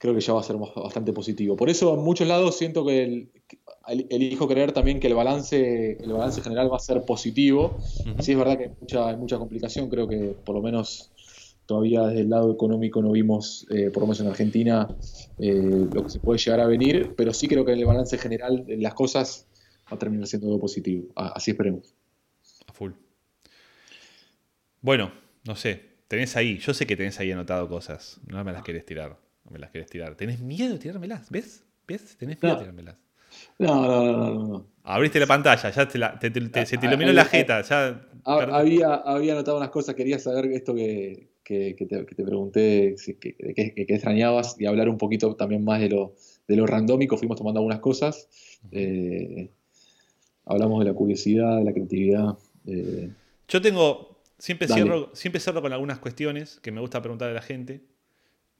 creo que ya va a ser bastante positivo. Por eso, en muchos lados siento que el- elijo creer también que el balance, el balance general va a ser positivo. Sí, es verdad que hay mucha, hay mucha complicación. Creo que por lo menos todavía desde el lado económico no vimos, eh, por lo menos en Argentina, eh, lo que se puede llegar a venir. Pero sí creo que en el balance general de las cosas va a terminar siendo algo positivo. Así esperemos. A full. Bueno, no sé. Tenés ahí, yo sé que tenés ahí anotado cosas. No me las querés tirar. Me las querés tirar. ¿Tenés miedo de tirármelas? ¿Ves? ¿Ves? Tenés miedo de tirármelas. No, no, no, no. no. Abriste la pantalla, ya te la- te- te- te- se te Ah, iluminó la ah, jeta. Ya. Había, había anotado unas cosas, quería saber esto que, que- que te, que te pregunté, que, extrañabas, y hablar un poquito también más de lo, de lo randómico, fuimos tomando algunas cosas, eh, hablamos de la curiosidad, de la creatividad, eh, Yo tengo. Siempre Dale. cierro, siempre cierro con algunas cuestiones que me gusta preguntar a la gente.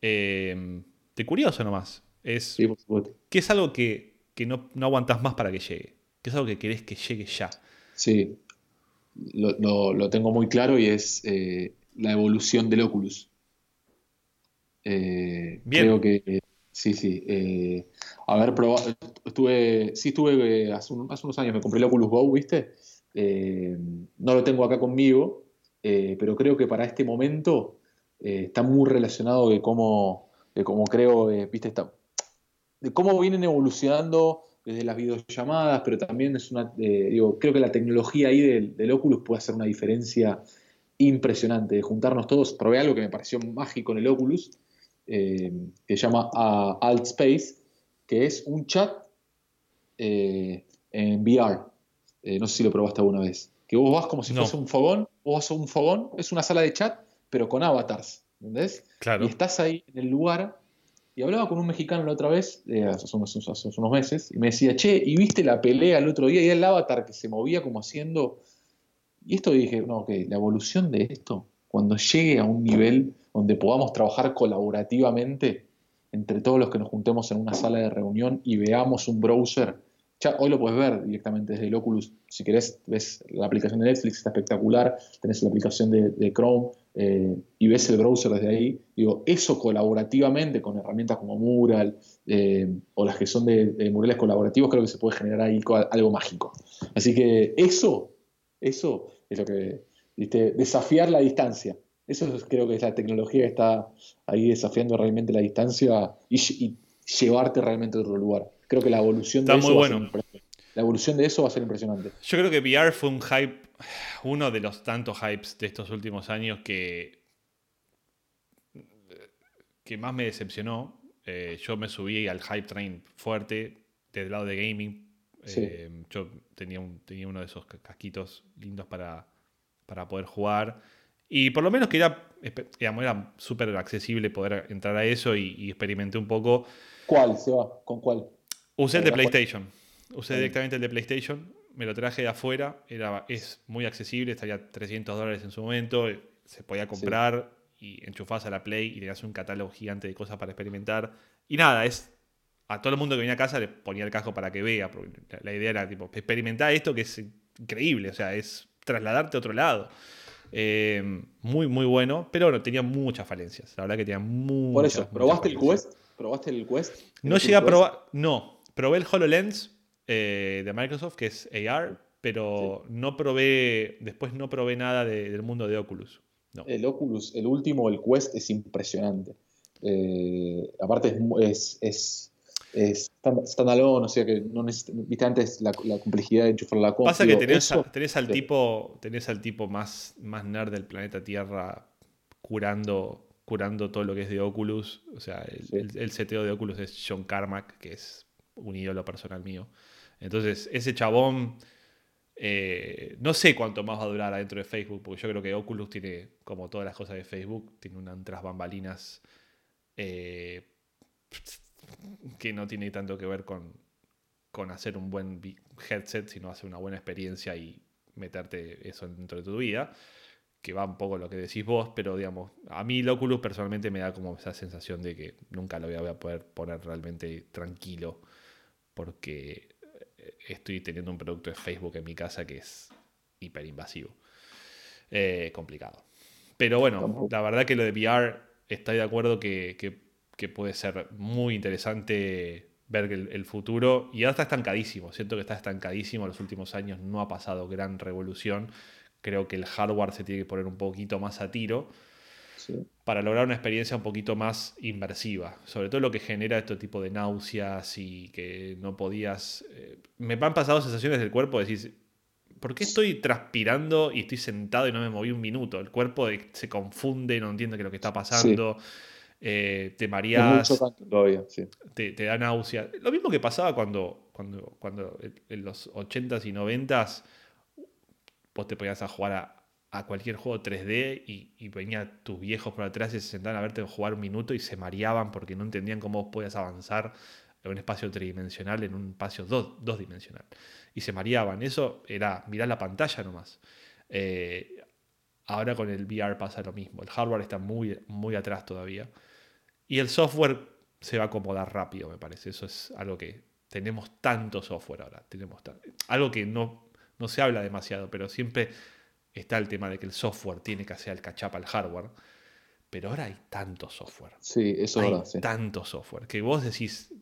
Eh, de curioso nomás. Es, sí, por supuesto. ¿Qué es algo que, que no, no aguantás más para que llegue? ¿Qué es algo que querés que llegue ya? Sí, lo, lo- lo tengo muy claro y es eh, la evolución del Oculus. Eh, Bien. creo que sí, sí. eh, haber probado, estuve, sí estuve hace, un- hace unos años, me compré el Oculus Go, ¿viste? No lo tengo acá conmigo, pero creo que para este momento eh, está muy relacionado de cómo, de cómo creo, eh, ¿viste? Está, de cómo vienen evolucionando desde las videollamadas, pero también es una, eh, digo, creo que la tecnología ahí del, del Oculus puede hacer una diferencia impresionante, de juntarnos todos, probé algo que me pareció mágico en el Oculus, que se llama ah, Alt Space, que es un chat en VR. No sé si lo probaste alguna vez. Que vos vas como si No. fuese un fogón, vos vas a un fogón, es una sala de chat, pero con avatars, ¿entendés? Claro. Y estás ahí en el lugar. Y hablaba con un mexicano la otra vez, eh, hace, unos, hace unos meses, y me decía, che, ¿y viste la pelea el otro día? Y el avatar que se movía como haciendo. Y esto dije, no, ok, la evolución de esto, cuando llegue a un nivel donde podamos trabajar colaborativamente entre todos los que nos juntemos en una sala de reunión y veamos un browser ya hoy lo puedes ver directamente desde el Oculus. Si querés, ves la aplicación de Netflix, está espectacular. Tenés la aplicación de, de Chrome eh, y ves el browser desde ahí. Digo, eso colaborativamente con herramientas como Mural eh, o las que son de, de murales colaborativos, creo que se puede generar ahí algo mágico. Así que eso, eso es lo que, ¿viste? desafiar la distancia. Eso es- creo que es la tecnología que está ahí desafiando realmente la distancia y, lle- y llevarte realmente a otro lugar. Creo que la evolución de eso muy bueno. La evolución de eso va a ser impresionante. Yo creo que VR fue un hype, uno de los tantos hypes de estos últimos años que, que más me decepcionó. Eh, yo me subí al hype train fuerte desde el lado de gaming. Sí. Eh, yo tenía, un, tenía uno de esos ca- casquitos lindos para, para poder jugar. Y por lo menos que era, digamos, era súper accesible poder entrar a eso y, y experimenté un poco. ¿Cuál se va? ¿Con cuál? Usé el de. PlayStation. Usé directamente el de PlayStation. Me lo traje de afuera. Era, es muy accesible. Estaría 300 dólares en su momento. Se podía comprar y enchufás a la Play y tenías un catálogo gigante de cosas para experimentar. Y nada, es. A todo el mundo que venía a casa le ponía el casco para que vea. porque La, idea era tipo, experimentar esto que es increíble. O sea, es trasladarte a otro lado. Eh, muy, muy bueno. Pero bueno, tenía muchas falencias. La verdad que tenía muchas. Por eso, muchas ¿probaste el. Quest? ¿Probaste el Quest? No ¿El llegué a probar. No, probé el HoloLens eh, de Microsoft, que es AR, pero no probé. Después no probé nada de- del mundo de Oculus. No. El Oculus, el último, el Quest, es impresionante. Eh, aparte es, es, es, es stand- standalone, o sea que no viste antes la, la complejidad de enchufar la. Pasa que tenés, eso- a- tenés al sí. tipo, tenés al tipo más, más nerd del planeta Tierra curando, curando todo lo que es de Oculus. O sea, el, Sí. el- el CTO de Oculus es John Carmack, que es un ídolo personal mío. Entonces, ese chabón, eh, no sé cuánto más va a durar adentro de Facebook, porque yo creo que Oculus tiene, como todas las cosas de Facebook, tiene unas bambalinas eh, que no tiene tanto que ver con, con hacer un buen headset, sino hacer una buena experiencia y meterte eso dentro de tu vida, que va un poco lo que decís vos, pero digamos, a mí el Oculus personalmente me da como esa sensación de que nunca lo voy a poder poner realmente tranquilo, porque estoy teniendo un producto de Facebook en mi casa que es hiperinvasivo. Eh, complicado. Pero bueno, la verdad que lo de VR, estoy de acuerdo que, que- que puede ser muy interesante ver el, el futuro. Y ahora está estancadísimo. Siento que está estancadísimo. En los últimos años no ha pasado gran revolución. Creo que el hardware se tiene que poner un poquito más a tiro sí. para lograr una experiencia un poquito más inmersiva. Sobre todo lo que genera este tipo de náuseas y que no podías... eh, me han pasado sensaciones del cuerpo de decir, ¿por qué estoy transpirando y estoy sentado y no me moví un minuto? El cuerpo se confunde, no entiende qué es lo que está pasando, eh, te mareas, chocante todavía, sí. te, te da náusea. Lo mismo que pasaba cuando, cuando, cuando en los 80s y 90s vos te ponías a jugar a, a cualquier juego 3D y, venían tus viejos por atrás y se sentaban a verte jugar un minuto y se mareaban porque no entendían cómo podías avanzar en un espacio tridimensional en un espacio dos, dos dimensional. Y se mareaban. Eso era mirar la pantalla nomás. Eh, ahora con el VR pasa lo mismo. El hardware está muy, muy atrás todavía. Y el software se va a acomodar rápido, me parece. Eso es algo que tenemos tanto software ahora. Tenemos algo que no, no se habla demasiado, pero siempre está el tema de que el software tiene que hacer el cachapa al hardware. Pero ahora hay tanto software. Sí, eso es hay verdad, sí. tanto software que vos decís.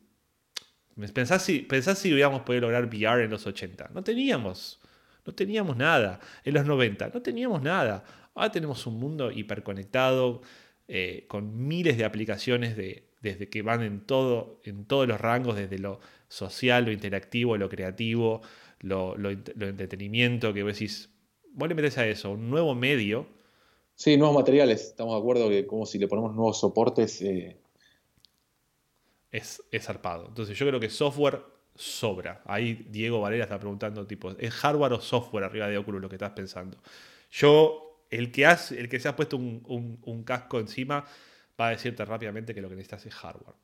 Pensás si, pensás si hubiéramos podido lograr VR en los 80. No teníamos. No teníamos nada. En los 90 no teníamos nada. Ahora tenemos un mundo hiperconectado eh, con miles de aplicaciones de, desde que van en, todo, en todos los rangos, desde lo social, lo interactivo, lo creativo, lo, lo entretenimiento, que vos decís, vos le metés a eso un nuevo medio Sí, nuevos materiales. Estamos de acuerdo que como si le ponemos nuevos soportes, eh, es, es zarpado. Entonces yo creo que software sobra. Ahí Diego Valera está preguntando, tipo, ¿es hardware o software arriba de Oculus lo que estás pensando? Yo, el que, has, el que se ha puesto un, un- un casco encima, va a decirte rápidamente que lo que necesitas es hardware.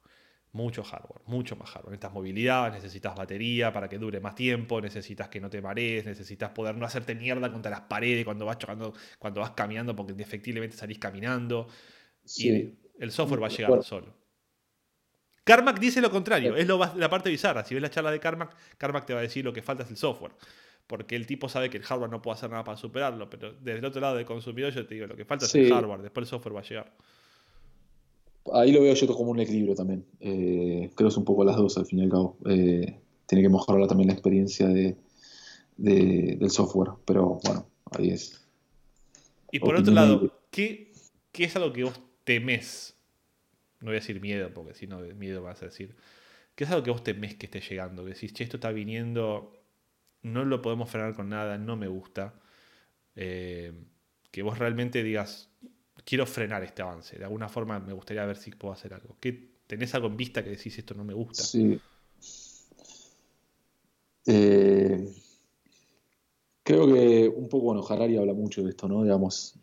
Mucho hardware, mucho más hardware. Necesitas movilidad, necesitas batería para que dure más tiempo, necesitas que no te marees, necesitas poder no hacerte mierda contra las paredes cuando vas chocando, cuando vas caminando, porque efectivamente salís caminando. sí. Y el software va a llegar solo. Carmack dice lo contrario, es lo, la parte bizarra. Si ves la charla de Carmack, Carmack te va a decir lo que falta es el software. Porque el tipo sabe que el hardware no puede hacer nada para superarlo, pero desde el otro lado del consumidor yo te digo, lo que falta es el hardware, después el software va a llegar. Ahí lo veo yo como un equilibrio también. Eh, creo que es un poco las dos al fin y al cabo. Eh, tiene que mejorar también la experiencia de, de- del software. Pero bueno, ahí es. Y por Opinión otro lado. ¿qué, qué es algo que vos temés? No voy a decir miedo, porque si no, miedo vas a decir. ¿Qué es algo que vos temés que esté llegando? Que decís, che, esto está viniendo, no lo podemos frenar con nada, no me gusta. Eh, que vos realmente digas, quiero frenar este avance. De alguna forma me gustaría ver si puedo hacer algo. ¿Qué, ¿Tenés algo en vista que decís, esto no me gusta? Sí. Eh, creo que un poco, bueno, Harari habla mucho de esto, ¿no? Digamos,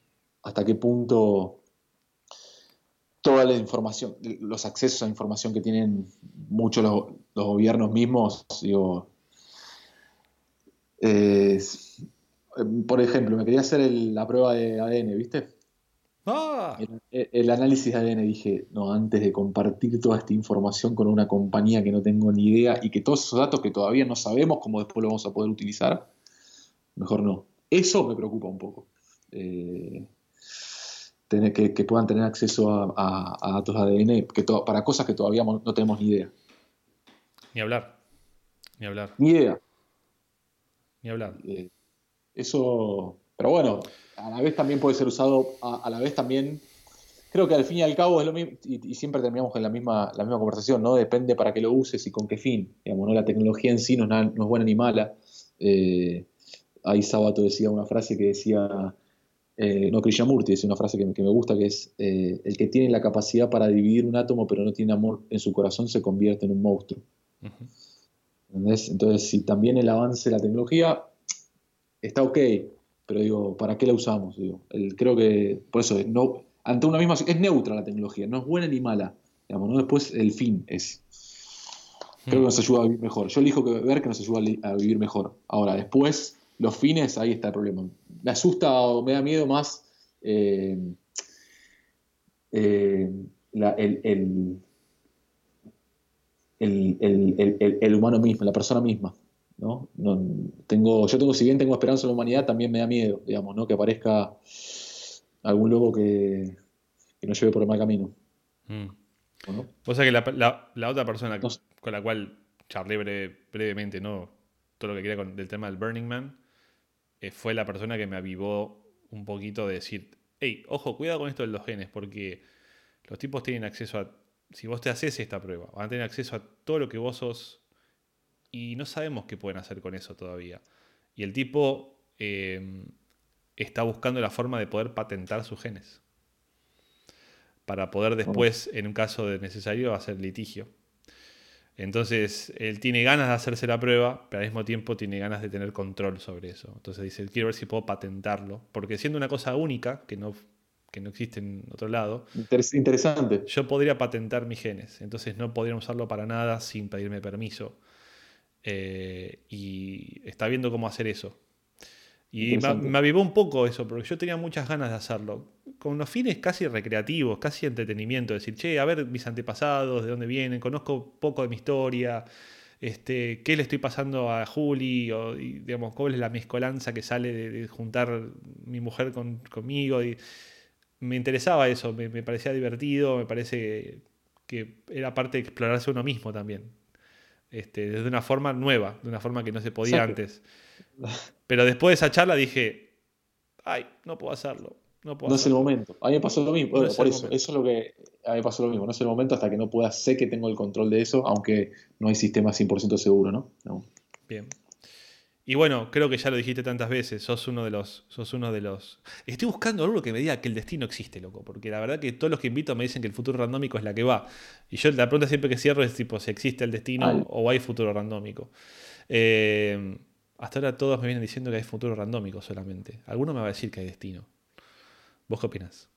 hasta qué punto toda la información, los accesos a información que tienen muchos los, gobiernos mismos, digo, por ejemplo, me quería hacer la prueba de ADN, ¿viste? ¡Ah! El, el análisis de ADN dije, no, antes de compartir toda esta información con una compañía que no tengo ni idea y que todos esos datos que todavía no sabemos cómo después lo vamos a poder utilizar, mejor no. Eso me preocupa un poco. Eh, tener que, que puedan tener acceso a, a- a datos de ADN que to- para cosas que todavía no tenemos ni idea. Ni hablar. Ni hablar. Ni idea. Ni hablar. Eh, eso, pero bueno, a la vez también puede ser usado, a, a la vez también, creo que al fin y al cabo es lo mismo, y, y siempre terminamos con la misma, la misma conversación, ¿no? Depende para qué lo uses y con qué fin. Digamos, ¿no? La tecnología en sí no es, nada- no es buena ni mala. Eh, ahí Sabato decía una frase que decía, eh, no, Krishnamurti decía una frase que, me- que me gusta, que es, eh, el que tiene la capacidad para dividir un átomo pero no tiene amor en su corazón se convierte en un monstruo. Ujú. ¿Entendés? Entonces, si también el avance de la tecnología está ok, pero digo, ¿para qué la usamos? Digo, creo que, por eso, no, ante una misma, es neutra la tecnología, no es buena ni mala. Digamos, ¿no? Después el fin es. Creo que nos ayuda a vivir mejor. Yo elijo que, ver que nos ayuda a vivir mejor. Ahora, después, los fines, ahí está el problema. Me asusta o me da miedo más eh, eh, la- el, el- el- el- el humano mismo, la persona misma. ¿No? No, tengo, yo tengo, si bien tengo esperanza en la humanidad, también me da miedo, digamos, ¿no? que aparezca algún loco que, que nos lleve por el mal camino. Mm. ¿no? O sea que la, la- la otra persona No con la cual charlé breve- brevemente, ¿no? Todo lo que quería con, del tema del Burning Man, eh, fue la persona que me avivó un poquito de decir, hey, ojo, cuidado con esto de los genes, porque los tipos tienen acceso a, si vos te haces esta prueba, van a tener acceso a todo lo que vos sos y no sabemos qué pueden hacer con eso todavía. Y el tipo eh, está buscando la forma de poder patentar sus genes para poder después, en un caso de necesario, hacer litigio. Entonces, él tiene ganas de hacerse la prueba, pero al mismo tiempo tiene ganas de tener control sobre eso. Entonces dice, quiero ver si puedo patentarlo, porque siendo una cosa única, que no, que no existe en otro lado, Interes- interesante. yo podría patentar mis genes. Entonces no podrían usarlo para nada sin pedirme permiso. Eh, y está viendo cómo hacer eso. Y me, me avivó un poco eso, porque yo tenía muchas ganas de hacerlo. Con los fines casi recreativos, casi entretenimiento. Decir, che, a ver mis antepasados, de dónde vienen, conozco poco de mi historia. Este, ¿Qué le estoy pasando a Juli? O, y, digamos, ¿Cuál es la mezcolanza que sale de, de juntar mi mujer con, conmigo? Y me interesaba eso, me, me parecía divertido, me parece que era parte de explorarse uno mismo también. Este, desde una forma nueva, de una forma que no se podía Exacto. antes. <laughs> Pero después de esa charla dije, ay, no puedo hacerlo. No puedo No es el hacerlo". momento. A mí me pasó lo mismo. No Bueno, es por eso, momento. eso es lo que. A mí me pasó lo mismo. No es el momento hasta que no pueda. Sé que tengo el control de eso, aunque no hay sistema 100% seguro, ¿no? No. Bien. Y bueno, creo que ya lo dijiste tantas veces, sos uno de los. Sos uno de los. Estoy buscando algo que me diga que el destino existe, loco. Porque la verdad que todos los que invito me dicen que el futuro randómico es la que va. Y yo la pregunta siempre que cierro es tipo si existe el destino Ay. o hay futuro randómico. Eh, hasta ahora todos me vienen diciendo que hay futuro randómico solamente. Alguno me va a decir que hay destino. ¿Vos qué opinas?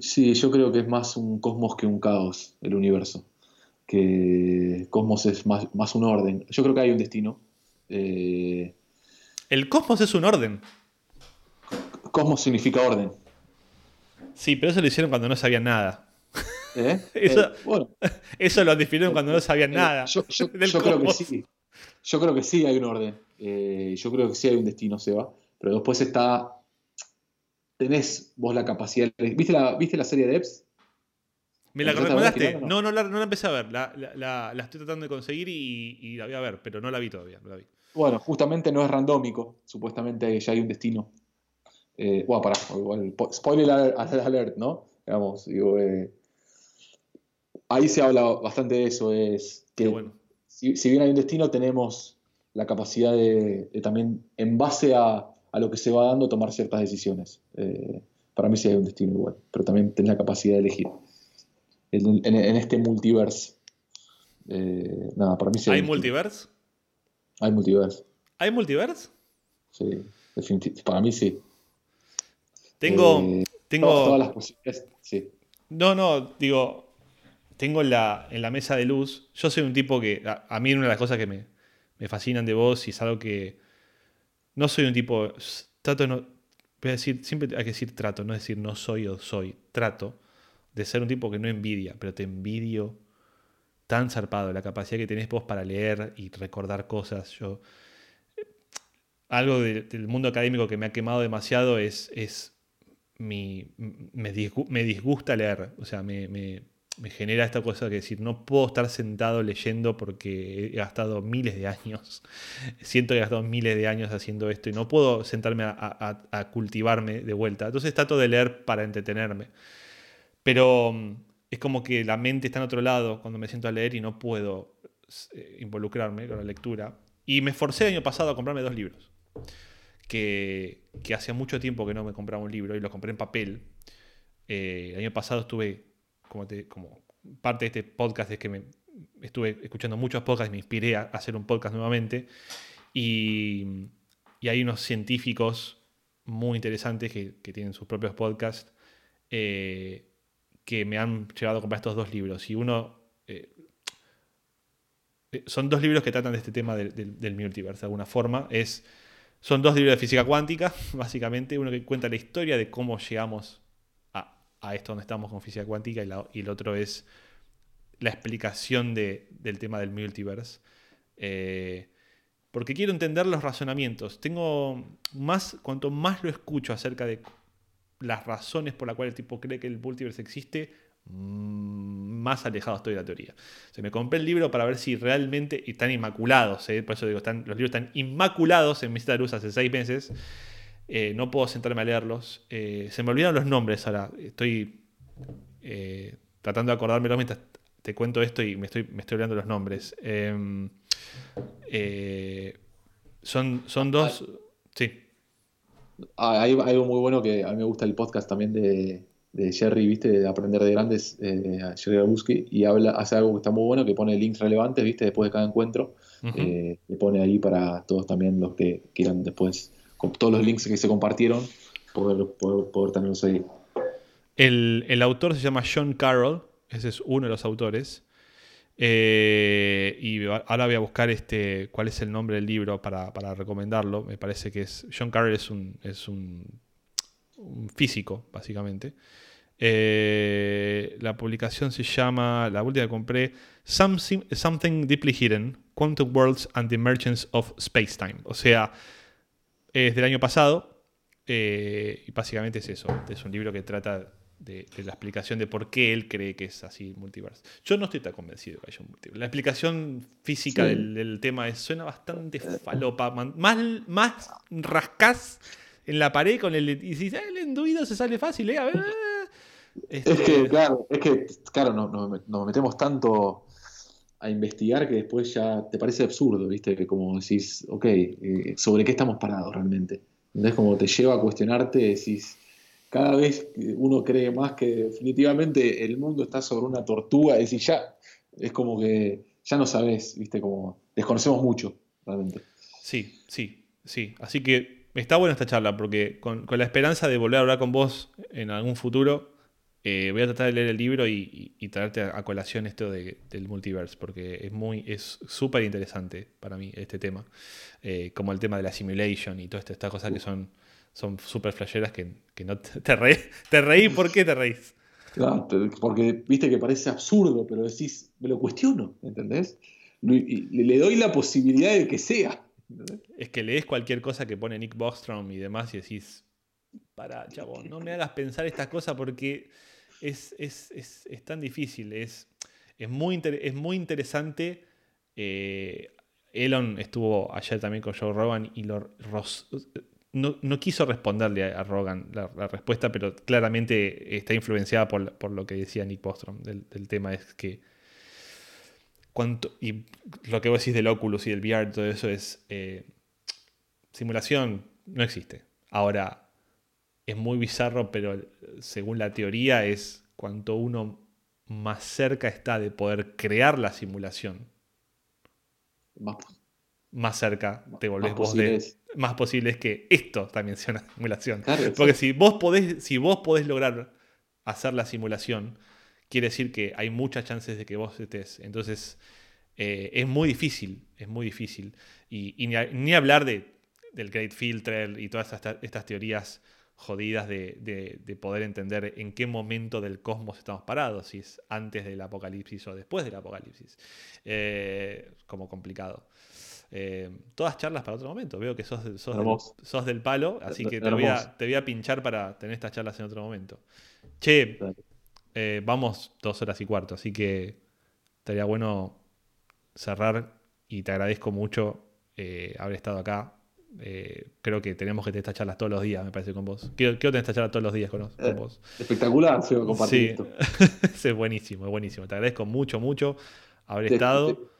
Sí, yo creo que es más un cosmos que un caos, el universo. Que cosmos es más, más un orden. Yo creo que hay un destino. Eh, El cosmos es un orden. cosmos significa orden. Sí, pero eso lo hicieron cuando no sabían nada. ¿Eh? <laughs> Eso- Eh, bueno, Eso lo definieron cuando no sabían nada. Yo, yo- <laughs> del yo creo que sí. Yo creo que sí hay un orden. Yo creo que sí hay un destino, Seba. Pero después está. Tenés vos la capacidad. ¿Viste la, ¿viste la serie de Epps? ¿Me la ¿Empezaste a ver al recomendaste? No, no? no la, no la empecé a ver. La, la- la- la estoy tratando de conseguir y, y la voy a ver, pero no la vi todavía. No la vi. Bueno, justamente no es randómico. Supuestamente ya hay un destino. Eh, bueno, pará, igual, po- spoiler alert, ¿no? Digamos, digo, eh, ahí se habla bastante de eso. Es que bueno. si, si bien hay un destino, tenemos la capacidad de, de también, en base a, a lo que se va dando, tomar ciertas decisiones. Eh, para mí sí hay un destino igual, pero también tenés la capacidad de elegir. En, en- en este multiverso. Eh, nada, para mí sí ¿Hay destino. Hay multiverso. ¿Hay multiverse? Sí. Para mí sí. Tengo. Eh, tengo Todas, todas las posibilidades, sí. No, no, digo, tengo en la, en la mesa de luz, yo soy un tipo que, a, a mí una de las cosas que me, me fascinan de vos y es algo que, no soy un tipo, trato de no, voy a decir, siempre hay que decir trato, no decir no soy o soy, trato de ser un tipo que no envidia, pero te envidio tan zarpado, la capacidad que tenés vos para leer y recordar cosas, yo... Algo de- del mundo académico que me ha quemado demasiado es, es mi, me, disgu- me disgusta leer. O sea, me, me- me genera esta cosa que decir, no puedo estar sentado leyendo porque he gastado miles de años. <laughs> Siento que he gastado miles de años haciendo esto y no puedo sentarme a, a- a cultivarme de vuelta. Entonces trato de leer para entretenerme. Pero mm, es como que la mente está en otro lado cuando me siento a leer y no puedo eh, involucrarme con la lectura. Y me esforcé el año pasado a comprarme dos libros que, que hacía mucho tiempo que no me compraba un libro y los compré en papel. Eh, el año pasado estuve, como, te- como parte de este podcast, es que me, estuve escuchando muchos podcasts y me inspiré a hacer un podcast nuevamente. Y, y hay unos científicos muy interesantes que, que tienen sus propios podcasts eh, que me han llevado a comprar estos dos libros. Y uno... eh, eh, son dos libros que tratan de este tema del, del, multiverse de alguna forma. Es son dos libros de física cuántica, <laughs> básicamente. Uno que cuenta la historia de cómo llegamos a, a esto donde estamos con física cuántica y el otro es la explicación de- del tema del multiverse. Eh, porque quiero entender los razonamientos. Tengo más, cuanto más lo escucho acerca de las razones por las cuales el tipo cree que el multiverse existe, mm, más alejado estoy de la teoría. O sea, me compré el libro para ver si realmente están inmaculados. ¿eh? Por eso digo, están, los libros están inmaculados en mi cita de luz hace seis meses. Eh, no puedo sentarme a leerlos. Eh, se me olvidaron los nombres ahora. Estoy tratando de acordármelo mientras te cuento esto y me estoy, me estoy olvidando los nombres. Eh, son, son dos. Sí. Ah, Hay, hay algo muy bueno que a mí me gusta el podcast también de, de Jerry, ¿viste? De Aprender de Grandes, eh, Jerry Gabuski, y habla, hace algo que está muy bueno, que pone links relevantes, ¿viste? Después de cada encuentro, eh, le pone ahí para todos también los que quieran después, con todos los links que se compartieron, poder, poder, poder tenerlos ahí. El, el autor se llama John Carroll, ese es uno de los autores. Eh, y ahora voy a buscar este, cuál es el nombre del libro para, para recomendarlo. Me parece que es. John Carroll es un, es un, físico, básicamente. Eh, la publicación se llama, la última que compré, Something, Something Deeply Hidden: Quantum Worlds and the Emergence of Spacetime. O sea, es del año pasado. eh, y básicamente es eso. Es un libro que trata de, de la explicación de por qué él cree que es así multiverse. Yo no estoy tan convencido de que haya un multiverse. La explicación física Sí. del, del tema es, suena bastante falopa. Más, más rascás en la pared con el. Y si el enduido se sale fácil, ¿eh? A ver. Es Este, que, claro, es que, claro, no- no- nos metemos tanto a investigar que después ya te parece absurdo, ¿viste? Que como decís, ok, eh, ¿sobre qué estamos parados realmente? Entonces, como te lleva a cuestionarte, decís, cada vez uno cree más que definitivamente el mundo está sobre una tortuga, decís, ya, es como que ya no sabes, ¿viste? Como desconocemos mucho, realmente. Sí, sí, sí. Así que está buena esta charla porque con, con la esperanza de volver a hablar con vos en algún futuro, eh, voy a tratar de leer el libro y, y- y traerte a, a colación esto de- del multiverse porque es muy es súper interesante para mí este tema. Eh, como el tema de la simulation y todas estas estas cosas que son son súper flasheras que, que no te, te reí, te reí, ¿por qué te reís? Claro, porque viste que parece absurdo, pero decís, me lo cuestiono, ¿entendés? Y le doy la posibilidad de que sea. Es que lees cualquier cosa que pone Nick Bostrom y demás y decís, para, chavo, no me hagas pensar estas cosas porque es, es- es- es tan difícil. Es, es, muy, inter- es muy interesante. eh, Elon estuvo ayer también con Joe Rogan y lo, ros- no, no quiso responderle a, Rogan la, respuesta, pero claramente está influenciada por, por lo que decía Nick Bostrom del, del tema. Es que cuánto, y lo que vos decís del Oculus y del VR, todo eso es eh, simulación, no existe. Ahora, es muy bizarro, pero según la teoría es cuanto uno más cerca está de poder crear la simulación, Más, más cerca te volvés más vos posible de... Más posible que esto también sea una <laughs> simulación. Claro, Porque si vos podés, si vos podés lograr hacer la simulación, quiere decir que hay muchas chances de que vos estés. Entonces, eh, es muy difícil, es muy difícil. Y, y ni, a- ni hablar de, del Great Filter y todas estas, estas teorías jodidas de, de- de poder entender en qué momento del cosmos estamos parados, si es antes del apocalipsis o después del apocalipsis. Eh, como complicado. Eh, todas charlas para otro momento. Veo que sos, sos, del, sos del palo, así que te voy, a, te voy a pinchar para tener estas charlas en otro momento. Che, eh, vamos dos horas y cuarto, así que estaría bueno cerrar y te agradezco mucho eh, haber estado acá. Eh, creo que tenemos que tener estas charlas todos los días, me parece, con vos. Quiero, quiero tener estas charlas todos los días con, con vos. Espectacular, feo compartir Sí, esto. <laughs> Es buenísimo, es buenísimo. Te agradezco mucho, mucho haber Te- estado. te-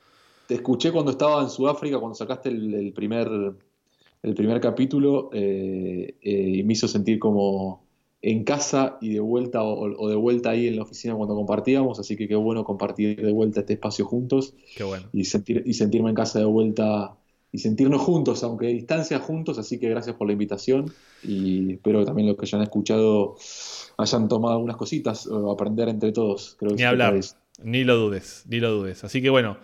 Te escuché cuando estaba en Sudáfrica, cuando sacaste el, el primer, el primer capítulo, eh, eh, y me hizo sentir como en casa y de vuelta o, o de vuelta ahí en la oficina cuando compartíamos, así que qué bueno compartir de vuelta este espacio juntos Qué bueno. y, sentir, y sentirme en casa de vuelta y sentirnos juntos, aunque a distancia juntos, así que gracias por la invitación y espero que también los que hayan escuchado hayan tomado algunas cositas o aprender entre todos. Creo que Ni hablar, ni lo dudes, ni lo dudes. Así que bueno,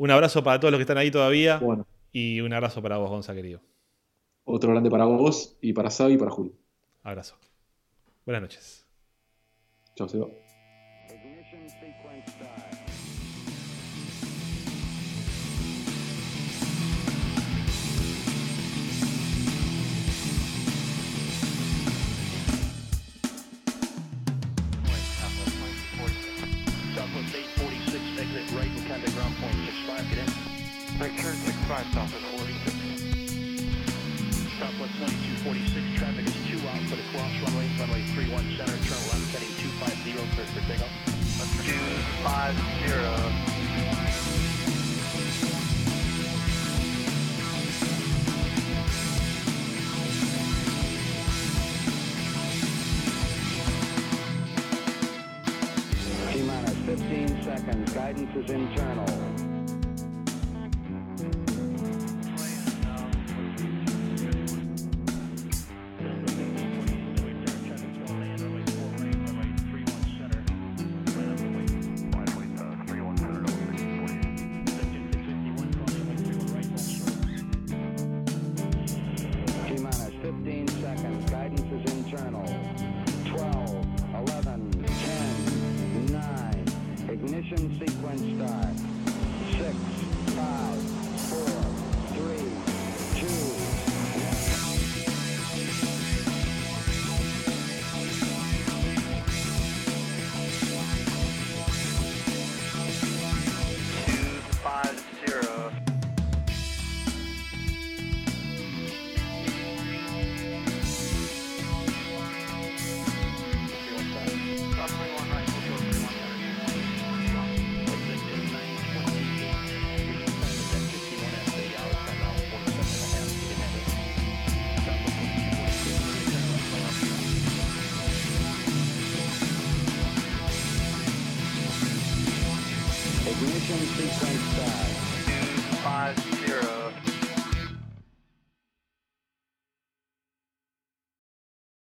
un abrazo para todos los que están ahí todavía Bueno, y un abrazo para vos, Gonza, querido. otro grande para vos y para Sabi y para Julio. Abrazo. Buenas noches. Chao, Seba. Ground point 65, get in. Victor 65 Southwest 46. Southwest 2246, traffic is 2 out for the cross runway, runway 31 center, turn left, heading 250, clear for takeoff. 250. Guidance is internal.